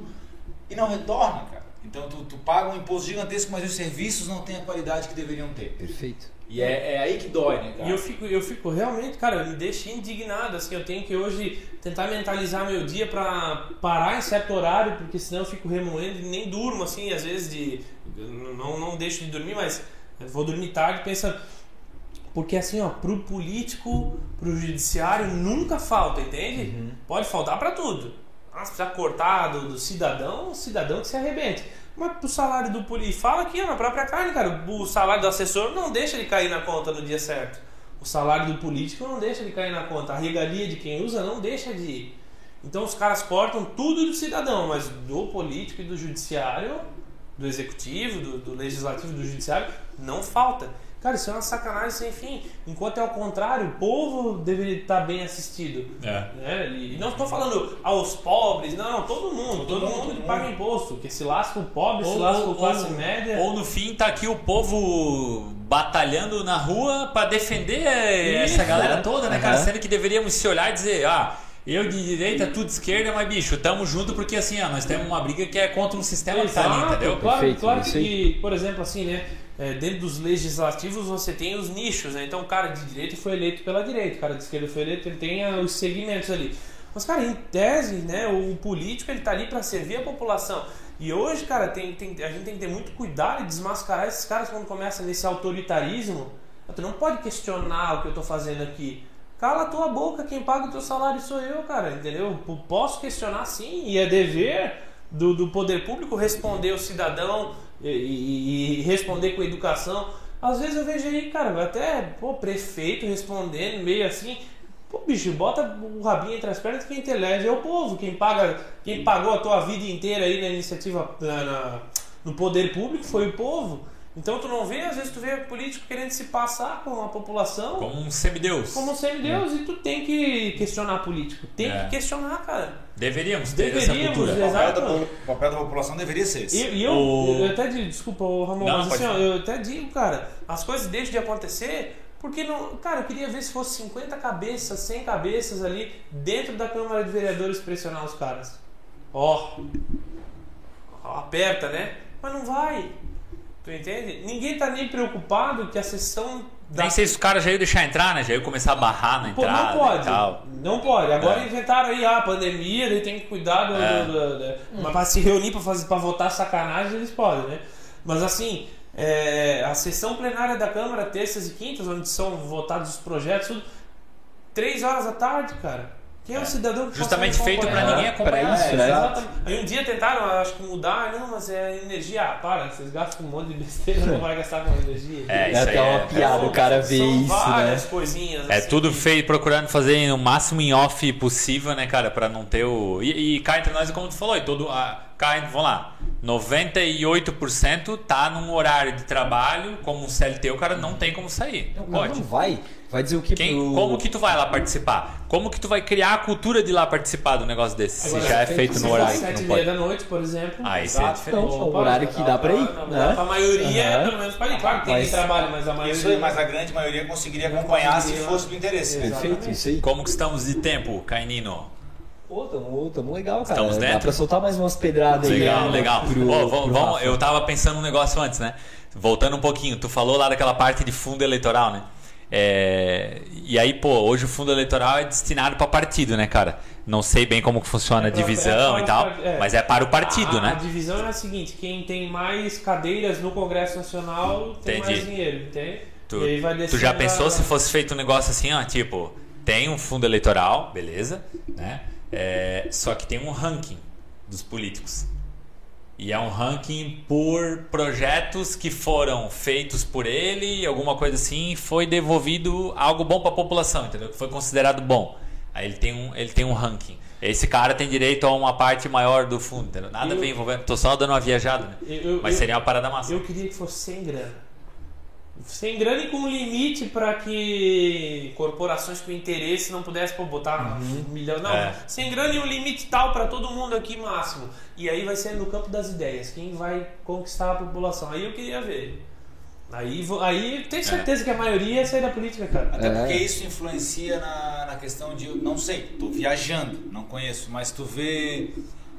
S3: e não retorna, cara. Então tu, tu paga um imposto gigantesco, mas os serviços não têm a qualidade que deveriam ter.
S2: Perfeito.
S3: E é, é aí que dói, né, cara?
S4: E eu fico, eu fico realmente, cara, me deixa indignado, assim, eu tenho que hoje tentar mentalizar meu dia pra parar em certo horário, porque senão eu fico remoendo e nem durmo, assim, às vezes de... Não, não deixo de dormir, mas vou dormir tarde pensando... Porque assim, ó, pro político, pro judiciário, nunca falta, entende? Pode faltar pra tudo. Ah, se precisar cortar do, do cidadão, o cidadão que se arrebente. Mas pro salário do político, fala aqui ó, na própria carne, cara. O salário do assessor não deixa ele cair na conta no dia certo. O salário do político não deixa ele cair na conta. A regalia de quem usa não deixa de ir. Então os caras cortam tudo do cidadão, mas do político e do judiciário, do executivo, do, do legislativo e do judiciário, não falta. Cara, isso é uma sacanagem sem fim. Enquanto é o contrário, o povo deveria estar bem assistido.
S1: É.
S4: Né? E não estou falando aos pobres, não, todo mundo, todo,
S3: Todo
S4: mundo,
S3: mundo,
S4: que paga imposto, que se lasca o pobre, se lasca o classe média.
S1: ou no fim tá aqui o povo batalhando na rua pra defender
S4: Isso,
S1: essa galera toda, né, cara?
S2: Aham.
S1: Sendo que deveríamos se olhar e dizer, ah, eu de direita, tu de esquerda, mas bicho, tamo junto porque assim, ó, nós temos uma briga que é contra um sistema que tá ali,
S4: Exato,
S1: entendeu?
S4: Claro,
S2: Perfeito,
S4: claro
S2: isso
S4: que, por exemplo, assim, né? É, dentro dos legislativos você tem os nichos, né? Então o cara de direita foi eleito pela direita, o cara de esquerda foi eleito, ele tem ah, os segmentos ali. Mas, cara, em tese, né, o político ele tá ali para servir a população. E hoje, cara, tem, tem, a gente tem que ter muito cuidado e desmascarar esses caras quando começa nesse autoritarismo. Tu não pode questionar o que eu tô fazendo aqui. Cala a tua boca, quem paga o teu salário sou eu, cara, entendeu? Posso questionar sim, e é dever do, do poder público responder o cidadão e, e- e responder com educação. Às vezes eu vejo aí, cara, até pô, prefeito respondendo meio assim. Pô, bicho, bota o rabinho entre as pernas quem te elege é o povo. Quem paga, quem pagou a tua vida inteira aí na iniciativa, na- na- no poder público foi o povo. Então tu não vê, às vezes tu vê político querendo se passar com a população
S1: Como um semideus.
S4: como um semideus e tu tem que questionar político. Tem
S1: É.
S4: que questionar, cara.
S1: Deveríamos ter
S4: Deveríamos,
S1: essa cultura.
S3: O papel,
S4: Exato.
S3: da, o papel da população deveria ser esse.
S4: E, e eu,
S1: O-
S4: eu até digo, desculpa, Ramon,
S1: Não,
S4: mas assim, ó, eu até digo, cara, as coisas deixam de acontecer porque não. Cara, eu queria ver se fosse 50 cabeças, 100 cabeças ali dentro da Câmara de Vereadores pressionar os caras. Ó. Ó, aperta, né? Mas não vai. Tu entende? Ninguém tá nem preocupado que a sessão da
S1: Nem sei se os caras já iam deixar entrar, né? Já iam começar a barrar na
S4: Pô,
S1: entrada
S4: não pode.
S1: e tal.
S4: Não pode. Agora
S1: É.
S4: inventaram aí ah, a pandemia, daí tem que cuidar do.
S1: É.
S4: do- do- do- Mas pra se reunir pra, fazer, pra votar sacanagem, eles podem, né? Mas assim, é, a sessão plenária da Câmara, terças e quintas, onde são votados os projetos, tudo, três horas da tarde, cara. Quem é o cidadão que
S1: Justamente feito pra
S4: acompanhar?
S1: ninguém acompanhar.
S2: Pra isso,
S1: É,
S2: né?
S4: Aí um dia tentaram, acho que mudar, não, mas é energia. Ah, para, vocês gastam um monte de besteira, não vai gastar com energia.
S1: É,
S2: É
S1: isso aí
S2: até uma
S1: é-
S2: piada o cara ver
S4: São
S2: isso, né?
S4: várias coisinhas.
S1: É
S4: assim,
S1: tudo feito, procurando fazer o máximo em off possível, né, cara, Pra não ter o. E, e cá entre nós, como tu falou, e todo. A, cá, vamos lá, 98% tá num horário de trabalho, como um CLT, o cara não tem como sair. Não pode.
S2: não vai. Vai dizer o que
S1: Quem,
S2: pro...
S1: como que tu vai lá participar? Como que tu vai criar a cultura de lá participar do negócio desse?
S4: Agora,
S1: se já é feito no horário
S4: sete
S1: que
S4: e
S1: não
S4: meia
S1: pode.
S4: da noite, por exemplo.
S1: Ah, isso é diferente.
S2: Então, é o horário que dá pra ir, né?
S4: pra maioria,
S2: Aham.
S4: pelo menos pra ir. Claro que tem
S2: Mas-
S4: quem trabalha, mas a maioria.
S3: Isso aí, mas a grande maioria conseguiria acompanhar se fosse do interesse.
S2: Perfeito, isso aí.
S1: Como que estamos de tempo, Cainino?
S2: Pô, tamo, tamo legal, cara.
S1: Estamos
S2: Dá
S1: dentro?
S2: pra soltar mais umas pedradas aí.
S1: Legal,
S2: né,
S1: legal. Ó, vamos- vamos- eu tava pensando um negócio antes, né? Voltando um pouquinho, tu falou lá daquela parte de fundo eleitoral, né? É, e aí, pô, hoje o fundo eleitoral é destinado para partido, né, cara? Não sei bem como funciona
S4: É
S1: a
S4: pra-
S1: divisão
S4: é
S1: e tal,
S4: para- é.
S1: mas é para o partido,
S4: a,
S1: né?
S4: A divisão é a seguinte: quem tem mais cadeiras no Congresso Nacional tem
S1: Entendi.
S4: mais dinheiro, entende?
S1: Tu,
S4: e aí vai
S1: tu já pensou
S4: a-
S1: se fosse feito um negócio assim, ó, tipo, tem um fundo eleitoral, beleza, né? É, só que tem um ranking dos políticos. E é um ranking por projetos que foram feitos por ele, alguma coisa assim, foi devolvido algo bom para a população, entendeu? Que foi considerado bom. Aí ele tem um, ele tem um ranking. Esse cara tem direito a uma parte maior do fundo, entendeu? Nada
S4: Eu-
S1: vem envolvendo. Tô só dando uma viajada, né?
S4: Eu- eu-
S1: Mas seria uma parada massa.
S4: Eu queria que fosse sem grana. Sem grana e com limite para que corporações com interesse não pudessem pô, botar um milhão. Não,
S1: É.
S4: sem grana e um limite tal para todo mundo aqui máximo. E aí vai ser no campo das ideias. Quem vai conquistar a população? Aí eu queria ver. Aí, aí tenho certeza que a maioria ia sair da política, cara.
S3: Até
S2: É.
S3: porque isso influencia na, na questão de. Não sei, tô viajando, não conheço, mas tu vê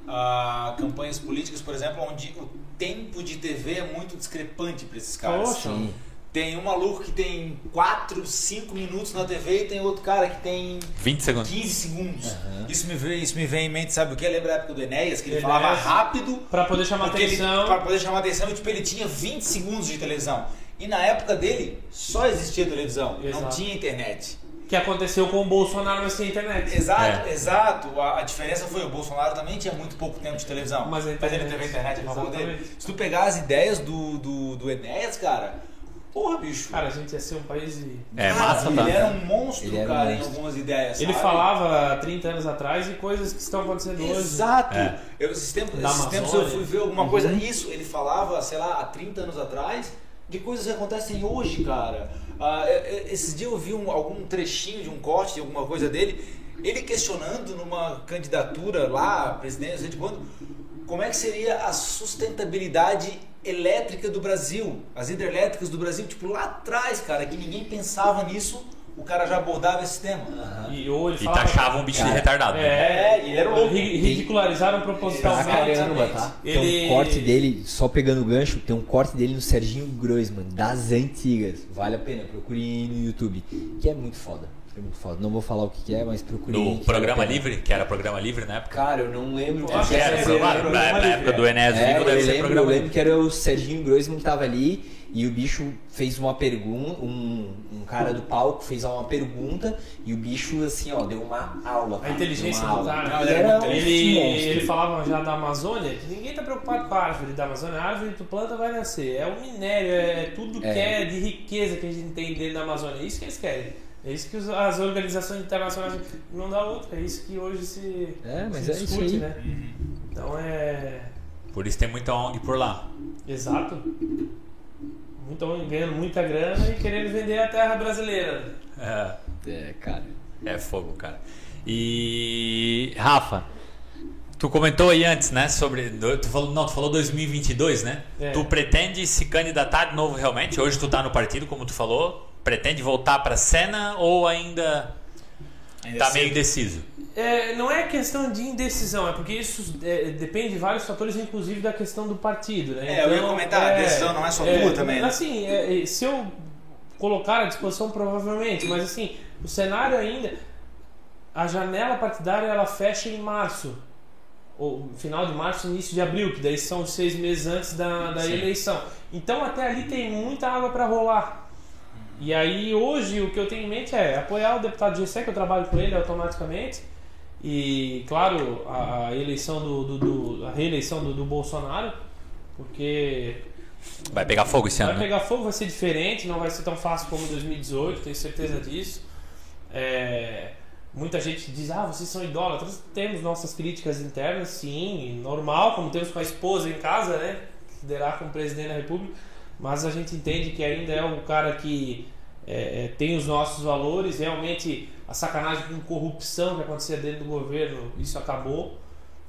S3: ah, campanhas políticas, por exemplo, onde o tempo de TV é muito discrepante para esses caras.
S4: Poxa.
S2: Sim.
S3: Tem um maluco que tem 4, 5 minutos na TV e tem outro cara que tem
S1: 20 segundos.
S3: 15 segundos. Isso, me vem, isso me vem em mente, sabe o que? Lembra da época do Enéas, que ele
S4: Enéas.
S3: falava rápido
S4: Para poder chamar
S3: porque ele,
S4: atenção.
S3: pra poder chamar atenção, e, tipo, ele tinha 20 segundos de televisão. E na época dele, só existia televisão, não
S4: Exato.
S3: tinha internet.
S4: Que aconteceu com o Bolsonaro, mas sem internet.
S3: Exato,
S1: É.
S3: exato. A, a diferença foi o Bolsonaro também tinha muito pouco tempo de televisão.
S4: Mas a
S3: ele
S4: internet-
S3: teve a internet a favor dele. Se tu pegar as ideias do, do, do Enéas, cara, porra, bicho.
S4: Cara, a gente ia ser um país de.
S1: É,
S3: Cara,
S1: massa,
S3: ele
S1: tá?
S3: era um monstro,
S2: Ele era um
S3: cara, em
S2: monstro.
S3: algumas ideias.
S4: Ele
S3: sabe?
S4: falava há 30 anos atrás e coisas que estão acontecendo hoje.
S3: Exato.
S1: É.
S3: Eu, esses tempos,
S4: Da
S3: esses tempos eu fui ver alguma coisa. Isso, ele falava, sei lá, há 30 anos atrás, de coisas que acontecem hoje, cara. Ah, é- é- esses dias eu vi um- algum trechinho de um corte, de alguma coisa dele, ele questionando numa candidatura lá, presidente, não sei de quando, como é que seria a sustentabilidade elétrica do Brasil, as hidrelétricas do Brasil, tipo lá atrás, cara, que ninguém pensava nisso, o cara já abordava esse tema.
S4: E, ou ele
S1: E
S4: falava-
S1: taxava um bicho de
S2: Cara,
S1: retardado. né?
S3: É, ele era louco.
S4: ri- ridicularizaram
S2: Pra
S4: propositalmente.
S2: caramba, tá? Tem
S4: Ele-
S2: um corte dele, só pegando o gancho, tem um corte dele no Serginho Groisman, das antigas. Vale a pena, procure no YouTube. Que é muito foda. Muito foda. Não vou falar o que que é, mas procure. aí,
S1: No
S2: que
S1: programa
S2: a
S1: livre, que era programa livre na época.
S2: Cara, eu não lembro.
S4: Eu acho que
S1: Era,
S4: era,
S1: programa-
S4: era
S1: na,
S4: programa
S1: na
S4: livre,
S1: época do. Enéas
S2: É,
S1: Vivo
S2: eu
S1: deve ser
S2: lembro, eu
S1: programa
S2: lembro
S1: livre.
S2: que era o Serginho Groisman que tava ali e o bicho fez uma pergunta, um, um cara do palco fez uma pergunta e o bicho, assim, ó, deu uma aula.
S4: A
S2: cara,
S4: inteligência
S2: deu uma
S4: do cara.
S3: Não,
S2: Ele
S3: ele
S2: era um
S4: Ele, ele falava já da Amazônia que ninguém tá preocupado com a árvore da Amazônia. A árvore tu planta vai nascer. É o minério, é tudo que
S2: É.
S4: é de riqueza que a gente tem dentro da Amazônia. É isso que eles querem. É isso que as organizações internacionais não dá outra. É isso que hoje se,
S2: É, mas
S4: se
S2: é isso
S4: discute,
S2: aí.
S4: né? Então é.
S1: Por isso tem muita ONG por lá.
S4: Exato. Muita, ganhando muita grana e querendo vender a terra brasileira.
S1: É,
S2: É, cara.
S1: é fogo, cara. E. Rafa, tu comentou aí antes, né? Sobre. Tu falou, não, tu falou 2022, né?
S4: É.
S1: Tu pretende se candidatar de novo realmente? Hoje tu tá no partido, como tu falou. Pretende voltar pra cena ou ainda tá
S3: cedo.
S1: meio indeciso?
S4: É, não é questão de indecisão, é porque isso é, depende de vários fatores, inclusive da questão do partido. Né?
S3: É, eu ia comentar, a decisão não é só tua também, né?
S4: Assim, é, é, se eu colocar à disposição, provavelmente, mas assim, o cenário ainda. A janela partidária ela fecha em março. Ou final de março, início de abril, que daí são seis meses antes da, da
S1: Sim.
S4: eleição. Então até ali tem muita água para rolar. E aí hoje o que eu tenho em mente é apoiar o deputado Gessé, que eu trabalho com ele automaticamente, E, claro, a, a eleição do, do, do- a reeleição do, do Bolsonaro, porque
S1: Vai pegar fogo esse ano.
S4: vai
S1: né?
S4: pegar fogo, vai ser diferente, não vai ser tão fácil como 2018, tenho certeza disso. É, muita gente diz, ah, vocês são idólatras. Temos nossas críticas internas, sim, normal, como temos com a esposa em casa, né? Liderar como presidente da república. Mas a gente entende que ainda é um cara que é, é, tem os nossos valores. Realmente, a sacanagem com corrupção que acontecia dentro do governo, isso acabou.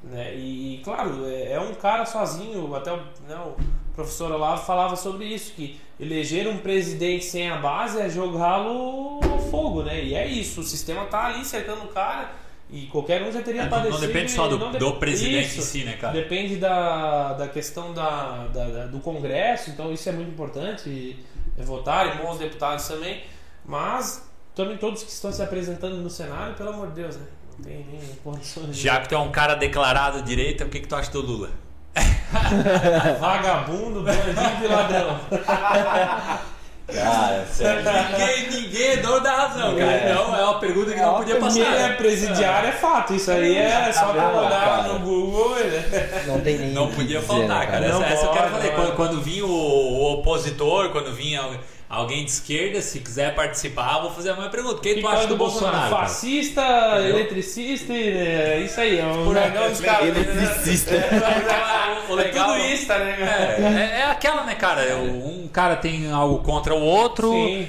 S4: Né? E, claro, é, é um cara sozinho, até o, né, o professor Olavo falava sobre isso, que eleger um presidente sem a base é jogá-lo ao fogo, né? E é isso, o sistema tá ali cercando o cara e qualquer um já teria
S1: É, não- não depende só do- do presidente
S4: Isso.
S1: em si, né, cara?
S4: Depende da, da questão da, da- da- do Congresso, então isso é muito importante, é votar, e bons deputados também, mas também todos que estão se apresentando no cenário, pelo amor de Deus, né? Não tem nem condições.
S1: Já que tu é um cara declarado direita, o que, que tu acha do Lula?
S4: Vagabundo, bandido e ladrão.
S2: Cara, sério.
S1: ninguém, ninguém é dono da razão,
S2: cara.
S1: Então é uma pergunta que
S2: É
S1: não podia
S4: Ele é
S1: passar.
S4: presidiário, é fato. Isso aí é só pra
S2: Ah, cara.
S4: no Google. né?
S2: Não tem nem.
S1: Não podia
S2: dizer,
S1: faltar, cara.
S4: Não
S1: Essa, essa eu quero
S4: pode,
S1: falar. Quando, quando vinha o, o opositor, quando vinha alguém de esquerda, se quiser participar, vou fazer a mesma pergunta. O que, tu acha do Bolsonaro? cara?
S4: Fascista,
S1: Entendeu?
S4: eletricista, e, é isso aí. É um
S1: Por
S4: dos caras.
S2: Eletricista.
S1: O legal
S4: É tudo isso, né, cara?
S1: É, é, é aquela, né, cara? Um cara tem algo contra o outro,
S4: Sim.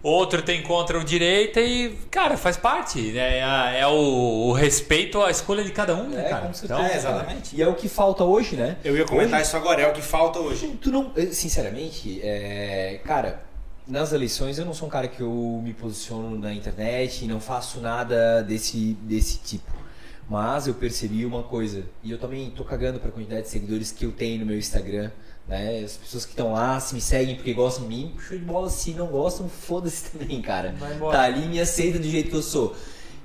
S1: outro tem contra o direita e, cara, faz parte. É, a- é o, o respeito à escolha de cada um, né,
S2: É,
S1: cara?
S2: com certeza.
S3: É, exatamente.
S2: E é o que falta hoje, né?
S3: Eu ia comentar
S2: Hoje-
S3: isso agora, é o que falta hoje.
S2: Tu não, eh, sinceramente, é, cara, nas eleições eu não sou um cara que eu me posiciono na internet e não faço nada desse, desse tipo. Mas eu percebi uma coisa, e eu também tô cagando pra quantidade de seguidores que eu tenho no meu Instagram, né? As pessoas que estão lá, se me seguem porque gostam de mim, show de bola, se não gostam, foda-se também, cara. Tá ali e me aceita do jeito que eu sou.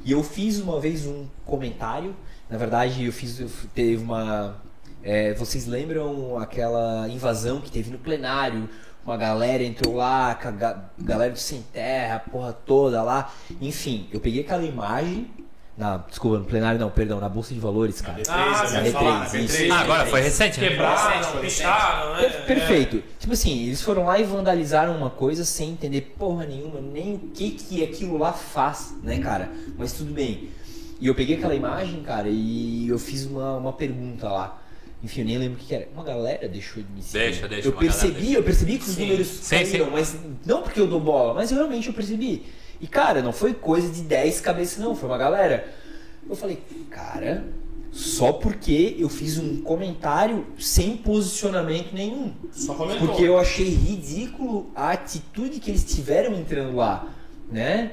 S2: E eu fiz uma vez um comentário, na verdade eu fiz, eu teve uma é, vocês lembram aquela invasão que teve no plenário? Uma galera entrou lá, com a ga- galera do Sem Terra, a porra toda lá. Enfim, eu peguei aquela imagem. Na, desculpa, no plenário não, perdão, na Bolsa de Valores, cara.
S4: Ah, sim.
S3: ia falar, na
S2: B3,
S3: B3.
S2: isso.
S1: Ah, agora foi recente, né?
S4: Quebraram, picharam, né?
S2: Per- Perfeito. Tipo assim, eles foram lá e vandalizaram uma coisa sem entender porra nenhuma, nem o que que aquilo lá faz, né, cara? Mas tudo bem. E eu peguei aquela imagem, cara, e eu fiz uma, uma pergunta lá. Enfim, eu nem lembro o que era. Uma galera deixou de me seguir.
S1: Deixa, deixa,
S2: Eu percebi, eu percebi que os
S4: Sim.
S2: números
S1: Sim,
S2: caíram,
S1: sim.
S2: mas não porque eu dou bola, mas eu realmente eu percebi. E cara, não foi coisa de 10 cabeças não, foi uma galera. Eu falei, cara, só porque eu fiz um comentário sem posicionamento nenhum.
S4: Só comentou.
S2: Porque eu achei ridículo a atitude que eles tiveram entrando lá, né?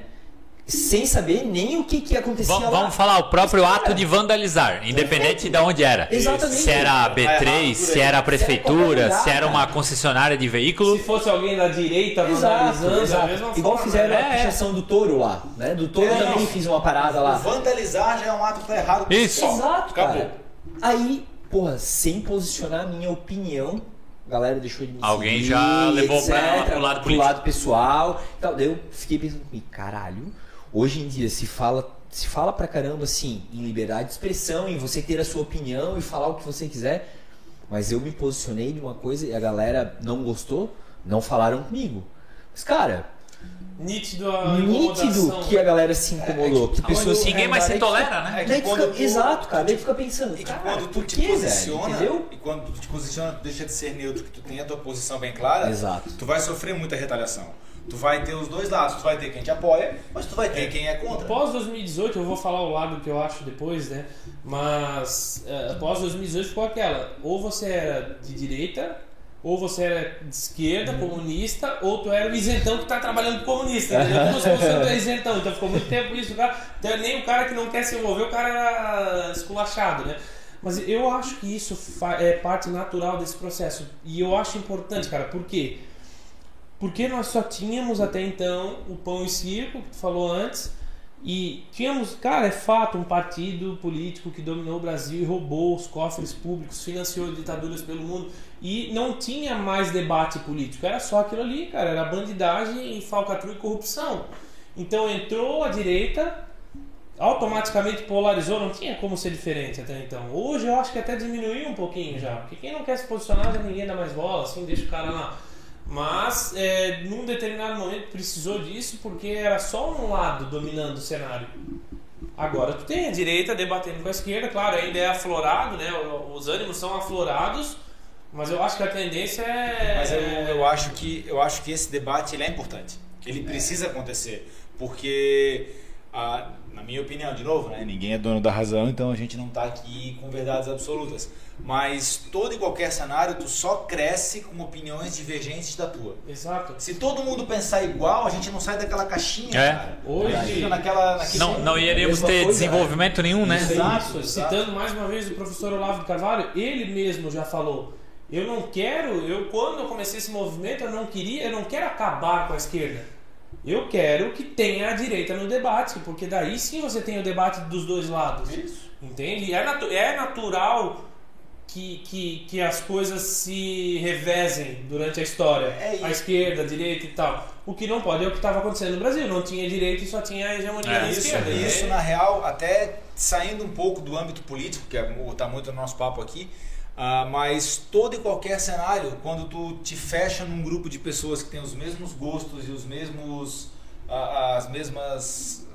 S2: Sem saber nem o que, que acontecia
S1: Vamos,
S2: lá.
S1: vamos falar o próprio
S2: Mas, cara,
S1: ato de vandalizar, independente de onde era.
S2: Exatamente.
S1: Se era a
S3: Vai errado
S1: B3,
S3: por
S1: se era a prefeitura, se era uma concessionária de veículo.
S4: Se fosse alguém da direita vandalizando,
S2: exato. Igual fizeram
S4: né?
S2: a pichação do touro lá, né? Do touro
S3: É,
S2: também fiz uma parada lá.
S3: Vandalizar já é um ato que tá errado.
S1: Isso.
S2: Exato,
S3: Acabou.
S2: cara. Aí, porra, sem posicionar a minha opinião, a galera deixou de me
S1: Alguém
S2: seguir,
S1: já levou pra-
S2: etc,
S1: pro lado
S2: pro
S1: político.
S2: lado pessoal. e Tal. Daí eu fiquei pensando caralho, hoje em dia se fala, se fala pra caramba assim, em liberdade de expressão, em você ter a sua opinião e falar o que você quiser. Mas eu me posicionei de uma coisa e a galera não gostou, não falaram comigo. Mas, cara,
S4: Nítido a
S2: nítido que a
S4: né?
S2: galera se incomodou. que pessoas
S1: Ninguém mais se tolera, né?
S3: É que quando
S2: fica,
S3: tu-
S2: exato, cara. Daí fica pensando,
S3: E que
S2: cara,
S3: quando tu te
S2: velho?
S3: posiciona,
S2: Entendeu?
S3: e quando tu te posiciona, tu deixa de ser neutro, que tu tem a tua posição bem clara,
S2: Exato.
S3: tu vai sofrer muita retaliação. Tu vai ter os dois lados, tu vai ter quem te apoia, mas tu vai ter quem é contra.
S4: Após 2018, eu vou falar o lado que eu acho depois, né? Mas é, após 2018 ficou aquela: ou você era de direita, ou você era de esquerda, comunista, ou tu era o isentão que tá trabalhando com comunista. Entendeu? Como se você não é isentão. Então ficou muito tempo isso. O cara, então, nem o cara que não quer se envolver, o cara era esculachado, né? Mas eu acho que isso é parte natural desse processo. E eu acho importante, cara, por quê? Porque nós só tínhamos até então o pão e circo, que tu falou antes, e tínhamos, cara, é fato, um partido político que dominou o Brasil e roubou os cofres públicos, financiou ditaduras pelo mundo e não tinha mais debate político, era só aquilo ali, cara, era bandidagem, falcatrua e corrupção. Então entrou a direita automaticamente polarizou, não tinha como ser diferente até então. Hoje eu acho que até diminuiu um pouquinho já, porque quem não quer se posicionar já ninguém dá mais bola, assim, deixa o cara lá. Mas é, num determinado momento precisou disso porque era só um lado dominando o cenário. Agora tu tem a direita debatendo com a esquerda, claro, ainda é aflorado, né? Os ânimos são aflorados, mas eu acho que a tendência é.
S3: Mas eu, eu acho que eu acho que esse debate ele é importante. Ele precisa acontecer, porque a, na minha opinião, de novo, né? Ninguém é dono da razão, então a gente não está aqui com verdades absolutas. Mas todo e qualquer cenário, tu só cresce com opiniões divergentes da tua.
S4: Exato.
S3: Se todo mundo pensar igual, a gente não sai daquela caixinha,
S1: É.
S3: cara.
S4: Hoje-
S3: naquela, naquele
S1: Não, não iremos ter
S2: coisa,
S1: desenvolvimento nenhum, né?
S3: Exato, exato.
S4: Citando mais uma vez o professor Olavo de Carvalho, ele mesmo já falou: eu não quero, eu quando eu comecei esse movimento, eu não queria, eu não quero acabar com a esquerda. Eu quero que tenha a direita no debate, porque daí sim você tem o debate dos dois lados. Entende? E é, natu- é natural que, que, que as coisas se revezem durante a história.
S3: É
S4: a esquerda, a direita e tal. O que não pode é o que estava acontecendo no Brasil. Não tinha direita e só tinha a hegemonia
S1: É,
S4: da
S3: Isso,
S4: esquerda. E
S3: isso na real, até saindo um pouco do âmbito político, que está muito no nosso papo aqui, ah, mas todo e qualquer cenário, quando tu te fecha num grupo de pessoas que têm os mesmos gostos e os mesmos ah, as mesmas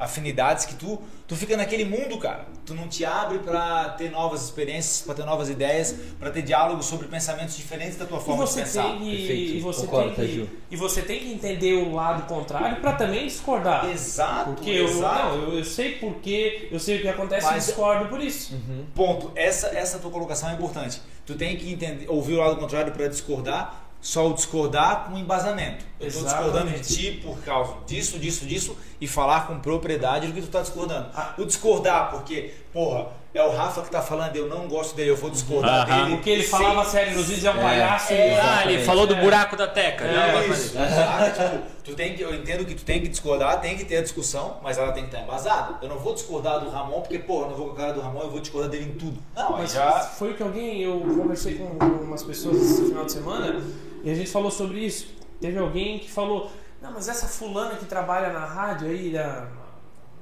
S3: afinidades que tu, tu fica naquele mundo, cara. Tu não te abre para ter novas experiências, para ter novas ideias, para ter diálogos sobre pensamentos diferentes da tua
S4: E
S3: forma de
S4: você,
S3: pensar.
S4: tem que,
S2: Perfeito,
S4: e, você
S2: concordo,
S4: tem que,
S2: Taju.
S4: e você tem que entender o lado contrário para também discordar.
S3: Exato,
S4: Porque eu,
S3: exato.
S4: não, eu, eu sei porquê, eu sei o que acontece
S3: Mas-
S4: e discordo por isso.
S3: Ponto. Essa, essa tua colocação é importante. Tu tem que entender, ouvir o lado contrário para discordar, só o discordar com embasamento. Eu estou discordando de ti por causa disso, disso, disso e falar com propriedade do que tu tá discordando.
S4: Ah.
S3: O discordar porque, porra, é o Rafa que tá falando, eu não gosto dele, eu vou discordar
S1: Aham.
S3: dele.
S4: Porque ele
S3: sem-
S4: falava sério nos vídeos, é um
S2: É.
S4: palhaço.
S3: É.
S4: e-
S1: Ah, ele falou do
S4: É.
S1: buraco da teca.
S4: É,
S1: né?
S3: Isso, sabe? Tipo, tu tem que, eu entendo que tu tem que discordar, tem que ter a discussão, mas ela tem que estar embasada. Eu não vou discordar do Ramon porque, porra, eu não vou com a cara do Ramon, eu vou discordar dele em tudo. Não,
S4: Mas
S3: mas já.
S4: foi o que alguém, eu conversei com umas pessoas esse final de semana e a gente falou sobre isso. Teve alguém que falou, não, mas essa fulana que trabalha na rádio aí, na,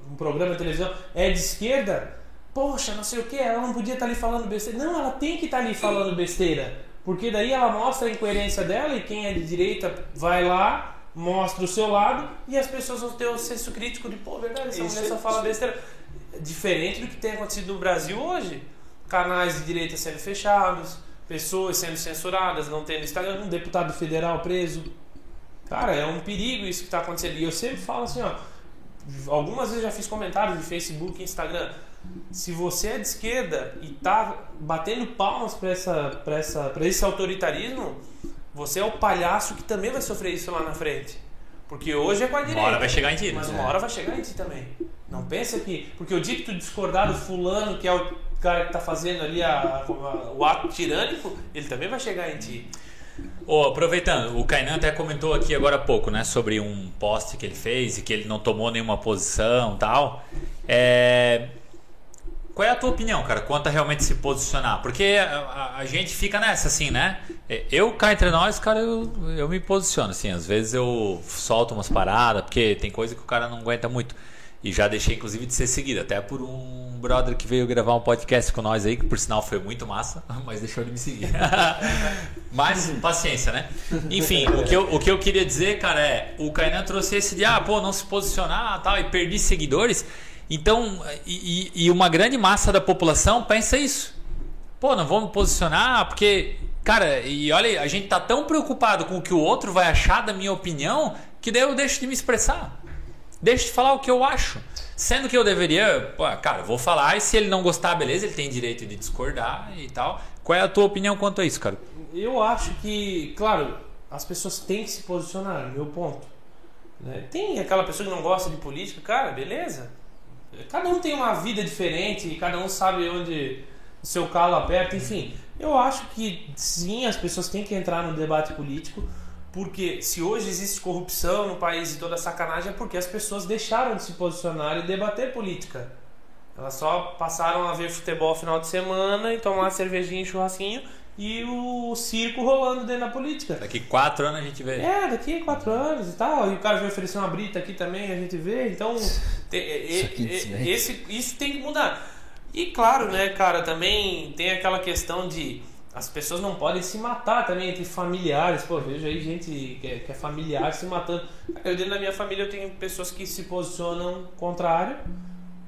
S4: num programa de televisão, é de esquerda? Poxa, não sei o que, ela não podia estar ali falando besteira. Não, ela tem que estar ali falando besteira. Porque daí ela mostra a incoerência dela e quem é de direita vai lá, mostra o seu lado e as pessoas vão ter o senso crítico de, pô, verdade, essa
S3: Isso
S4: mulher só
S3: é-
S4: fala besteira. Diferente do que tem acontecido no Brasil hoje. Canais de direita sendo fechados, pessoas sendo censuradas, não tendo Instagram, um deputado federal preso. Cara, é um perigo isso que está acontecendo. E eu sempre falo assim, ó. Algumas vezes já fiz comentários de Facebook e Instagram. Se você é de esquerda e tá batendo palmas para essa, pra essa, pra esse autoritarismo, você é o palhaço que também vai sofrer isso lá na frente. Porque hoje é com a direita.
S1: Uma hora vai chegar em ti, né?
S4: Mas uma hora vai chegar em ti também. Não pensa que. Porque o dia que tu discordar do fulano, que é o cara que tá fazendo ali a- a- o ato tirânico, ele também vai chegar em ti.
S1: Ô, aproveitando, o Kainan até comentou aqui agora há pouco, né, sobre um post que ele fez e que ele não tomou nenhuma posição tal. É... Qual é a tua opinião, cara, quanto a realmente se posicionar? Porque a, a- a gente fica nessa, assim, né? É, Eu, cá entre nós, cara, eu, eu me posiciono, assim. Às vezes eu solto umas paradas, porque tem coisa que o cara não aguenta muito. E já deixei, inclusive, de ser seguido. Até por um brother que veio gravar um podcast com nós aí, que por sinal foi muito massa, mas deixou de me seguir. mas paciência, né? Enfim, o que, eu, o que eu queria dizer, cara, é: o Kainan trouxe esse de, ah, pô, não se posicionar tal, e perdi seguidores. Então, e, e- uma grande massa da população pensa isso. Pô, não vou me posicionar porque, cara, e olha, a gente tá tão preocupado com o que o outro vai achar da minha opinião que daí eu deixo de me expressar. Deixo de falar o que eu acho. Sendo que eu deveria, pô, cara, vou falar e se ele não gostar, beleza, ele tem direito de discordar e tal. Qual é a tua opinião quanto a isso, cara?
S4: Eu acho que, claro, as pessoas têm que se posicionar, meu ponto. né? Tem aquela pessoa que não gosta de política, cara, beleza. Cada um tem uma vida diferente, cada um sabe onde o seu calo aperta, enfim. Eu acho que sim, as pessoas têm que entrar no debate político, porque se hoje existe corrupção no país e toda sacanagem é porque as pessoas deixaram de se posicionar e debater política. Elas só passaram a ver futebol final de semana e tomar cervejinha e churrasquinho e o circo rolando dentro da política.
S1: Daqui quatro anos a gente vê.
S4: É, daqui quatro anos e tal. E o cara veio oferecer uma brita aqui também, a gente vê. Então,
S2: Isso
S4: e- esse, isso tem que mudar. E claro, né, cara, também tem aquela questão de as pessoas não podem se matar também entre familiares. Pô, vejo aí gente que é, que é familiar se matando. Eu dentro da minha família eu tenho pessoas que se posicionam contrário,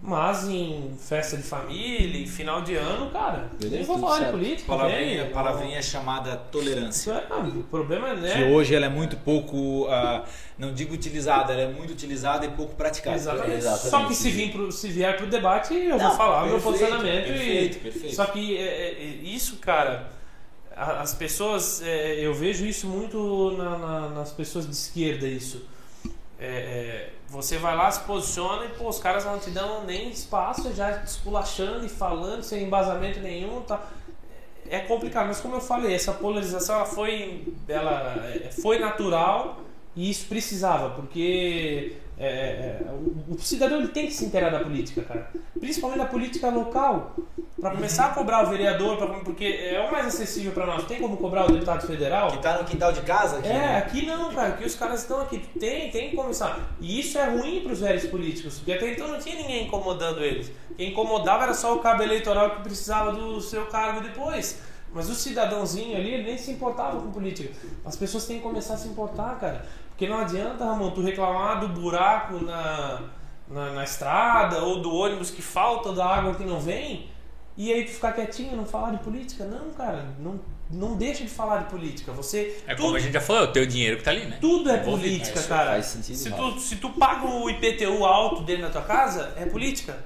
S4: mas em festa de família, em final de ano, cara,
S2: Beleza,
S4: nem vou falar de política.
S3: Palavrinha, palavrinha chamada tolerância.
S4: Isso é, o problema é,
S3: Que
S4: né?
S3: hoje ela é muito pouco, ah, não digo utilizada, ela é muito utilizada e pouco praticada.
S4: Exatamente.
S2: Exatamente.
S4: Só que se, vir pro, se vier pro debate, eu vou
S3: Não,
S4: falar o meu
S3: perfeito,
S4: posicionamento.
S3: perfeito,
S4: e...
S3: perfeito.
S4: Só que é, é, é, isso, cara, as pessoas, é, eu vejo isso muito na- na- nas pessoas de esquerda, isso. É, é, você vai lá, se posiciona e pô, os caras não te dão nem espaço, já esculachando e falando sem embasamento nenhum, tá? É complicado, mas como eu falei, essa polarização ela foi, ela é, foi natural e isso precisava, porque é, é, o, o cidadão ele tem que se inteirar da política, cara. Principalmente da política local. Para começar a cobrar o vereador, pra- porque é o mais acessível para nós. Tem como cobrar o deputado federal?
S3: Que tá no quintal de casa aqui,
S4: É,
S3: né?
S4: aqui não, cara, que os caras estão aqui. Tem, tem que começar. E isso é ruim para os velhos políticos, porque até então não tinha ninguém incomodando eles. Quem incomodava era só o cabo eleitoral que precisava do seu cargo depois. Mas o cidadãozinho ali, ele nem se importava com política. As pessoas têm que começar a se importar, cara. Porque não adianta, Ramon, tu reclamar do buraco na, na, na estrada ou do ônibus que falta, da água que não vem, e aí tu ficar quietinho e não falar de política. Não, cara, não, não deixa de falar de política. Você.
S1: É
S4: tudo-
S1: como a gente já falou, é o teu dinheiro que tá ali, né?
S4: tudo é política,
S2: Isso
S4: cara.
S2: faz sentido,
S4: se, tu, se tu paga o IPTU alto dentro da tua casa, é política.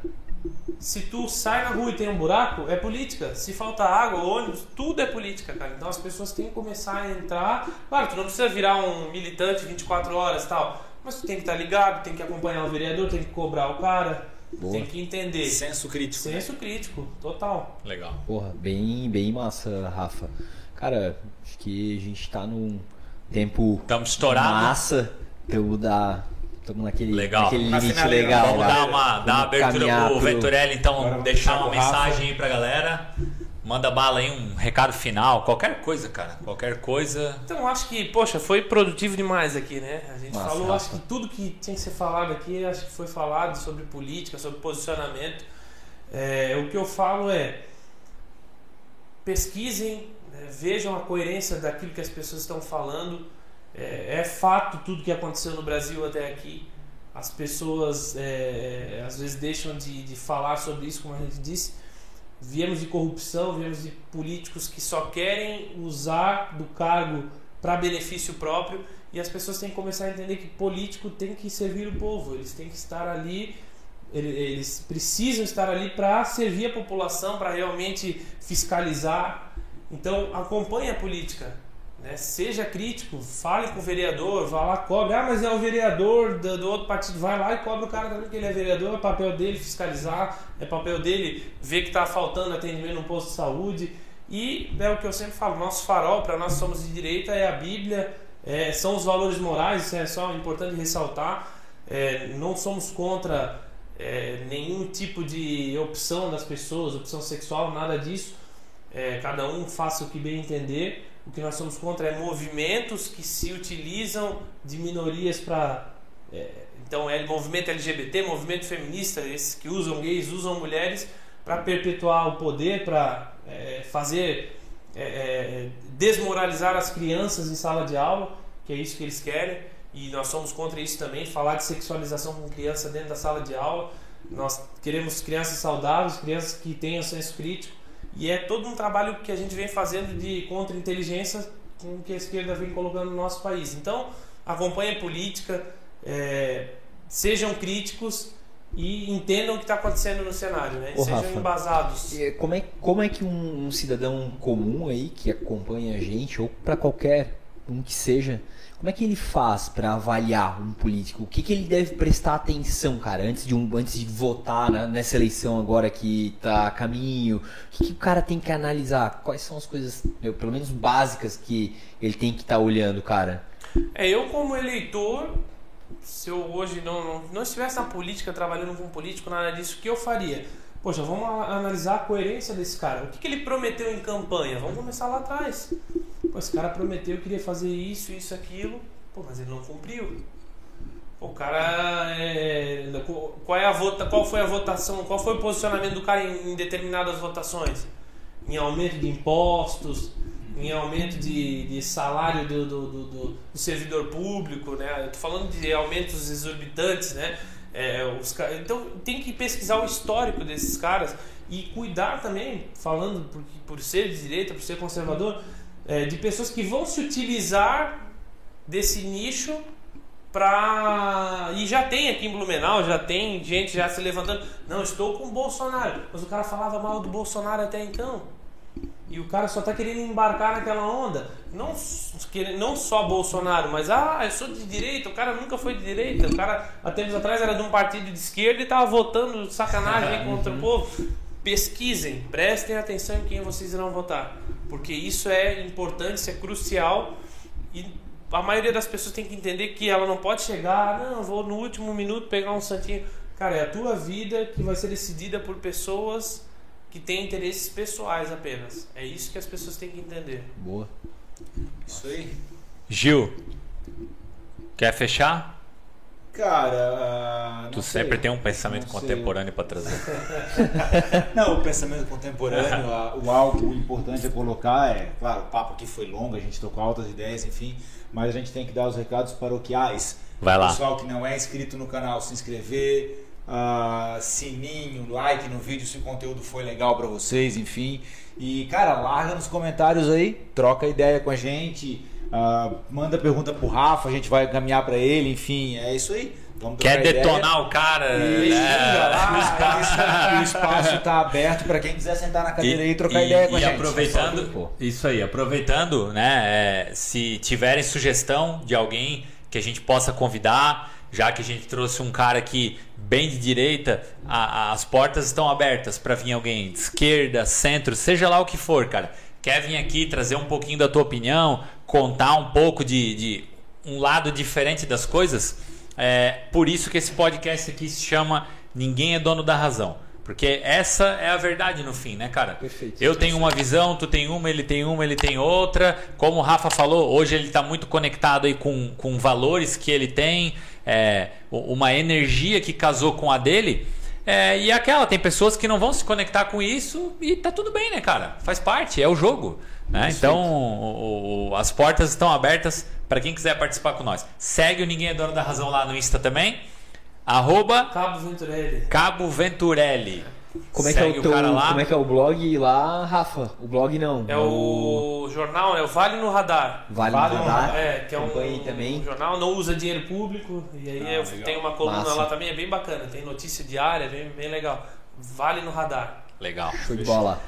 S4: Se tu sai na rua e tem um buraco, é política. Se falta água, ônibus, tudo é política, cara. Então as pessoas têm que começar a entrar. Claro, tu não precisa virar um militante 24 horas e tal. Mas tu tem que estar ligado, tem que acompanhar o vereador, tem que cobrar o cara,
S2: Boa.
S4: tem que entender.
S3: Senso crítico. né?
S4: Senso crítico, total.
S1: Legal.
S2: Porra, bem, bem massa, Rafa. Cara, acho que a gente tá num tempo
S1: Estamos estourados.
S2: massa. Tamo, da, tamo naquele,
S1: Legal.
S2: naquele
S3: Na
S2: limite legal.
S1: Vamos
S2: lá.
S1: dar uma, dar uma
S2: Vamos
S1: abertura pro
S2: pro-
S1: Venturelli, então
S3: Agora
S1: deixar uma mensagem aí pra galera. Manda bala aí, um recado final, qualquer coisa, cara. Qualquer coisa.
S4: Então acho que, poxa, foi produtivo demais aqui, né? A gente
S2: Massa,
S4: falou,
S2: Rafa.
S4: acho que tudo que tinha que ser falado aqui, acho que foi falado sobre política, sobre posicionamento. É, o que eu falo é pesquisem, né, vejam a coerência daquilo que as pessoas estão falando. É, é fato tudo que aconteceu no Brasil até aqui. As pessoas é, é, às vezes deixam de, de falar sobre isso, como a gente disse. Viemos de corrupção, viemos de políticos que só querem usar do cargo para benefício próprio e as pessoas têm que começar a entender que político tem que servir o povo, eles têm que estar ali, ele- eles precisam estar ali para servir a população, para realmente fiscalizar. Então acompanhe a política, né? seja crítico, fale com o vereador, vá lá, cobre. Ah, mas é o vereador do, do outro partido, vai lá e cobra o cara também que ele é vereador, é papel dele fiscalizar, é papel dele ver que está faltando atendimento no posto de saúde. E é o que eu sempre falo, nosso farol, para nós somos de direita, é a Bíblia, é, são os valores morais, isso é só importante ressaltar. É, não somos contra é, nenhum tipo de opção das pessoas, opção sexual, nada disso. É, cada um faça o que bem entender. O que nós somos contra é movimentos que se utilizam de minorias para. então, é movimento LGBT, movimento feminista, esses que usam gays, usam mulheres para perpetuar o poder, para fazer. é, é, desmoralizar as crianças em sala de aula, que é isso que eles querem. E nós somos contra isso também, falar de sexualização com criança dentro da sala de aula. Nós queremos crianças saudáveis, crianças que tenham senso crítico. E é todo um trabalho que a gente vem fazendo de contra-inteligência com que a esquerda vem colocando no nosso país. Então, acompanhem a política, é, sejam críticos e entendam o que está acontecendo no cenário, né?
S2: Ô,
S4: sejam
S2: Rafa,
S4: embasados.
S2: E Como é, como é que um, um cidadão comum aí que acompanha a gente, ou para qualquer um que seja, como é que ele faz para avaliar um político? O que, que ele deve prestar atenção, cara, antes de, um, antes de votar né, nessa eleição agora que tá a caminho? O que, que o cara tem que analisar? Quais são as coisas, meu, pelo menos básicas, que ele tem que estar olhando, cara?
S4: É, eu como eleitor, se eu hoje não, não, não estivesse na política, trabalhando com político, nada disso, o que eu faria? Poxa, vamos analisar a coerência desse cara. O que, que ele prometeu em campanha? Vamos começar lá atrás. Pô, esse cara prometeu que queria fazer isso, isso, aquilo. Pô, mas ele não cumpriu. O cara é, qual é a vota, qual foi a votação, qual foi o posicionamento do cara em, em determinadas votações? Em aumento de impostos, em aumento de, de salário do, do, do, do, servidor público, né? Eu tô falando de aumentos exorbitantes, né? É, os, então tem que pesquisar o histórico desses caras e cuidar também, falando por, por ser de direita, por ser conservador, é, de pessoas que vão se utilizar desse nicho pra. E já tem aqui em Blumenau, já tem gente já se levantando. Não, estou com o Bolsonaro. Mas o cara falava mal do Bolsonaro até então. E o cara só está querendo embarcar naquela onda. Não, não só Bolsonaro, mas ah, eu sou de direita, o cara nunca foi de direita. O cara, há tempos atrás, era de um partido de esquerda e estava votando sacanagem contra o povo. Pesquisem, prestem atenção em quem vocês irão votar. Porque isso é importante, isso é crucial. E a maioria das pessoas tem que entender que ela não pode chegar, não, vou no último minuto pegar um santinho. Cara, é a tua vida que vai ser decidida por pessoas que têm interesses pessoais apenas. É isso que as pessoas têm que entender.
S2: Boa.
S3: Isso aí.
S1: Gil, quer fechar?
S3: Cara,
S1: tu sempre tem um pensamento contemporâneo para trazer.
S3: não, o pensamento contemporâneo, o algo importante a colocar é, claro, o papo aqui foi longo, a gente tocou altas ideias, enfim, mas a gente tem que dar os recados paroquiais.
S1: Vai lá.
S3: O pessoal que não é inscrito no canal, se inscrever, uh, sininho, like no vídeo se o conteúdo foi legal para vocês, enfim. E, cara, larga nos comentários aí, troca ideia com a gente, uh, manda pergunta pro Rafa, a gente vai caminhar para ele, enfim, é isso aí.
S1: Quer detonar ideia. o cara?
S3: E, é. lá, o espaço está aberto para quem quiser sentar na cadeira e, e trocar
S1: e,
S3: ideia com
S1: a
S3: gente.
S1: E aproveitando, isso aí, aproveitando, né? É, se tiverem sugestão de alguém que a gente possa convidar, já que a gente trouxe um cara aqui bem de direita, a, a, as portas estão abertas para vir alguém de esquerda, centro, seja lá o que for, cara. Quer vir aqui trazer um pouquinho da tua opinião, contar um pouco de, de um lado diferente das coisas? É por isso que esse podcast aqui se chama Ninguém é Dono da Razão. Porque essa é a verdade no fim, né, cara?
S2: Perfeito.
S1: Eu tenho uma visão, tu tem uma, ele tem uma, ele tem outra. Como o Rafa falou, hoje ele está muito conectado aí com, com valores que ele tem, é, uma energia que casou com a dele. É, e aquela, tem pessoas que não vão se conectar com isso e tá tudo bem, né, cara? Faz parte, é o jogo. Né? Então, o, o, as portas estão abertas para quem quiser participar com nós. Segue o Ninguém é Dono da Razão lá no Insta também. Arroba
S4: Cabo Venturelli.
S1: Cabo Venturelli.
S2: Como é, que é o teu, como é que é o blog lá, Rafa? O blog não.
S4: É o, o jornal, é o Vale no Radar.
S2: Vale, vale no Radar.
S4: É, que é um,
S2: também.
S4: um jornal, não usa dinheiro público. E aí ah, tem uma coluna Massa. lá também, é bem bacana. Tem notícia diária, bem, bem legal. Vale no Radar.
S1: Legal.
S2: Show de bola.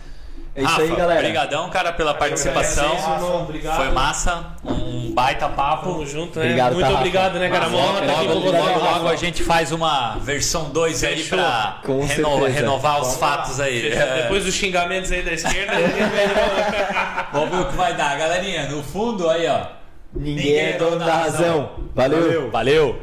S1: É isso Rafa, aí, galera. Obrigadão, cara, pela participação. Obrigado. Foi massa. Um baita papo.
S4: Tamo junto, né? Obrigado, Muito tá, obrigado, né, cara?
S1: Logo, logo, logo, logo, a gente faz uma versão 2 aí pra reno, renovar os fatos aí.
S4: Depois dos xingamentos aí da esquerda.
S1: Vamos ver o que vai dar. Galerinha, no fundo aí, ó.
S2: Ninguém, Ninguém é dono da razão. razão. Valeu.
S1: Valeu.